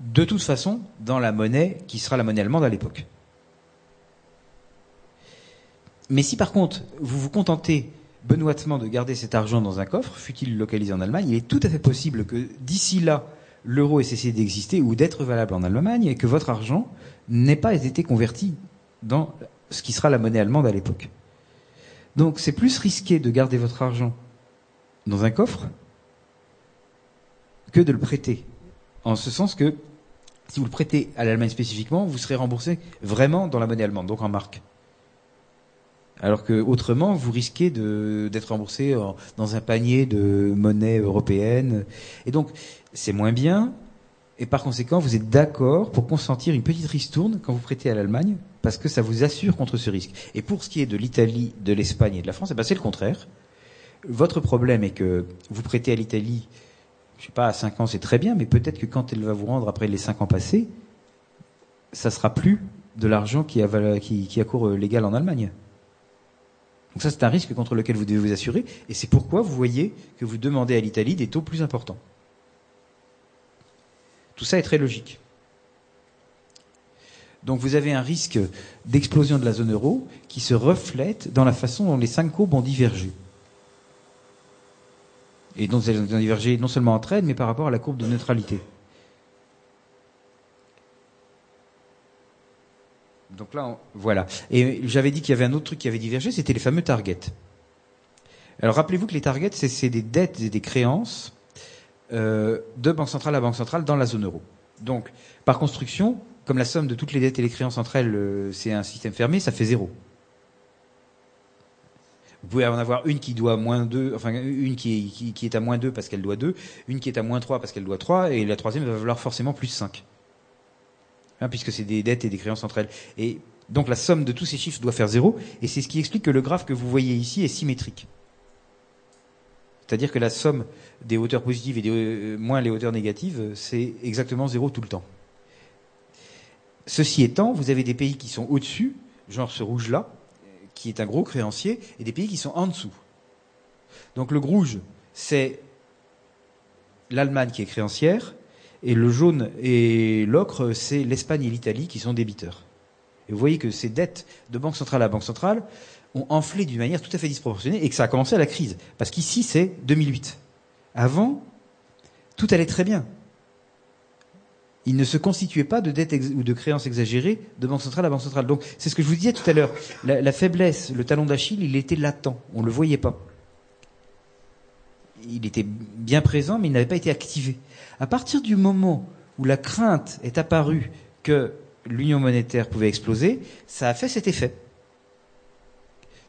de toute façon, dans la monnaie qui sera la monnaie allemande à l'époque. Mais si par contre, vous vous contentez benoîtement de garder cet argent dans un coffre, fut-il localisé en Allemagne, il est tout à fait possible que d'ici là, l'euro ait cessé d'exister ou d'être valable en Allemagne et que votre argent n'ait pas été converti dans ce qui sera la monnaie allemande à l'époque. Donc c'est plus risqué de garder votre argent dans un coffre que de le prêter. En ce sens que si vous le prêtez à l'Allemagne spécifiquement, vous serez remboursé vraiment dans la monnaie allemande, donc en marque. Alors que autrement, vous risquez d'être remboursé dans un panier de monnaie européenne. Et donc, c'est moins bien. Et par conséquent, vous êtes d'accord pour consentir une petite ristourne quand vous prêtez à l'Allemagne, parce que ça vous assure contre ce risque. Et pour ce qui est de l'Italie, de l'Espagne et de la France, eh ben, c'est le contraire. Votre problème est que vous prêtez à l'Italie, je sais pas, à 5 ans, c'est très bien, mais peut-être que quand elle va vous rendre après les 5 ans passés, ça sera plus de l'argent qui a, qui, qui a cours légal en Allemagne. Donc ça, c'est un risque contre lequel vous devez vous assurer, et c'est pourquoi vous voyez que vous demandez à l'Italie des taux plus importants. Tout ça est très logique. Donc vous avez un risque d'explosion de la zone euro qui se reflète dans la façon dont les cinq courbes ont divergé. Et dont elles ont divergé non seulement entre elles, mais par rapport à la courbe de neutralité. Donc là, voilà. Et j'avais dit qu'il y avait un autre truc qui avait divergé, c'était les fameux targets. Alors rappelez-vous que les targets, c'est des dettes et des créances euh, de banque centrale à banque centrale dans la zone euro. Donc, par construction, comme la somme de toutes les dettes et les créances entre elles, euh, c'est un système fermé, ça fait zéro. Vous pouvez en avoir une qui doit moins 2, enfin une qui est, à moins 2 parce qu'elle doit 2, une qui est à moins 3 parce qu'elle doit 3, et la troisième va valoir forcément plus 5. Hein, puisque c'est des dettes et des créances entre elles. Et donc la somme de tous ces chiffres doit faire zéro, et c'est ce qui explique que le graphe que vous voyez ici est symétrique. C'est-à-dire que la somme des hauteurs positives et des, euh, moins les hauteurs négatives, c'est exactement zéro tout le temps. Ceci étant, vous avez des pays qui sont au-dessus, genre ce rouge-là, qui est un gros créancier, et des pays qui sont en dessous. Donc le rouge, c'est l'Allemagne qui est créancière, et le jaune et l'ocre, c'est l'Espagne et l'Italie qui sont débiteurs. Et vous voyez que ces dettes de banque centrale à banque centrale ont enflé d'une manière tout à fait disproportionnée et que ça a commencé à la crise. Parce qu'ici, c'est 2008. Avant, tout allait très bien. Il ne se constituait pas de dettes ou de créances exagérées de banque centrale à banque centrale. Donc, c'est ce que je vous disais tout à l'heure. La, la, faiblesse, le talon d'Achille, il était latent. On ne le voyait pas. Il était bien présent, mais il n'avait pas été activé. À partir du moment où la crainte est apparue que l'union monétaire pouvait exploser, ça a fait cet effet.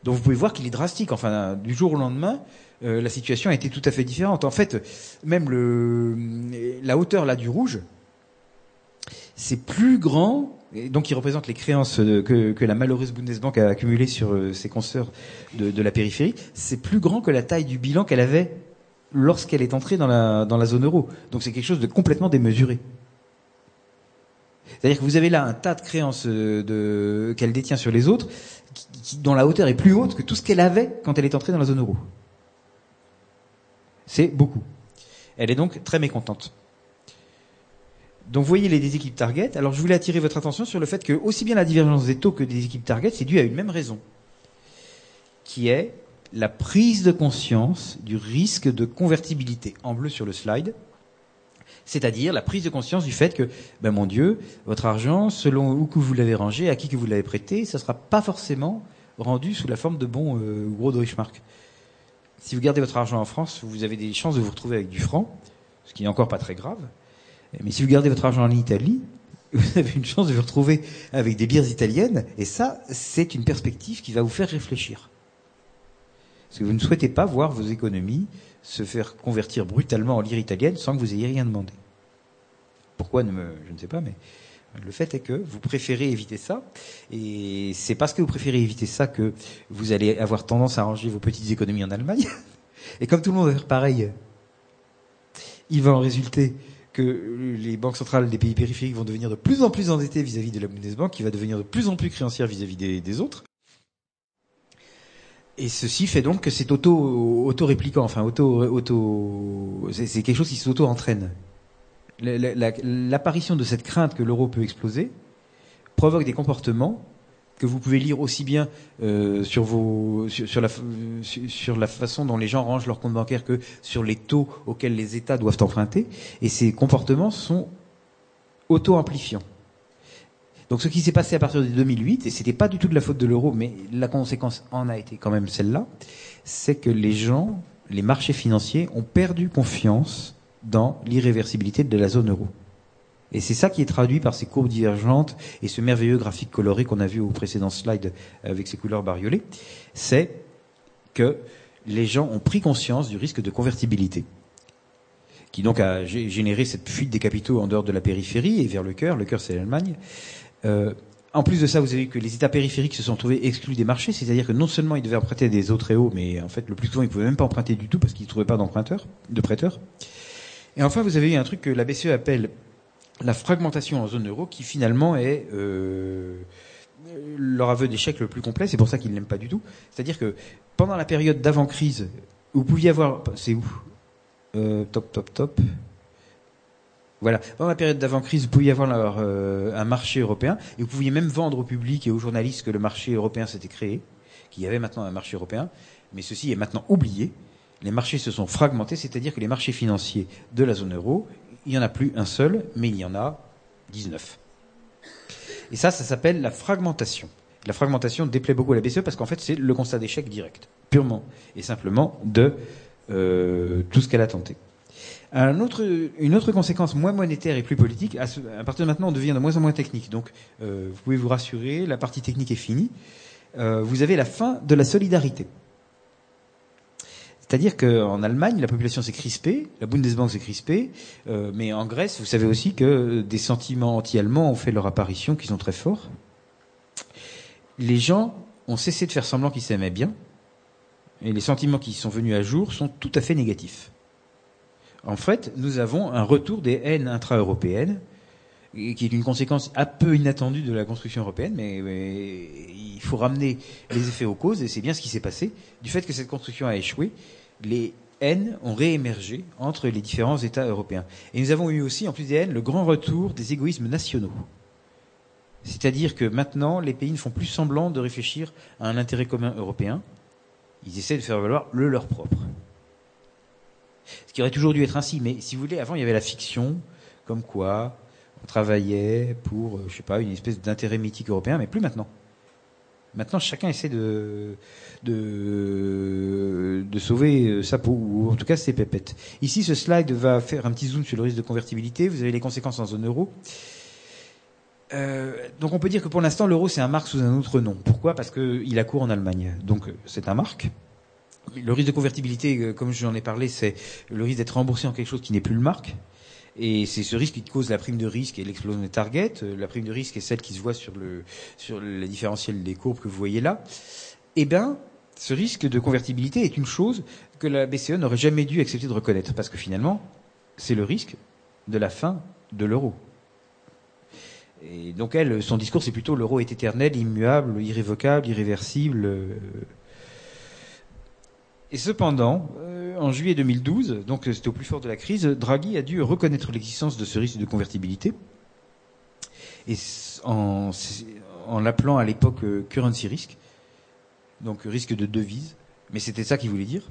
Donc vous pouvez voir qu'il est drastique. Enfin, du jour au lendemain, euh, la situation a été tout à fait différente. En fait, même la hauteur là du rouge, c'est plus grand. Donc, il représente les créances que, la malheureuse Bundesbank a accumulées sur euh, ses consoeurs de la périphérie. C'est plus grand que la taille du bilan qu'elle avait lorsqu'elle est entrée dans la, zone euro. Donc c'est quelque chose de complètement démesuré. C'est-à-dire que vous avez là un tas de créances euh, qu'elle détient sur les autres, dont la hauteur est plus haute que tout ce qu'elle avait quand elle est entrée dans la zone euro. C'est beaucoup. Elle est donc très mécontente. Donc vous voyez les déséquilibres target. Alors je voulais attirer votre attention sur le fait que aussi bien la divergence des taux que des équipes target, c'est dû à une même raison, qui est la prise de conscience du risque de convertibilité, en bleu sur le slide, c'est-à-dire la prise de conscience du fait que, ben mon Dieu, votre argent, selon où que vous l'avez rangé, à qui que vous l'avez prêté, ça ne sera pas forcément rendu sous la forme de bons euh, gros Deutschmark. Si vous gardez votre argent en France, vous avez des chances de vous retrouver avec du franc, ce qui n'est encore pas très grave. Mais si vous gardez votre argent en Italie, (laughs) vous avez une chance de vous retrouver avec des bières italiennes, et ça, c'est une perspective qui va vous faire réfléchir. Parce que vous ne souhaitez pas voir vos économies se faire convertir brutalement en lire italienne sans que vous ayez rien demandé. Pourquoi Je ne sais pas, mais le fait est que vous préférez éviter ça, et c'est parce que vous préférez éviter ça que vous allez avoir tendance à ranger vos petites économies en Allemagne. (laughs) Et comme tout le monde va faire pareil, il va en résulter que les banques centrales des pays périphériques vont devenir de plus en plus endettées vis-à-vis de la Bundesbank, qui va devenir de plus en plus créancière vis-à-vis des, autres. Et ceci fait donc que c'est auto, auto-répliquant, enfin auto, auto, c'est quelque chose qui s'auto-entraîne. L'apparition de cette crainte que l'euro peut exploser provoque des comportements que vous pouvez lire aussi bien euh, sur, la, sur, la façon dont les gens rangent leur compte bancaire que sur les taux auxquels les États doivent emprunter. Et ces comportements sont auto-amplifiants. Donc ce qui s'est passé à partir de 2008, et c'était pas du tout de la faute de l'euro, mais la conséquence en a été quand même celle-là, c'est que les gens, les marchés financiers ont perdu confiance dans l'irréversibilité de la zone euro. Et c'est ça qui est traduit par ces courbes divergentes et ce merveilleux graphique coloré qu'on a vu au précédent slide avec ses couleurs bariolées. C'est que les gens ont pris conscience du risque de convertibilité qui donc a généré cette fuite des capitaux en dehors de la périphérie et vers le cœur. Le cœur, c'est l'Allemagne. Euh, en plus de ça, vous avez vu que les États périphériques se sont trouvés exclus des marchés, c'est-à-dire que non seulement ils devaient emprunter des eaux très hauts, mais en fait, le plus souvent, ils pouvaient même pas emprunter du tout parce qu'ils ne trouvaient pas d'emprunteurs, de prêteurs. Et enfin, vous avez eu un truc que la BCE appelle la fragmentation en zone euro qui finalement est euh, leur aveu d'échec le plus complet, c'est pour ça qu'ils ne l'aiment pas du tout. C'est-à-dire que pendant la période d'avant-crise, vous pouviez avoir... C'est où? Euh, Top, top, top. Voilà. Pendant la période d'avant-crise, vous pouviez avoir euh, un marché européen et vous pouviez même vendre au public et aux journalistes que le marché européen s'était créé, qu'il y avait maintenant un marché européen, mais ceci est maintenant oublié. Les marchés se sont fragmentés, c'est-à-dire que les marchés financiers de la zone euro il n'y en a plus un seul, mais il y en a 19. Et ça, ça s'appelle la fragmentation. La fragmentation déplaît beaucoup à la BCE parce qu'en fait, c'est le constat d'échec direct, purement et simplement de euh, tout ce qu'elle a tenté. Une autre conséquence moins monétaire et plus politique, à, partir de maintenant, on devient de moins en moins technique. Donc, euh, vous pouvez vous rassurer, la partie technique est finie. Euh, vous avez la fin de la solidarité. C'est-à-dire qu'en Allemagne, la population s'est crispée, la Bundesbank s'est crispée, euh, mais en Grèce, vous savez aussi que des sentiments anti-allemands ont fait leur apparition, qui sont très forts. Les gens ont cessé de faire semblant qu'ils s'aimaient bien, et les sentiments qui sont venus à jour sont tout à fait négatifs. En fait, nous avons un retour des haines intra-européennes, qui est une conséquence un peu inattendue de la construction européenne, mais, il faut ramener les effets aux causes, et c'est bien ce qui s'est passé. Du fait que cette construction a échoué, les haines ont réémergé entre les différents États européens. Et nous avons eu aussi, en plus des haines, le grand retour des égoïsmes nationaux. C'est-à-dire que maintenant, les pays ne font plus semblant de réfléchir à un intérêt commun européen. Ils essaient de faire valoir le leur propre. Ce qui aurait toujours dû être ainsi, mais si vous voulez, avant il y avait la fiction, comme quoi on travaillait pour, euh, je sais pas, une espèce d'intérêt mythique européen, mais plus maintenant. Maintenant, chacun essaie de, de, de sauver euh, sa peau, ou en tout cas ses pépettes. Ici, ce slide va faire un petit zoom sur le risque de convertibilité. Vous avez les conséquences en zone euro. Euh, donc on peut dire que pour l'instant, l'euro, c'est un marque sous un autre nom. Pourquoi? Parce qu'il a cours en Allemagne. Donc c'est un marque. Le risque de convertibilité, euh, comme j'en ai parlé, c'est le risque d'être remboursé en quelque chose qui n'est plus le marque. Et c'est ce risque qui cause la prime de risque et l'explosion des targets. Euh, la prime de risque est celle qui se voit sur le sur la différentiel des courbes que vous voyez là. Eh bien, ce risque de convertibilité est une chose que la BCE n'aurait jamais dû accepter de reconnaître, parce que finalement, c'est le risque de la fin de l'euro. Et donc elle, son discours, c'est plutôt l'euro est éternel, immuable, irrévocable, irréversible. Euh. Et cependant, en juillet 2012, donc c'était au plus fort de la crise, Draghi a dû reconnaître l'existence de ce risque de convertibilité, et en, l'appelant à l'époque euh, currency risk, donc risque de devise, mais c'était ça qu'il voulait dire.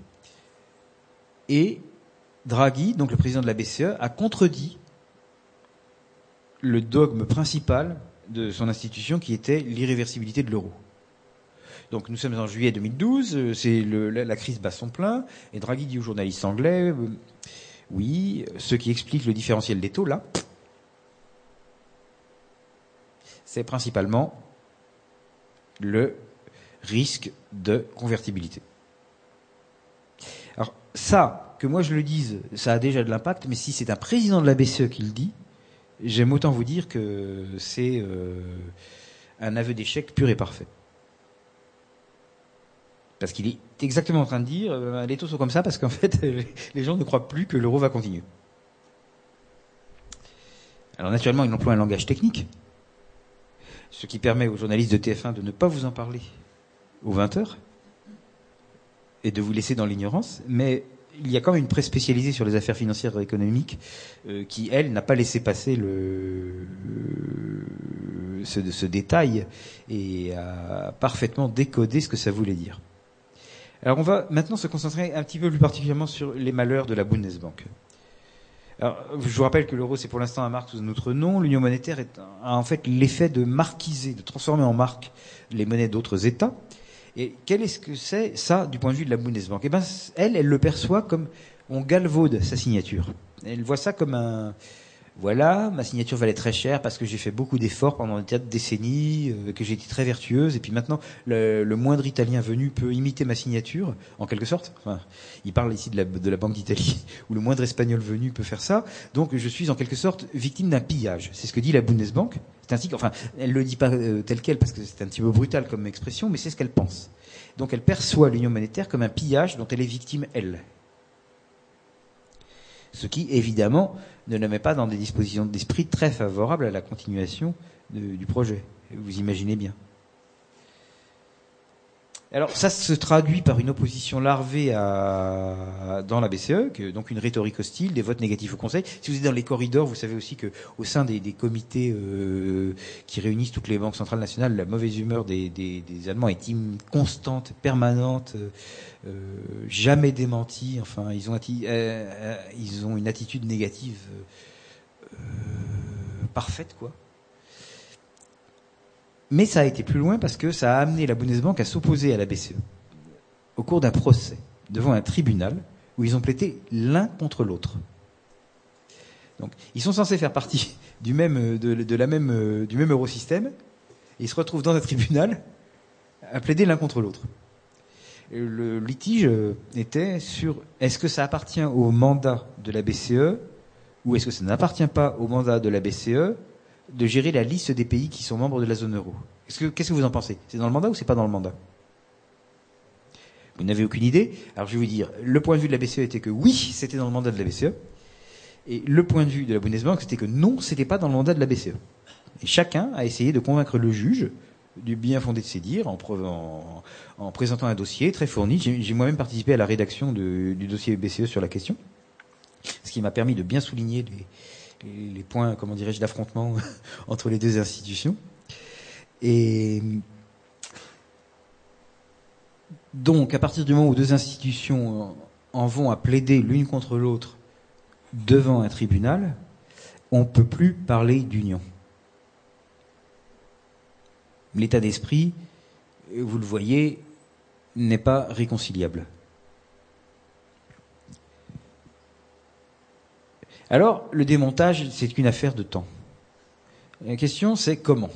Et Draghi, donc le président de la BCE, a contredit le dogme principal de son institution qui était l'irréversibilité de l'euro. Donc nous sommes en juillet 2012, euh, c'est la, crise bat son plein, et Draghi dit aux journalistes anglais, euh, oui, ce qui explique le différentiel des taux là, c'est principalement le risque de convertibilité. Alors ça, que moi je le dise, ça a déjà de l'impact, mais si c'est un président de la BCE qui le dit, j'aime autant vous dire que c'est euh, un aveu d'échec pur et parfait. Parce qu'il est exactement en train de dire, euh, les taux sont comme ça parce qu'en (laughs) fait, les gens ne croient plus que l'euro va continuer. Alors naturellement, il emploie un langage technique, ce qui permet aux journalistes de TF1 de ne pas vous en parler aux 20 heures et de vous laisser dans l'ignorance, mais il y a quand même une presse spécialisée sur les affaires financières et économiques euh, qui, elle, n'a pas laissé passer ce détail et a parfaitement décodé ce que ça voulait dire. Alors on va maintenant se concentrer un petit peu plus particulièrement sur les malheurs de la Bundesbank. Alors, je vous rappelle que l'euro, c'est pour l'instant un marque sous un autre nom. L'union monétaire a en fait l'effet de marquiser, de transformer en marque les monnaies d'autres États. Et quel est-ce que c'est, ça, du point de vue de la Bundesbank? Eh ben, elle, elle le perçoit comme on galvaude sa signature. Elle voit ça comme un, voilà, ma signature valait très cher parce que j'ai fait beaucoup d'efforts pendant des décennies, euh, que j'ai été très vertueuse, et puis maintenant le, moindre Italien venu peut imiter ma signature, en quelque sorte. Enfin, il parle ici de la, de la Banque d'Italie, (laughs) où le moindre Espagnol venu peut faire ça. Donc je suis en quelque sorte victime d'un pillage. C'est ce que dit la Bundesbank. C'est ainsi enfin, elle le dit pas euh, tel quel parce que c'est un petit peu brutal comme expression, mais c'est ce qu'elle pense. Donc elle perçoit l'union monétaire comme un pillage dont elle est victime elle ce qui évidemment ne la met pas dans des dispositions d'esprit très favorables à la continuation du projet. Vous imaginez bien. Alors ça se traduit par une opposition larvée à, dans la BCE, que, donc une rhétorique hostile, des votes négatifs au Conseil. Si vous êtes dans les corridors, vous savez aussi que au sein des, comités euh, qui réunissent toutes les banques centrales nationales, la mauvaise humeur des, des, des Allemands est constante, permanente, euh, euh jamais démentie. Enfin, ils ont, euh, ils ont une attitude négative parfaite, quoi. Mais ça a été plus loin parce que ça a amené la Bundesbank à s'opposer à la BCE au cours d'un procès devant un tribunal où ils ont plaidé l'un contre l'autre. Donc, ils sont censés faire partie (laughs) du même, de, la même, du même eurosystème, et ils se retrouvent dans un tribunal à plaider l'un contre l'autre. Le litige était sur est-ce que ça appartient au mandat de la BCE ou est-ce que ça n'appartient pas au mandat de la BCE de gérer la liste des pays qui sont membres de la zone euro. Qu'est-ce que, vous en pensez? C'est dans le mandat ou c'est pas dans le mandat? Vous n'avez aucune idée Alors je vais vous dire, le point de vue de la BCE était que oui, c'était dans le mandat de la BCE. Et le point de vue de la Bundesbank, c'était que non, c'était pas dans le mandat de la BCE. Et chacun a essayé de convaincre le juge du bien fondé de ses dires en, en, présentant un dossier très fourni. J'ai moi-même participé à la rédaction du dossier BCE sur la question, ce qui m'a permis de bien souligner les, les points, comment dirais-je, d'affrontement (laughs) entre les deux institutions. Et donc, à partir du moment où deux institutions en vont à plaider l'une contre l'autre devant un tribunal, on ne peut plus parler d'union. L'état d'esprit, vous le voyez, n'est pas réconciliable. Alors, le démontage, c'est une affaire de temps. La question, c'est comment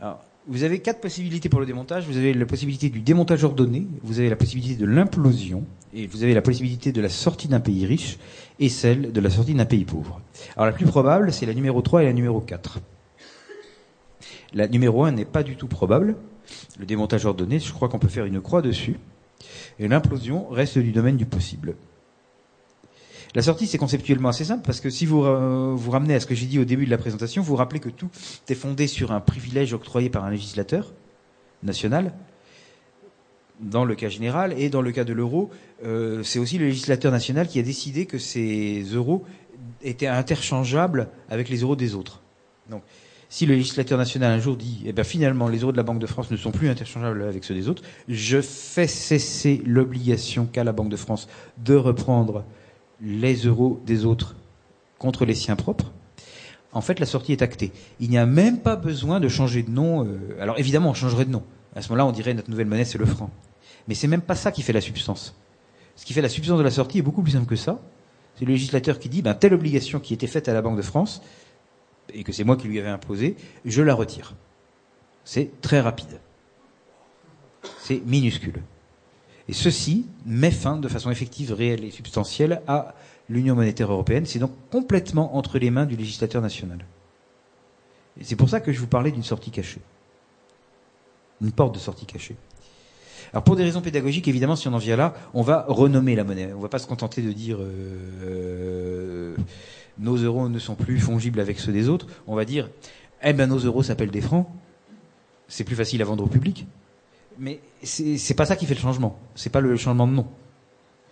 Alors, Vous avez quatre possibilités pour le démontage. Vous avez la possibilité du démontage ordonné, vous avez la possibilité de l'implosion, et vous avez la possibilité de la sortie d'un pays riche, et celle de la sortie d'un pays pauvre. Alors la plus probable, c'est la numéro 3 et la numéro 4. La numéro 1 n'est pas du tout probable. Le démontage ordonné, je crois qu'on peut faire une croix dessus. Et l'implosion reste du domaine du possible. La sortie, c'est conceptuellement assez simple parce que si vous euh, vous ramenez à ce que j'ai dit au début de la présentation, vous rappelez que tout est fondé sur un privilège octroyé par un législateur national dans le cas général et dans le cas de l'euro, euh, c'est aussi le législateur national qui a décidé que ces euros étaient interchangeables avec les euros des autres. Donc, si le législateur national un jour dit, eh ben finalement les euros de la Banque de France ne sont plus interchangeables avec ceux des autres, je fais cesser l'obligation qu'a la Banque de France de reprendre les euros des autres contre les siens propres, en fait, la sortie est actée. Il n'y a même pas besoin de changer de nom. Euh, alors évidemment, on changerait de nom. À ce moment-là, on dirait notre nouvelle monnaie, c'est le franc. Mais c'est même pas ça qui fait la substance. Ce qui fait la substance de la sortie est beaucoup plus simple que ça. C'est le législateur qui dit, ben, telle obligation qui était faite à la Banque de France, et que c'est moi qui lui avais imposé, je la retire. C'est très rapide. C'est minuscule. Et ceci met fin de façon effective, réelle et substantielle à l'Union monétaire européenne. C'est donc complètement entre les mains du législateur national. C'est pour ça que je vous parlais d'une sortie cachée. Une porte de sortie cachée. Alors pour des raisons pédagogiques, évidemment, si on en vient là, on va renommer la monnaie. On ne va pas se contenter de dire euh, nos euros ne sont plus fongibles avec ceux des autres. On va dire eh ben nos euros s'appellent des francs. C'est plus facile à vendre au public. Mais c'est pas ça qui fait le changement. C'est pas le changement de nom.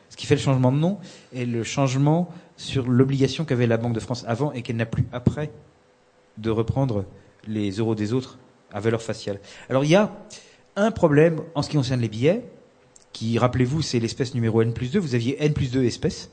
Ce qui fait le changement de nom est le changement sur l'obligation qu'avait la Banque de France avant et qu'elle n'a plus après de reprendre les euros des autres à valeur faciale. Alors il y a un problème en ce qui concerne les billets, qui, rappelez-vous, c'est l'espèce numéro n plus 2. Vous aviez n plus 2 espèces.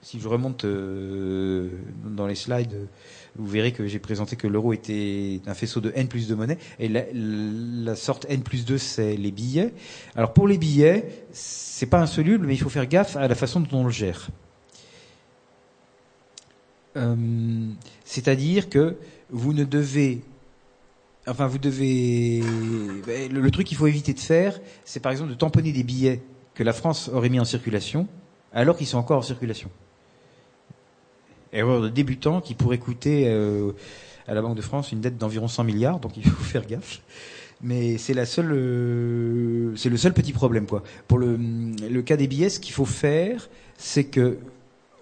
Si je remonte euh, dans les slides, vous verrez que j'ai présenté que l'euro était un faisceau de n plus 2 monnaies. Et la, la sorte n plus 2, c'est les billets. Alors pour les billets, c'est pas insoluble, mais il faut faire gaffe à la façon dont on le gère. Euh, C'est-à-dire que vous ne devez Enfin, vous devez. Ben, le, truc qu'il faut éviter de faire, c'est par exemple de tamponner des billets que la France aurait mis en circulation, alors qu'ils sont encore en circulation. Erreur de débutant qui pourrait coûter euh, à la Banque de France une dette d'environ 100 milliards, donc il faut (laughs) faire gaffe. Mais c'est la seule, euh, c'est le seul petit problème quoi. Pour le, cas des billets, ce qu'il faut faire, c'est que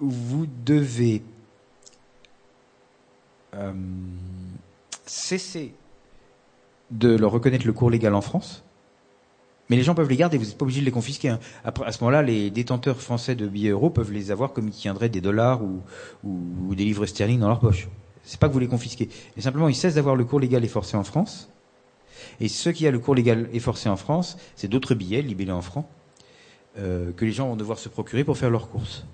vous devez euh, cesser de leur reconnaître le cours légal en France. Mais les gens peuvent les garder, vous n'êtes pas obligé de les confisquer. Hein. Après, à ce moment-là, les détenteurs français de billets euros peuvent les avoir comme ils tiendraient des dollars ou, ou, des livres sterling dans leur poche. C'est pas que vous les confisquez, mais simplement ils cessent d'avoir le cours légal et forcé en France. Et ce qui a le cours légal et forcé en France, c'est d'autres billets libellés en francs euh, que les gens vont devoir se procurer pour faire leurs courses.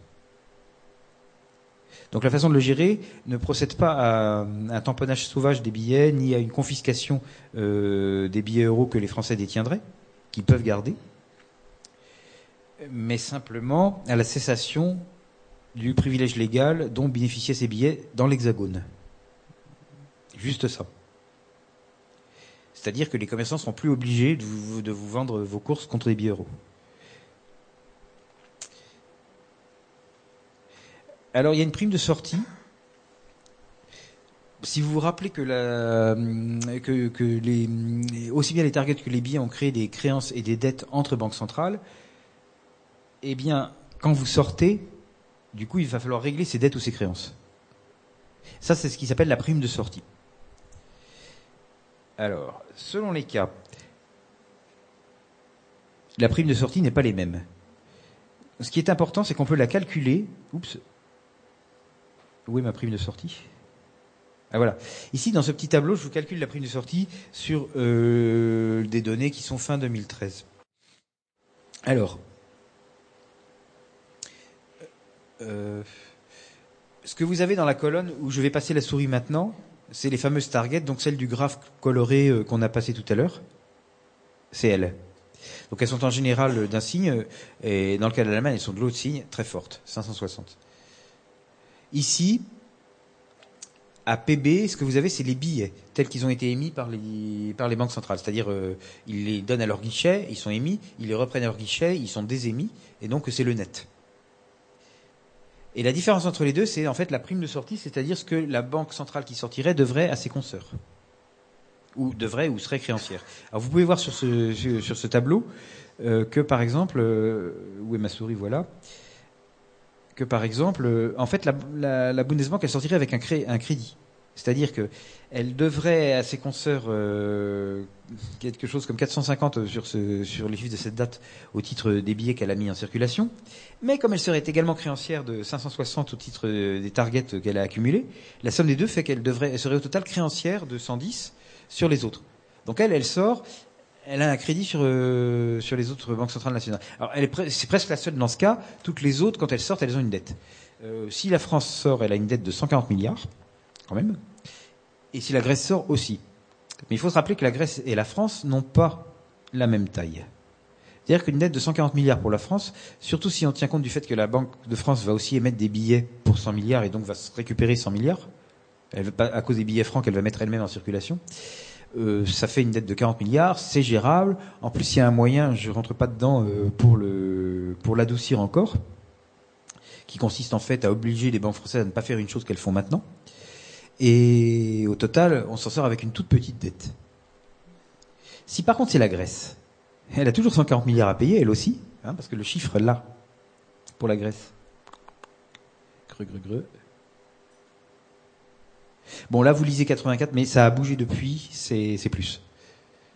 Donc la façon de le gérer ne procède pas à un tamponnage sauvage des billets, ni à une confiscation euh, des billets euros que les Français détiendraient, qu'ils peuvent garder, mais simplement à la cessation du privilège légal dont bénéficiaient ces billets dans l'Hexagone. Juste ça. C'est-à-dire que les commerçants sont plus obligés de vous, de vous vendre vos courses contre des billets euros. Alors, il y a une prime de sortie. Si vous vous rappelez que, la, que, que les, aussi bien les targets que les billets ont créé des créances et des dettes entre banques centrales, eh bien, quand vous sortez, du coup, il va falloir régler ces dettes ou ces créances. Ça, c'est ce qui s'appelle la prime de sortie. Alors, selon les cas, la prime de sortie n'est pas les mêmes. Ce qui est important, c'est qu'on peut la calculer. Oups, où est ma prime de sortie? Ah, voilà. Ici, dans ce petit tableau, je vous calcule la prime de sortie sur euh, des données qui sont fin 2013. Alors, euh, ce que vous avez dans la colonne où je vais passer la souris maintenant, c'est les fameuses targets, donc celles du graphe coloré euh, qu'on a passé tout à l'heure. C'est elles. Donc elles sont en général d'un signe, et dans le cas de l'Allemagne, elles sont de l'autre signe, très fortes, 560. Ici, à PB, ce que vous avez, c'est les billets tels qu'ils ont été émis par les, banques centrales. C'est-à-dire, euh, ils les donnent à leur guichet, ils sont émis, ils les reprennent à leur guichet, ils sont désémis, et donc c'est le net. Et la différence entre les deux, c'est en fait la prime de sortie, c'est-à-dire ce que la banque centrale qui sortirait devrait à ses consoeurs. Ou devrait ou serait créancière. Alors vous pouvez voir sur ce, sur ce tableau euh, que par exemple, euh, où est ma souris, voilà, que par exemple, euh, en fait, la, la, la Bundesbank elle sortirait avec un, crédit. C'est-à-dire que elle devrait à ses consoeurs euh, quelque chose comme 450 sur, sur les chiffres de cette date au titre des billets qu'elle a mis en circulation. Mais comme elle serait également créancière de 560 au titre des targets qu'elle a accumulés, la somme des deux fait qu'elle devrait, serait au total créancière de 110 sur les autres. Donc elle, elle sort, elle a un crédit sur, euh, sur les autres banques centrales nationales. Alors, elle est c'est presque la seule dans ce cas. Toutes les autres, quand elles sortent, elles ont une dette. Euh, si la France sort, elle a une dette de 140 milliards, quand même. Et si la Grèce sort aussi. Mais il faut se rappeler que la Grèce et la France n'ont pas la même taille. C'est-à-dire qu'une dette de 140 milliards pour la France, surtout si on tient compte du fait que la Banque de France va aussi émettre des billets pour 100 milliards et donc va se récupérer 100 milliards, elle, à cause des billets francs qu'elle va mettre elle-même en circulation, euh, ça fait une dette de 40 milliards, c'est gérable. En plus, il y a un moyen, je rentre pas dedans euh, pour le pour l'adoucir encore, qui consiste en fait à obliger les banques françaises à ne pas faire une chose qu'elles font maintenant. Et au total, on s'en sort avec une toute petite dette. Si par contre c'est la Grèce, elle a toujours 140 milliards à payer, elle aussi, hein, parce que le chiffre là pour la Grèce. Bon, là, vous lisez 84, mais ça a bougé depuis, c'est plus.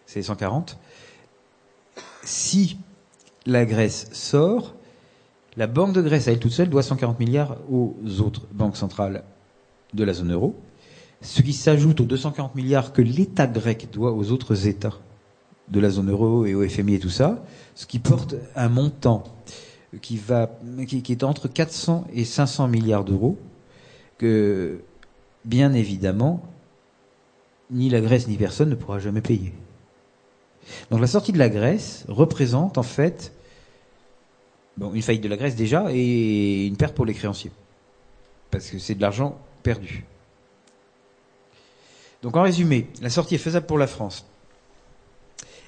C'est 140. Si la Grèce sort, la Banque de Grèce, elle toute seule, doit 140 milliards aux autres banques centrales de la zone euro. ce qui s'ajoute aux 240 milliards que l'État grec doit aux autres États de la zone euro et au FMI et tout ça, ce qui porte un montant qui va, qui, est entre 400 et 500 milliards d'euros, bien évidemment, ni la Grèce ni personne ne pourra jamais payer. Donc la sortie de la Grèce représente en fait une faillite de la Grèce déjà et une perte pour les créanciers. Parce que c'est de l'argent perdu. Donc en résumé, la sortie est faisable pour la France.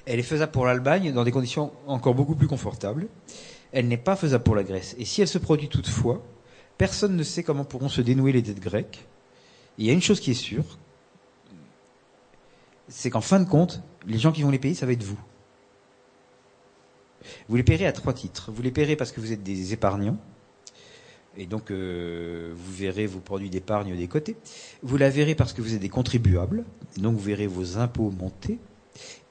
Elle est faisable pour l'Allemagne dans des conditions encore beaucoup plus confortables. Elle n'est pas faisable pour la Grèce. Et si elle se produit toutefois, personne ne sait comment pourront se dénouer les dettes grecques. Il y a une chose qui est sûre, c'est qu'en fin de compte, les gens qui vont les payer, ça va être vous. Vous les paierez à trois titres. Vous les paierez parce que vous êtes des épargnants, et donc euh, vous verrez vos produits d'épargne des côtés. Vous la verrez parce que vous êtes des contribuables, donc vous verrez vos impôts monter.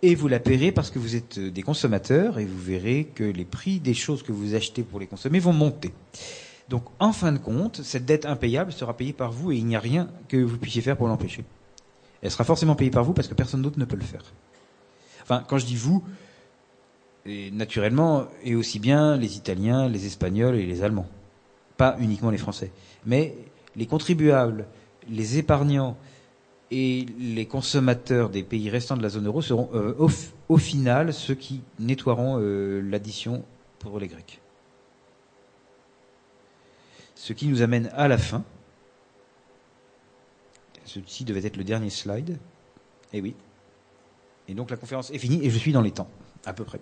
Et vous la paierez parce que vous êtes des consommateurs et vous verrez que les prix des choses que vous achetez pour les consommer vont monter. Donc en fin de compte, cette dette impayable sera payée par vous et il n'y a rien que vous puissiez faire pour l'empêcher. Elle sera forcément payée par vous parce que personne d'autre ne peut le faire. Enfin, quand je dis vous, et naturellement, et aussi bien les Italiens, les Espagnols et les Allemands. Pas uniquement les Français. Mais les contribuables, les épargnants et les consommateurs des pays restants de la zone euro seront euh, au, final ceux qui nettoieront euh, l'addition pour les Grecs. Ce qui nous amène à la fin. Ceci devait être le dernier slide. Eh oui. Et donc la conférence est finie et je suis dans les temps, à peu près.